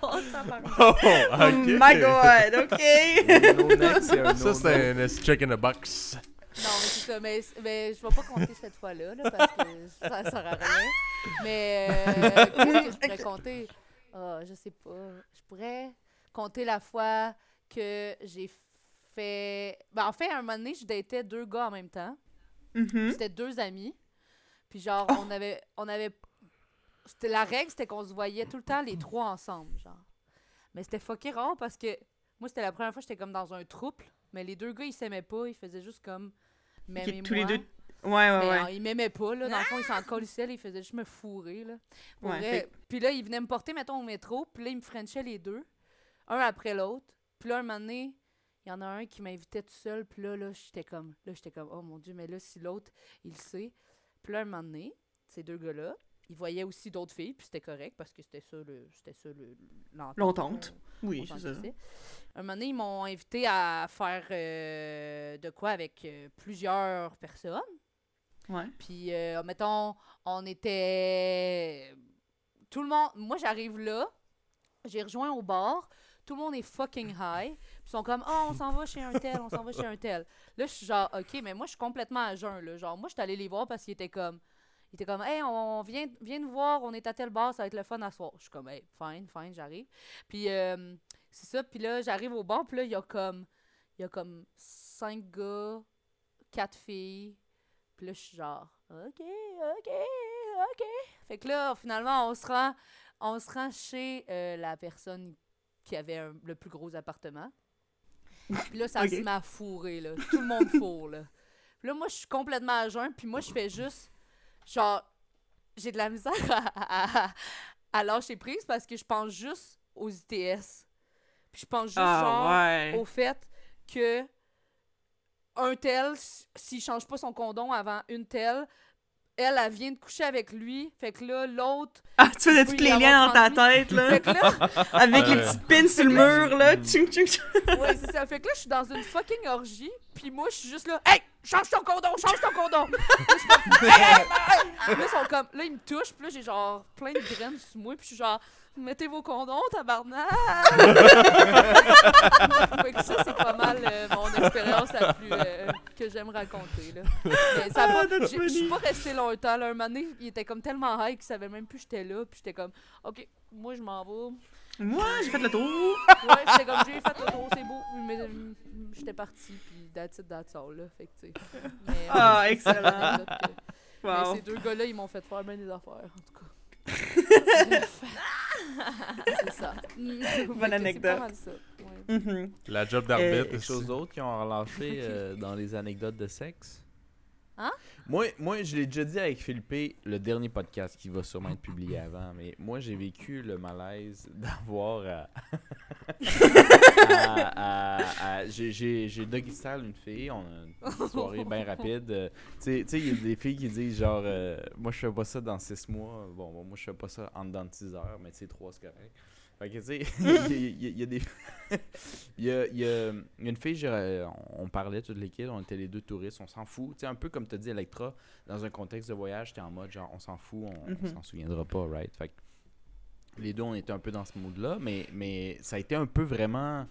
Oh, tabarnak. Oh, Oh my god, ok! Ça, c'est un esti check in the box. Non, mais c'est ça. Mais, mais je vais pas compter cette fois-là, là, parce que ça sert à rien. Mais euh, qu'est-ce que je pourrais compter? Ah, je sais pas. Je pourrais compter la fois que j'ai fait... Ben, en fait, à un moment donné, je datais deux gars en même temps. Mhm. C'était deux amis. Puis genre, Oh! on avait... On avait... C'était la règle, c'était qu'on se voyait tout le temps les trois ensemble, genre. Mais c'était fucké rare parce que moi, c'était la première fois que j'étais comme dans un trouble. Mais les deux gars, ils s'aimaient pas. Ils faisaient juste comme... Même Ok, tous les deux- Ouais, ouais, mais ouais. ils m'aimaient pas, là. Dans le fond, ils s'en colissaient, là, Ils faisaient juste me fourrer, là. Pour Ouais, vrai. fait- Puis là, ils venaient me porter, mettons, au métro. Puis là, ils me frenchaient les deux. Un après l'autre. Puis là, un moment donné, il y en a un qui m'invitait tout seul. Puis là, là, j'étais comme... Là, j'étais comme, oh mon Dieu, mais là, si l'autre, il le sait. Puis là, un moment donné, ces deux gars-là, ils voyaient aussi d'autres filles. Puis c'était correct parce que c'était ça, le... C'était ça, le... l'entente, L'entente. là. Oui, c'est ça. Un moment donné, ils m'ont invité à faire euh, de quoi avec euh, plusieurs personnes. Ouais. Puis, euh, mettons, on était. Tout le monde. Moi, j'arrive là, j'ai rejoint au bar, tout le monde est fucking high. Puis ils sont comme, oh, on s'en va chez un tel, on s'en va chez un tel. Là, je suis genre, ok, mais moi, je suis complètement à jeun, là. Genre, moi, je suis allée les voir parce qu'ils étaient comme. Ils étaient comme, hey, on vient, vient nous voir, on est à tel bar, ça va être le fun à soir. Je suis comme, hey, fine, fine, j'arrive. Puis, euh, c'est ça. Puis là, j'arrive au bar, puis là, il y a comme, il y a comme cinq gars, quatre filles. Puis là, je suis genre, OK, OK, OK. Fait que là, finalement, on se rend, on se rend chez euh, la personne qui avait un- le plus gros appartement. Puis là, ça Ok. se met à fourrer, là. Tout le monde fourre, là. Puis là, moi, je suis complètement à jeun, puis moi, je fais juste, genre, j'ai de la misère à, à, à lâcher prise parce que je pense juste aux ITS. Puis je pense juste, genre, Ah, ouais. au fait que un tel, s'il change pas son condom avant une telle, elle, elle vient de coucher avec lui. Fait que là, l'autre. Ah, tu faisais toutes les liens dans ta tête, là. Fait que là, Avec les petites pins sur le mur, là. Tching, tching, tching. ouais, c'est ça. Fait que là, je suis dans une fucking orgie. Puis moi, je suis juste là. Hey, change ton condom, change ton condom. Hey, hey, hey. Là, ils sont comme. Là, ils me touchent. Puis là, j'ai genre plein de graines sur moi. Puis je suis genre. Mettez vos condoms, tabarnak! fait que ça, c'est pas mal euh, mon expérience la plus euh, que j'aime raconter. Là. Mais ça Ah, Je suis pas restée longtemps. Là. Un moment donné, il était comme tellement high qu'il savait même plus que j'étais là. Puis j'étais comme, OK, moi, je m'en vais. Moi, j'ai fait le tour. Ouais, j'étais comme, j'ai fait le tour, c'est beau. Mais euh, j'étais partie, puis that's it, that's all, là. Fait que, tu sais. Mais, euh, Ah, c'est excellent. Mais Wow. ces deux gars-là, ils m'ont fait faire bien des affaires, en tout cas. c'est ça. C'est anecdote. pas mal ça. Ouais. Mhm. La job Euh, d'arbitre. Quelque chose d'autre qui ont relâché euh, dans les anecdotes de sexe? Hein? Moi, moi, je l'ai déjà dit avec Philippe, le dernier podcast qui va sûrement être publié avant, mais moi, j'ai vécu le malaise d'avoir à... j'ai- doggy style une fille, on a une soirée bien rapide. euh, tu sais- il y a des filles qui disent genre, euh, moi, je fais pas ça dans 6 mois. Bon, bon, moi, je fais pas ça en dedans de 6 heures, mais tu sais, 3, c'est. Fait que, tu sais, il y, a- y y des... Il y a, y a- une fille, on parlait toute l'équipe, on était les deux touristes, on s'en fout. Tu sais, un peu comme tu as dit, Electra, dans un contexte de voyage, t'es en mode genre, on s'en fout, on, on Mhm. s'en souviendra pas, right? Fait que les deux, on était un peu dans ce mood-là, mais, mais ça a été un peu vraiment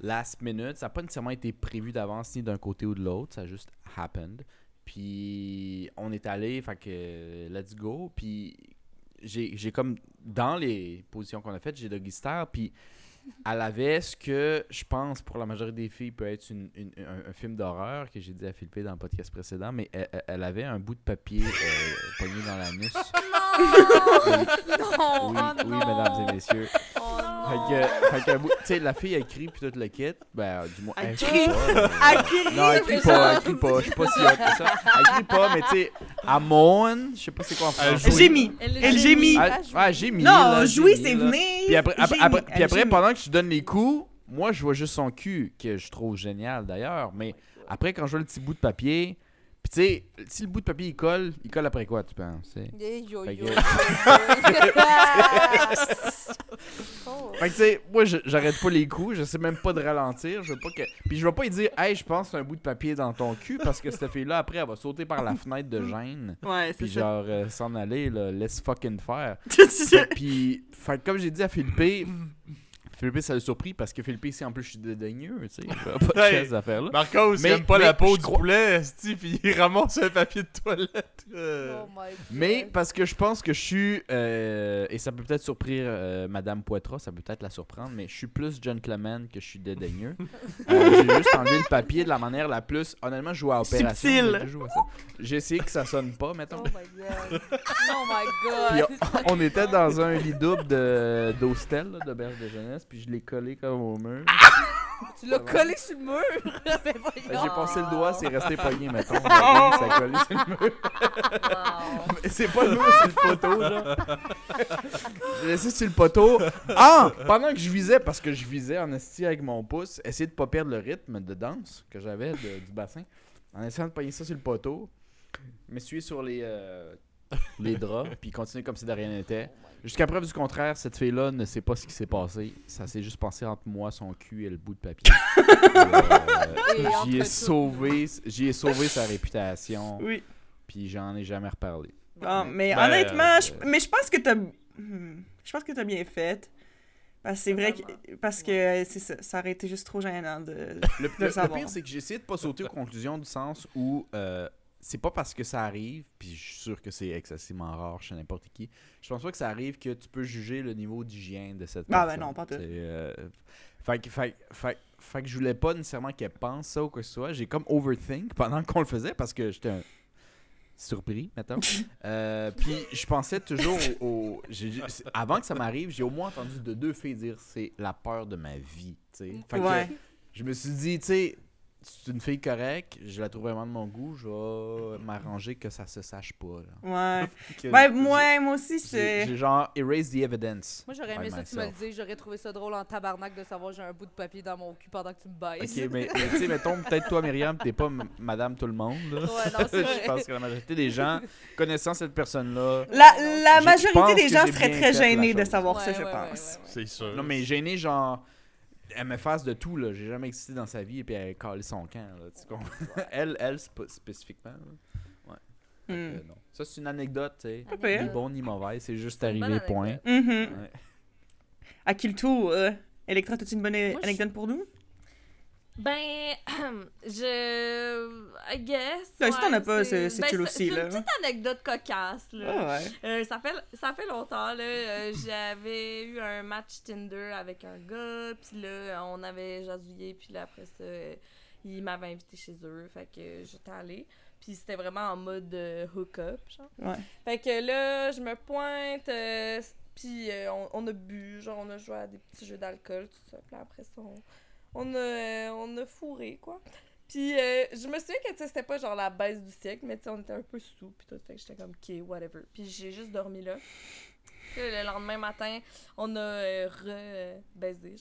last minute. Ça n'a pas nécessairement été prévu d'avance ni d'un côté ou de l'autre, ça a juste happened. Puis on est allé, fait que let's go. Puis j'ai j'ai comme, dans les positions qu'on a faites, j'ai doggy style, puis elle avait ce que je pense pour la majorité des filles peut être une- une- un, un film d'horreur que j'ai dit à Philippe dans le podcast précédent, mais elle, avait un bout de papier euh, pogné dans l'anus. Non! Oui, oh oui, non! mesdames et messieurs. Oh Fait non! que, tu sais, la fille elle crie puis tout le kit. Ben, du moins, Elle elle crie. crie pas. mais- Elle crie, Non, elle crie pas, elle crie pas. Je suis pas si hot que ça. Elle crie pas, mais tu sais, elle mourne. Je sais pas c'est quoi en Elle français. jouit. Elle gémit. Ah, ah, j'ai mis. Non, là, jouer, j'ai c'est venir. Puis après, après, puis Elle après, gémit. pendant que je donne les coups, moi, je vois juste son cul, que je trouve génial d'ailleurs. Mais après, quand je vois le petit bout de papier, puis tu sais, si le bout de papier il colle, il colle après quoi, tu penses? tu sais? Yeah, yo, Fait que- tu sais, moi je- j'arrête pas les coups, je sais même pas de ralentir, je veux pas que puis je vais pas lui dire "Hey, je pense un bout de papier dans ton cul" parce que cette fille là après elle va sauter par la fenêtre de gêne. Ouais, c'est Puis ça. genre euh, s'en aller là, laisse fucking faire. Fait que- puis fait que comme j'ai dit à Philippe, Philippe ça l'a surpris parce que Philippe si en plus je suis dédaigneux, tu sais, pas de Hey. chance à faire là. Marcos, il Mais- aime pas mais la peau du crois- poulet, puis il ramasse un papier de toilette. euh. Oh my God. Mais parce que je pense que je suis euh, et ça peut peut-être surprendre euh, Madame Poitras, ça peut peut-être la surprendre, mais je suis plus gentleman que je suis dédaigneux. Euh, j'ai juste enlevé le papier de la manière la plus honnêtement je joue à opération. J'ai essayé que ça sonne pas mettons. Oh my god. Oh my god. on, on était dans un lit double de d'hostel d'auberge de jeunesse, puis je l'ai collé comme au mur. Tu l'as collé sur le mur? Ben voyons. J'ai passé le doigt, c'est resté pogné mettons. Ça a collé sur le mur. Mais c'est pas nous, c'est le poteau, genre. J'ai laissé sur le poteau. Ah! Pendant que je visais, parce que je visais en esti avec mon pouce, essayer de pas perdre le rythme de danse que j'avais de- du bassin, en essayant de pogner ça sur le poteau, m'essuyer sur les, euh, les draps, puis continuer comme si de rien n'était. Jusqu'à preuve du contraire, cette fille-là ne sait pas ce qui s'est passé. Ça s'est juste passé entre moi, son cul et le bout de papier. Euh, J'y ai sauvé, j'y ai sauvé sa réputation, Oui. puis j'en ai jamais reparlé. Ah, mais Ben, honnêtement, euh, je, mais je pense que t'as. Hmm, Je pense que t'as bien fait. Parce que c'est vrai que. Parce que euh, ça, ça aurait été juste trop gênant de. Le, de le- pire, c'est que j'ai essayé de pas sauter aux conclusions du sens où euh, c'est pas parce que ça arrive, puis je suis sûr que c'est excessivement rare chez n'importe qui. Je pense pas que ça arrive que tu peux juger le niveau d'hygiène de cette Ah, ben personne. non, pas tout. Euh, fait, que- fait, fait- fait que je voulais pas nécessairement qu'elle pense ça ou quoi que ce soit. J'ai comme overthink pendant qu'on le faisait parce que j'étais un- surpris, mettons. Euh, puis je pensais toujours au. avant que ça m'arrive, j'ai au moins entendu de deux filles dire c'est la peur de ma vie. Fait que Ouais. je me suis dit, tu sais, c'est une fille correcte, je la trouve vraiment de mon goût, je vais m'arranger que ça se sache pas. là. Ouais. Ouais, j'ai- moi, moi aussi, c'est. j'ai genre erase the evidence. Moi, j'aurais aimé ça que tu me le myself. dises. J'aurais trouvé ça drôle en tabarnak de savoir j'ai un bout de papier dans mon cul pendant que tu me baisses. Ok, mais, mais tu sais, mettons, peut-être toi, Myriam, t'es pas madame tout le monde. là. Ouais, non, c'est vrai. je pense que la majorité des gens, connaissant cette personne-là. La, la majorité des gens seraient très gênés de savoir Ouais, ça, je ouais, pense. ouais, ouais. C'est sûr. Non, mais gêné, genre. Elle me fasse de tout, là. J'ai jamais existé dans sa vie et puis elle a calé son camp, là. Tu comprends? elle, elle sp- spécifiquement. là. Que, Hmm. non. Ça, c'est une anecdote, tu sais. Pas pire. Ni bon ni mauvais, c'est juste arrivé, point. anecdote. Mhm. Ouais. À qui le tour? euh, Electra, as-tu une bonne Moi, je- anecdote pour nous? Ben, je. I guess. Ben, si t'en as pas, c'est- ben, aussi, C'est là. une petite anecdote cocasse, là. Ah ouais. Euh, ça, fait, ça fait longtemps, là. euh, J'avais eu un match Tinder avec un gars, puis là, on avait jasouillé, puis là, après ça, il m'avait invité chez eux, fait que j'étais allée. Puis c'était vraiment en mode euh, hook-up, genre. Ouais. Fait que là, je me pointe, puis on, on a bu, genre, on a joué à des petits jeux d'alcool, tout ça. Puis après ça, on, on a, euh, on a fourré, quoi. Puis euh, je me souviens que, c'était pas genre la baisse du siècle, mais on était un peu sous, puis tout. Fait j'étais comme, OK, whatever. Puis j'ai juste dormi là. Le lendemain matin, on a euh, re-baisé.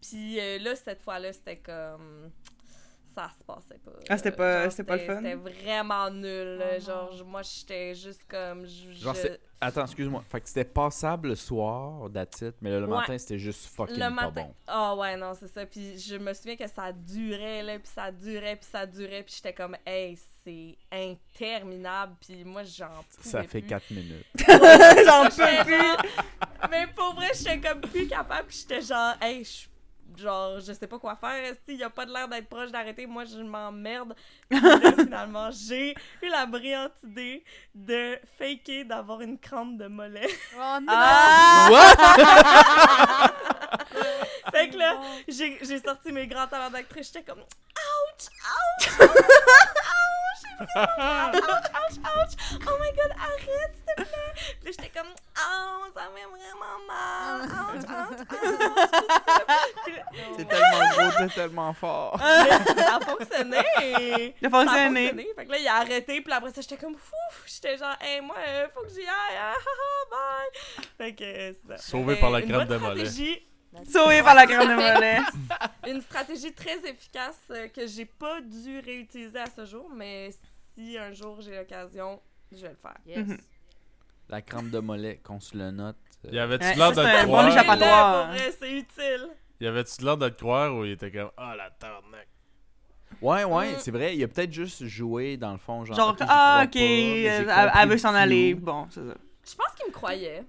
Puis euh, là, cette fois-là, c'était comme... Ça se passait pas. Ah, c'était pas- Genre, c'était pas le fun? C'était vraiment nul. là. Oh genre, je- moi, j'étais juste comme... je- Genre, je- c'est- Attends, excuse-moi. Fait que c'était passable le soir, it, mais le Ouais. matin, c'était juste fucking le pas matin. bon. Ah ouais, non, c'est ça. Puis je me souviens que ça durait, là, puis ça durait, puis ça durait, puis j'étais comme, hey, c'est interminable. Puis moi, j'en pouvais Ça fait plus. 4 minutes. J'en peux plus! Mais pour vrai, j'étais comme plus capable, puis j'étais genre, hey, je genre, je sais pas quoi faire, il y a pas de l'air d'être proche d'arrêter, moi je m'emmerde. Finalement, j'ai eu la brillante idée de faker d'avoir une crampe de mollet. Oh non! Ah! fait que là, j'ai j'ai sorti mes grands talents d'actrice, j'étais comme ouch, ouch, ouch, ouch, ouch, ouch, ouch, oh my god, arrête s'il te plaît. Puis là, j'étais comme ouch, ça fait vraiment mal, ouch, ouch, ouch. C'est tellement gros, c'est tellement fort. ça a fonctionné. Ça a fonctionné. Fait que là, il a arrêté, puis après ça, j'étais comme fouf, j'étais genre, hey, moi, euh, faut que j'y aille, ah, bye. Fait que euh, c'est ça. Sauvé Mais par la une crème de mollet. Sauvé par la crème de mollet. une stratégie très efficace euh, que j'ai pas dû réutiliser à ce jour, mais si un jour j'ai l'occasion, je vais le faire. Yes. Mhm. La crampe de mollet, qu'on se le note. euh, Y avait-tu Ouais, l'air de c'est le un bon croire? vrai, c'est utile. Y avait-tu l'air de le croire ou il était comme Ah la tabarnak? Ouais, ouais, Mm. c'est vrai. Il a peut-être juste joué dans le fond. Genre, Genre, ah, ok, elle, veut s'en aller. Bon, c'est ça. Je pense qu'il me croyait.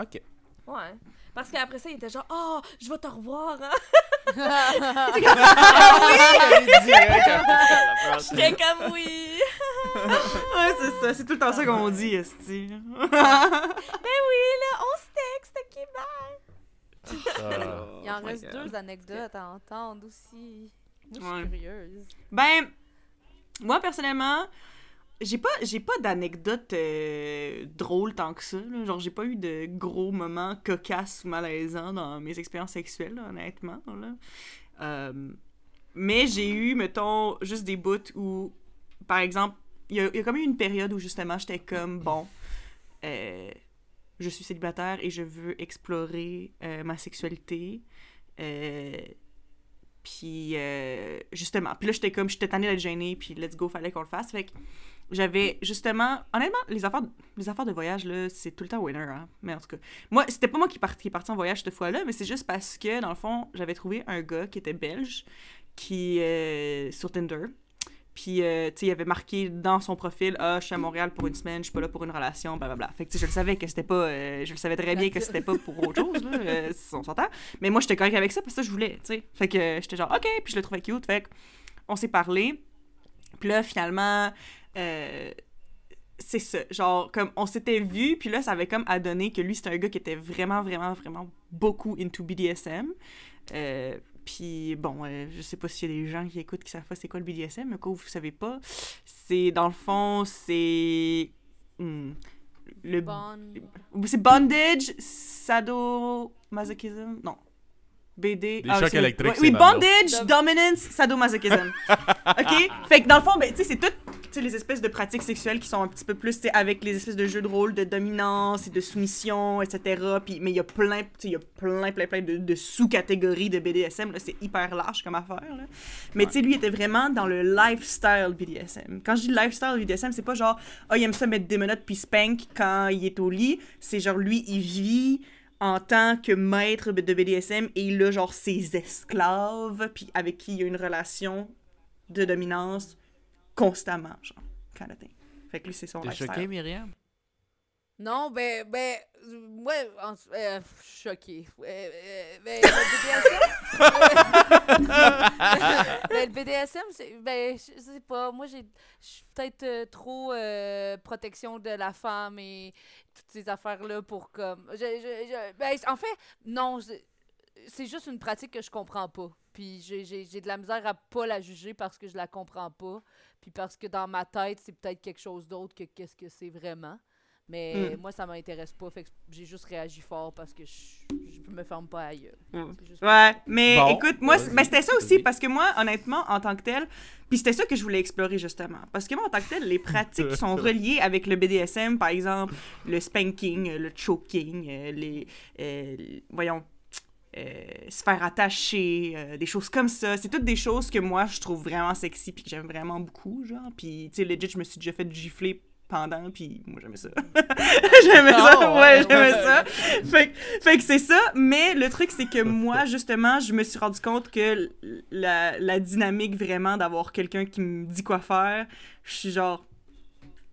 Ok. Ouais. Parce qu'après ça, il était genre, oh, je vais te revoir, hein. J'étais comme oui. Ouais, c'est ça. C'est tout le temps ça qu'on dit, Esti. Ben oui, là, on se texte, ok, bye. Ah. Il en Oh reste God. deux anecdotes à entendre aussi. Moi, je suis Ouais. curieuse. Ben, moi, personnellement, j'ai pas, j'ai pas d'anecdote euh, drôle tant que ça. là. Genre, j'ai pas eu de gros moments cocasses ou malaisants dans mes expériences sexuelles, honnêtement. Là. Euh, mais j'ai eu, mettons, juste des bouts où, par exemple, il y y a comme eu une période où justement j'étais comme, bon, euh, je suis célibataire et je veux explorer euh, ma sexualité. Puis justement, puis là j'étais comme j'étais tannée d'être gênée, puis let's go, fallait qu'on le fasse. Fait que j'avais justement, honnêtement, les affaires, les affaires de voyage là, c'est tout le temps winner, hein. Mais en tout cas, moi c'était pas moi qui, part, qui est parti en voyage cette fois-là, mais c'est juste parce que dans le fond, j'avais trouvé un gars qui était belge, qui euh, sur Tinder. Puis, euh, tu sais, il avait marqué dans son profil Ah, je suis à Montréal pour une semaine, je suis pas là pour une relation, blablabla. Fait que, tu sais, je le savais que c'était pas. euh, je le savais très bien que c'était pas pour autre chose, là, euh, on s'entend. Mais moi, j'étais correct avec ça parce que ça, je voulais, tu sais. Fait que j'étais genre, OK, puis je le trouvais cute. Fait que on s'est parlé. Puis là, finalement, euh, c'est ça. Genre, comme on s'était vu, puis là, ça avait comme à donner que lui, c'était un gars qui était vraiment, vraiment, vraiment beaucoup into BDSM. Euh, puis bon, euh, je sais pas s'il y a des gens qui écoutent qui savent pas c'est quoi le BDSM, mais quoi, vous savez pas. C'est, dans le fond, c'est. hmm, le. Bon. C'est bondage, sadomasochism. Non. BD. Des chocs c'est- électriques, ouais, Oui, bondage, Dom- dominance, sadomasochism. OK? Fait que dans le fond, ben, tu sais, c'est toutes les espèces de pratiques sexuelles qui sont un petit peu plus, tu sais, avec les espèces de jeux de rôle de dominance et de soumission, etc. Puis, mais il y a plein, tu sais, il y a plein, plein, plein de, de sous-catégories de BDSM, là. C'est hyper large comme affaire, là. Mais tu sais, lui, il était vraiment dans le lifestyle BDSM. Quand je dis lifestyle BDSM, c'est pas genre, ah, il aime ça mettre des menottes puis spank quand il est au lit. C'est genre, lui, il vit en tant que maître de BDSM et il a genre ses esclaves puis avec qui il a une relation de dominance constamment, genre, kind of thing. Fait que lui, c'est son T'es choqué, Myriam? Non, ben, ben, euh, moi, en, euh, choquée. Euh, euh, ben, le BDSM. ben, le BDSM, c'est. Ben, je sais pas. Moi, j'ai. Je suis peut-être euh, trop euh, protection de la femme et toutes ces affaires-là pour comme. je- je- je- ben, en fait, non. C'est juste une pratique que je comprends pas. Puis j'ai de la misère à pas la juger parce que je la comprends pas. Puis parce que dans ma tête, c'est peut-être quelque chose d'autre que qu'est-ce que c'est vraiment. Mais Mm. moi, ça m'intéresse pas. Fait que j'ai juste réagi fort parce que je, je me ferme pas ailleurs. Mm. Juste- Ouais, mais Bon, écoute, moi, ben, c'était ça aussi, parce que moi, honnêtement, en tant que tel, puis c'était ça que je voulais explorer justement. Parce que moi, en tant que tel, les pratiques qui sont reliées avec le BDSM, par exemple, le spanking, euh, le choking, euh, les. euh, voyons. euh, se faire attacher, euh, des choses comme ça. C'est toutes des choses que moi, je trouve vraiment sexy puis que j'aime vraiment beaucoup, genre. Puis, tu sais, legit, je me suis déjà fait gifler pendant, puis moi, j'aimais ça. j'aimais ça, ouais, ouais, j'aimais ouais. ça. Fait, que- fait que c'est ça, mais le truc, c'est que moi, justement, je me suis rendu compte que la, la dynamique vraiment d'avoir quelqu'un qui me dit quoi faire, je suis genre,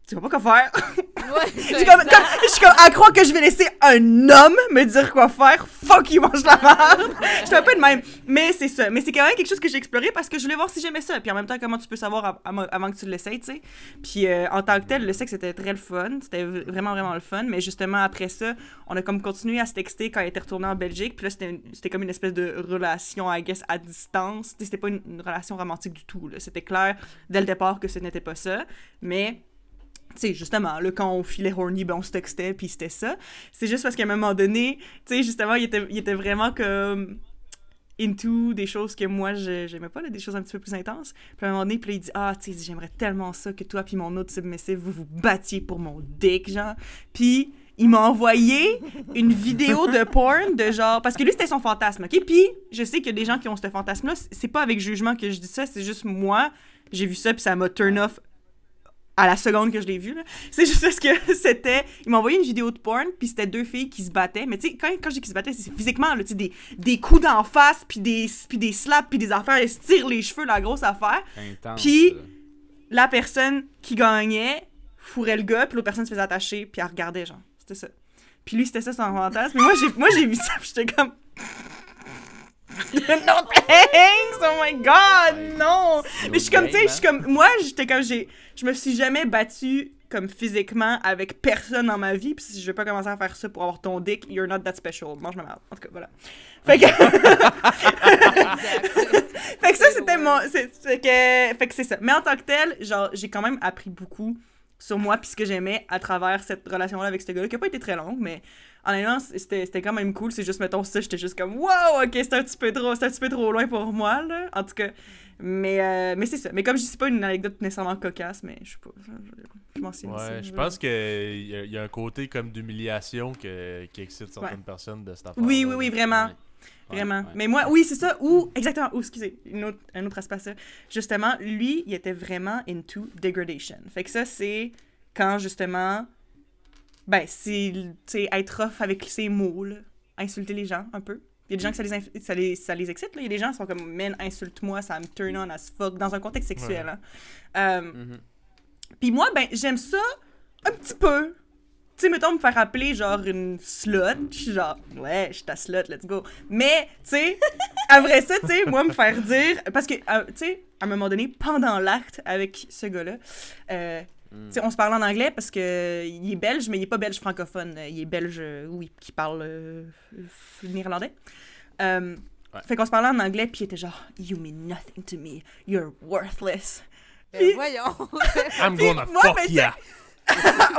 tu sais pas quoi faire? Ouais, Je suis comme, comme- je suis comme à croire que je vais laisser un homme me dire quoi faire. Fuck, il mange la merde. Je suis un peu de même. Mais c'est ça. Mais c'est quand même quelque chose que j'ai exploré parce que je voulais voir si j'aimais ça. Puis en même temps, comment tu peux savoir av- avant que tu l'essayes, tu sais. Puis euh, en tant que tel, le sexe était très le fun. C'était vraiment, vraiment le fun. Mais justement, après ça, on a comme continué à se texter quand il était retourné en Belgique. Puis là, c'était c'était comme une espèce de relation, I guess, à distance. C'était pas une, une relation romantique du tout. C'était clair dès le départ que ce n'était pas ça. Mais sais, justement, là, quand on filait horny, ben on se textait, puis c'était ça. C'est juste parce qu'à un moment donné, tu sais, justement, il était, il était vraiment comme into des choses que moi, j'aimais pas, là, des choses un petit peu plus intenses. Puis à un moment donné, puis là, il dit « Ah, tu sais, j'aimerais tellement ça que toi puis mon autre submissive, vous vous battiez pour mon dick, genre. » Puis il m'a envoyé une vidéo de porn de genre... Parce que lui, c'était son fantasme, OK? Puis je sais qu'il y a des gens qui ont ce fantasme-là. C'est pas avec jugement que je dis ça, c'est juste moi, j'ai vu ça, puis ça m'a turn off à la seconde que je l'ai vu. C'est juste parce que c'était. Il m'a envoyé une vidéo de porn, puis c'était deux filles qui se battaient. Mais tu sais, quand, quand je dis qu'ils se battaient, c'est physiquement, là, des, des coups d'en face, puis des, puis des slaps, puis des affaires. Elles se tirent les cheveux, la grosse affaire. Puis-. La personne qui gagnait fourrait le gars, puis l'autre personne se faisait attacher, puis elle regardait, genre. C'était ça. Puis lui, c'était ça son fantasme. Mais moi, j'ai, moi, j'ai vu ça, puis j'étais comme. non, thanks! Oh my god, non! Mais je suis comme, tu sais, je suis comme, moi, j'étais comme, j'ai, je me suis jamais battue comme physiquement avec personne dans ma vie, puis si je vais pas commencer à faire ça pour avoir ton dick, you're not that special. Mange ma merde. En tout cas, voilà. Fait que, fait que ça, c'était mon, c'est que, fait que c'est ça. Mais en tant que tel, genre, j'ai quand même appris beaucoup sur moi puis ce que j'aimais à travers cette relation-là avec ce gars-là, qui a pas été très longue, mais honnêtement, c'était, c'était quand même cool. C'est juste, mettons, ça, j'étais juste comme, wow, ok, c'est un petit peu trop, c'est un petit peu trop loin pour moi, là. En tout cas, mais, euh, mais c'est ça. Mais comme je dis, pas une anecdote nécessairement cocasse, mais je sais pas, je, m'en suis Ouais, je pense qu'il y, a- y a un côté comme d'humiliation qui excite certaines personnes de cette affaire. Oui, oui, oui, vraiment. Ouais, Vraiment. ouais. Mais moi, oui, c'est ça. Ou, exactement. Ou, excusez, une autre, un autre aspect à ça. Justement, lui, il était vraiment into degradation. Fait que ça, c'est quand, justement, ben, c'est, être off avec ses mots, là. Insulter les gens, un peu. Il y a des gens que ça les, ça les, ça les excite, là. Il y a des gens qui sont comme, man, insulte-moi, ça me turn on as fuck, dans un contexte sexuel, hein. Euh, Mhm. puis moi, ben, j'aime ça un petit peu. Tu sais, mettons, me faire appeler genre une slut. Je suis genre, ouais, je suis ta slut, let's go. Mais, tu sais, après ça, tu sais, moi, me faire dire. Parce que, euh, tu sais, à un moment donné, pendant l'acte avec ce gars-là, euh, Mm. sais, on se parle en anglais parce que euh, il est belge, mais il est pas belge francophone. Il est belge, euh, oui, qui parle euh, néerlandais. Euh, Ouais. Fait qu'on se parlait en anglais, puis il était genre « You mean nothing to me. You're worthless. Ben, Puis- voyons. I'm gonna moi, fuck ben, ya.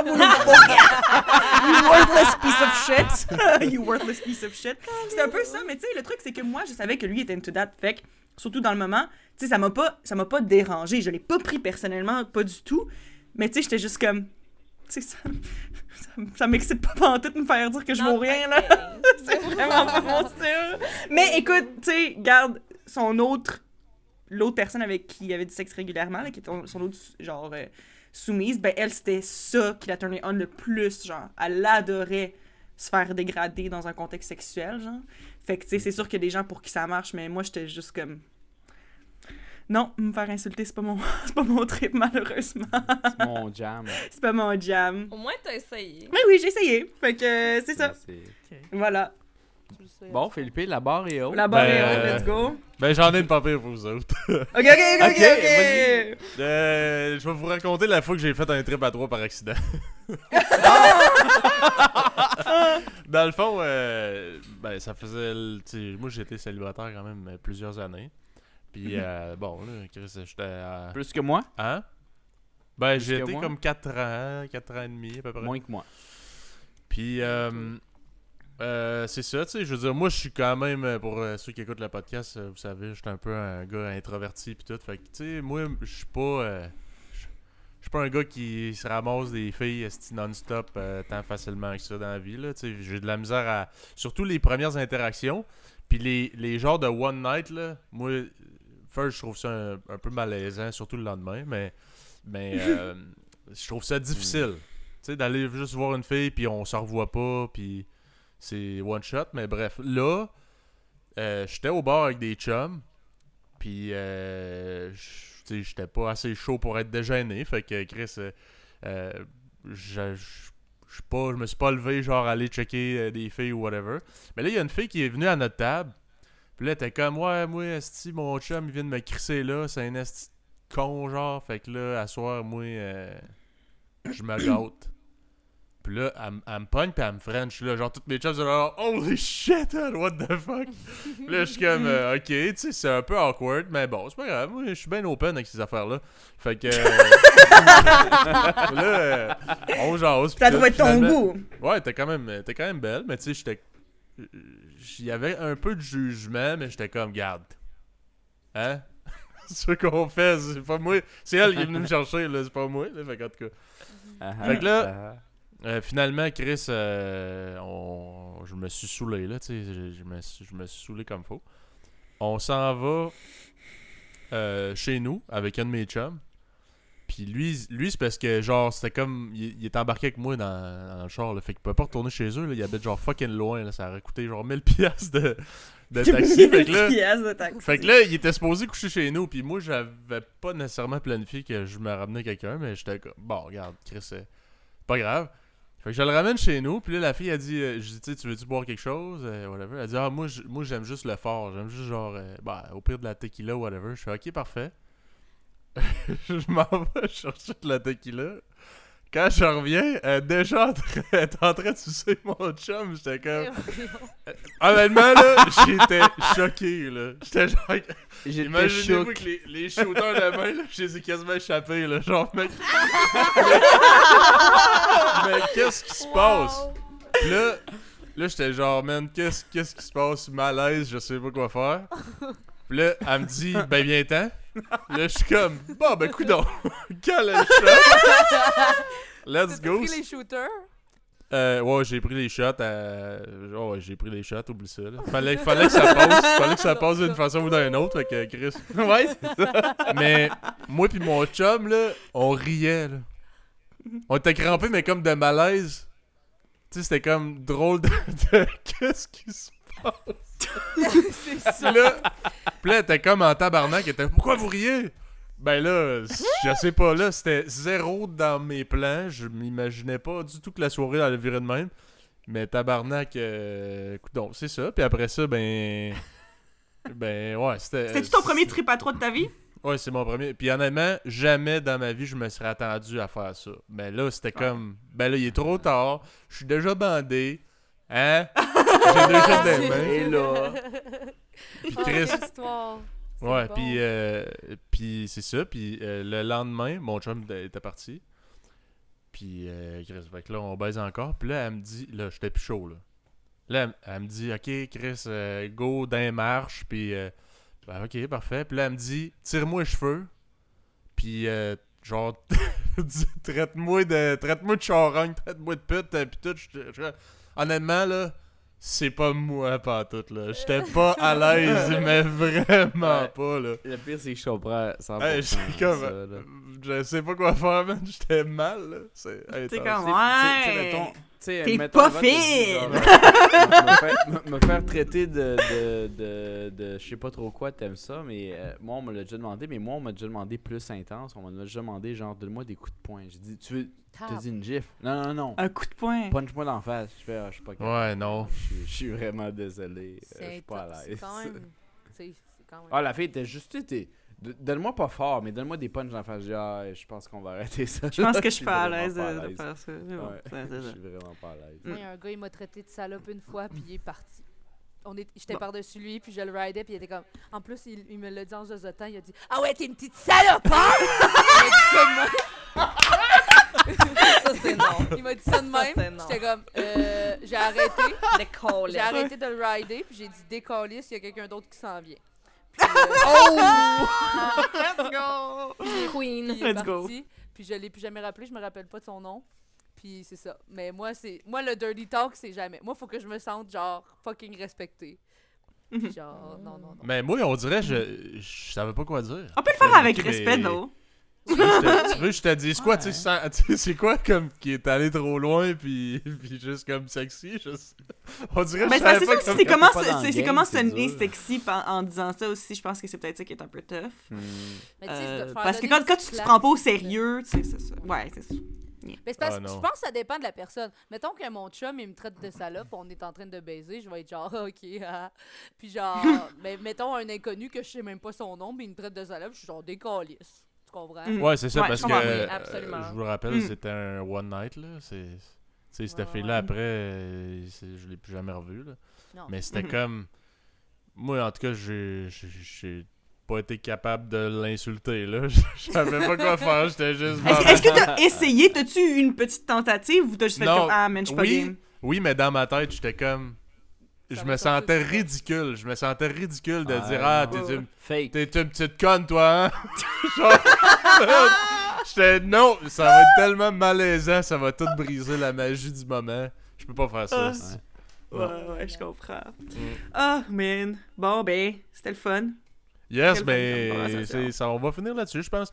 you worthless piece of shit. you worthless piece of shit. C'était un peu ça, mais tu sais, le truc, c'est que moi, je savais que lui était into that. Fait que, surtout dans le moment, tu sais, ça m'a pas, ça m'a pas dérangé. Je l'ai pas pris personnellement, pas du tout. Mais tu sais, j'étais juste comme. Tu sais, ça, ça, ça m'excite pas pantoute de me faire dire que je vaux rien, là. c'est vraiment pas mon style. Mais écoute, tu sais, garde son autre. L'autre personne avec qui il avait du sexe régulièrement, là, qui était son autre, genre, euh, soumise, ben elle, c'était ça qui la turnait on le plus, genre. Elle adorait se faire dégrader dans un contexte sexuel, genre. Fait que, tu sais, c'est sûr qu'il y a des gens pour qui ça marche, mais moi, j'étais juste comme... Non, me faire insulter, c'est pas mon, c'est pas mon trip, malheureusement. C'est mon jam. c'est pas mon jam. Au moins, t'as essayé. Mais oui, j'ai essayé. Fait que, euh, c'est ça. C'est- Voilà. Bon, Philippe, la barre est haute. La barre est Ben, haute, let's go. Ben, j'en ai une pas pire pour vous autres. Ok, ok, ok, ok. Euh, je vais vous raconter la fois que j'ai fait un trip à trois par accident. Dans le fond, euh, ben, ça faisait. Moi, j'étais célibataire quand même plusieurs années. Puis, euh, bon, là, Chris, j'étais à. Plus que moi, Hein? Ben, Plus j'ai que été moi? comme 4 ans, 4 ans et demi à peu près. moins que moi. Puis, euh, euh, c'est ça, tu sais. Je veux dire, moi, je suis quand même, euh, pour euh, ceux qui écoutent le podcast, euh, vous savez, je suis un peu un gars introverti, puis tout. Fait que, tu sais, moi, je suis pas. euh, je je suis pas un gars qui se ramasse des filles esti, non-stop euh, tant facilement que ça dans la vie, là. Tu sais, j'ai de la misère à. Surtout les premières interactions. Puis les, les genres de one night, là, moi, first, je trouve ça un, un peu malaisant, surtout le lendemain, mais. Mais. euh, je trouve ça difficile. Tu sais, d'aller juste voir une fille, puis on se revoit pas, puis c'est one shot. Mais bref, là, euh, j'étais au bar avec des chums, puis euh, j'étais pas assez chaud pour être déjeuné. Fait que Chris, euh, je, pas, je me suis pas levé, genre, aller checker des filles ou whatever. Mais là, il y a une fille qui est venue à notre table, puis là, était comme, ouais, moi, esti, mon chum, il vient de me crisser là, c'est un esti con, genre. Fait que là, à soir, moi, euh, je me gâte. Puis là, elle, me pogne pis elle me french. Là, genre, toutes mes chums sont genre, holy shit, what the fuck? Puis là, je suis comme, euh, ok, tu sais, c'est un peu awkward, mais bon, c'est pas grave. Moi, je suis bien open avec ces affaires-là. Fait que. euh, là, euh, on jase. Ça tout, doit être ton goût. Ouais, t'es quand même, t'es quand même belle, mais tu sais, j'étais. Il y avait un peu de jugement, mais j'étais comme, garde. Hein? Ce qu'on fait, c'est pas moi. C'est elle qui est venue me chercher, là, c'est pas moi. Là, fait qu'en tout cas. Fait que là- ah, Euh, finalement, Chris, euh, on... je me suis saoulé, là, tu sais, je, je me suis, je me suis saoulé comme faut. On s'en va euh, chez nous avec un de mes chums. Puis lui, lui c'est parce que, genre, c'était comme. Il, il est embarqué avec moi dans, dans le char, là, fait qu'il pouvait pas retourner chez eux, là, il habite genre fucking loin, là, ça aurait coûté genre 1000$ piastres de, de taxi. fait que là. De taxi. Fait que là, il était supposé coucher chez nous, puis moi, j'avais pas nécessairement planifié que je me ramenais quelqu'un, mais j'étais comme, bon, regarde, Chris, c'est pas grave. Fait que je le ramène chez nous, puis là, la fille, a dit, euh, je dis, tu tu veux-tu boire quelque chose, euh, whatever. Elle dit, ah, moi j'aime juste le fort, j'aime juste genre, euh, bah, au pire de la tequila, whatever. Je fais, ok, parfait. je m'en vais chercher de la tequila. Quand je reviens, elle est déjà en train, elle est en train de sucer mon chum, j'étais comme. Honnêtement, là, j'étais choqué, là. J'étais genre. J'étais Imaginez-vous choqué. que les, les shooters de main, là, je les ai quasiment échappés, là. Genre, mec. mais qu'est-ce qui se passe? Puis là, là j'étais genre, man, qu'est-ce qu'est-ce qui se passe? Malaise, je sais pas quoi faire. Puis là, elle me dit, ben, viens-t'en. Là, je suis comme, bon, ben, coudon. Shot? Let's go. pris les shooters? Euh, ouais, j'ai pris les shots. euh, oh, ouais, j'ai pris les shots, oublie ça. Là. Fallait, fallait que ça passe. fallait que ça passe d'une façon ou d'une autre. Que Chris. ouais, c'est ça. Mais moi puis mon chum, là, on riait. Là. On était crampés, mais comme de malaise. Tu sais, c'était comme drôle de. de- Qu'est-ce qui se C'est ça. Là, puis là, elle était comme en tabarnak. Était Pourquoi vous riez Ben là, je sais pas, là, c'était zéro dans mes plans. Je m'imaginais pas du tout que la soirée allait virer de même. Mais tabarnak, euh, coudonc, c'est ça. Puis après ça, ben. Ben ouais, c'était. C'était-tu ton premier trip à trois de ta vie? Ouais, c'est mon premier. Puis honnêtement, jamais dans ma vie je me serais attendu à faire ça. Mais là, c'était comme. Ben là, il est trop tard. Je suis déjà bandé. Hein? J'ai déjà des mains. Et là, Puis Ah, Chris. Ouais, bon. puis euh, puis c'est ça. Puis euh, le lendemain, mon chum était parti. Puis euh, Chris, fait que là, on baise encore. Puis là, elle me dit, là, j'étais plus chaud, là. Là, elle, elle me dit, OK, Chris, euh, go d'un marche. Puis, euh, ben, OK, parfait. Puis là, elle me dit, tire-moi les cheveux. Puis, euh, genre, dis- traite-moi de, traite-moi de charogne, traite-moi de pute. Puis tout, je- je- honnêtement, là, c'est pas moi, pas tout, là. J'étais pas à l'aise, mais vraiment Ouais. pas, là. le pire, c'est que je comprends 100%. Hey, comme. ça, là. Je sais pas quoi faire, man. J'étais mal, là. C'est comme, ouais. T'es pas fine. Me, faire, me- me faire traiter de, de, de, de je sais pas trop quoi, t'aimes ça, mais euh, moi, on me l'a déjà demandé, mais moi, on m'a déjà demandé plus intense. On m'a déjà demandé, genre, donne-moi des coups de poing. J'ai dit, tu veux, t'as dit une gifle? Non, non, non. Un coup de poing. Punch-moi dans la face. Je fais, ah, je suis pas capable. Ouais, non. Je suis- vraiment désolé. euh, Je suis pas à l'aise. C'est quand même. Ah, la fille était juste, tu sais, t'es- Donne-moi pas fort, mais donne-moi des punches dans la face. Je dis, ah, je pense qu'on va arrêter ça. Je pense que je suis pas à l'aise de, faire ça. Mais bon, Ouais, c'est- c'est je suis vraiment pas à l'aise. Moi, il y a un gars, il m'a traité de salope une fois, puis il est parti. On est, j'étais Bon. par-dessus lui, puis je le ridais, puis il était comme. En plus, il, il me l'a dit en zozotant, il a dit Ah ouais, t'es une petite salope, hein? il m'a dit ça de même. Ça, c'est non. Il m'a dit ça de même. J'étais comme euh, J'ai arrêté. J'ai arrêté de le rider, puis j'ai dit Décalisse, il y a quelqu'un d'autre qui s'en vient. Puis, euh, Let's go! Queen. Puis Let's go. parti, Puis je l'ai plus jamais rappelé, je me rappelle pas de son nom. Puis c'est ça. Mais moi, c'est moi le dirty talk, c'est jamais. Moi, faut que je me sente genre fucking respecté. Puis genre, non, non, non. Mais moi, on dirait, je, je savais pas quoi dire. On peut le faire avec respect, non? Tu veux, que je te- dise quoi, tu sais, c'est quoi comme qui est allé trop loin puis, puis juste comme sexy, je sais- On dirait que je c'est comment, c'est comment sonner sexy en, en disant ça aussi. Je pense que c'est peut-être ça qui est un peu tough. Mais tu sais, de faire parce que quand, tu te prends pas au sérieux, tu sais, c'est ça. Ouais, c'est ça. Mais c'est parce Ah, que je pense que ça dépend de la personne. Mettons que mon chum, il me traite de salope, on est en train de baiser, je vais être genre, ok, ah. Puis genre, mais mettons un inconnu que je sais même pas son nom, mais il me traite de salope, je suis genre décalisse. Comprends? Mm. Ouais, c'est ça, Ouais, parce je que, euh, je vous rappelle, Mm. c'était un one night, là, c'est... Tu sais, cette Ouais, fille-là, ouais. après, euh, c'est- je l'ai plus jamais revue, là. Non. Mais c'était Mhm. comme... Moi, en tout cas, j'ai j'ai- j'ai pas été capable de l'insulter, là. Je savais pas quoi faire, j'étais juste... Est-ce est-ce que t'as essayé? T'as-tu eu une petite tentative ou t'as juste fait Non. comme Ah, man, je suis pas Oui, game? oui, mais dans ma tête, j'étais comme... Je me sentais ridicule. Je me sentais ridicule de Ah, dire Ah, t'es une, Fake. t'es une petite conne, toi, hein? Genre, J'étais non, ça va être tellement malaisant, ça va tout briser la magie du moment. Je peux pas faire ça. Ah. Ouais, ouais, je comprends. Ah, man. Bon, ben, c'était le fun. Yes, c'est- ça, on va finir là-dessus, je pense.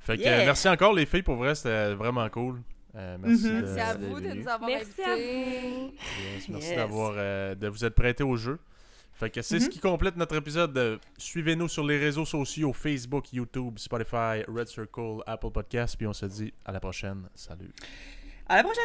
Fait que Yeah. euh, merci encore les filles, pour vrai, c'était vraiment cool. Euh, merci Mhm. de- Merci à vous de nous avoir Merci à invités. Yes, merci Yes. d'avoir euh, de vous être prêté au jeu. Fait que c'est ce Mhm. qui complète notre épisode. de Suivez-nous sur les réseaux sociaux Facebook, YouTube, Spotify, Red Circle, Apple Podcasts. Puis on se dit à la prochaine. Salut. À la prochaine!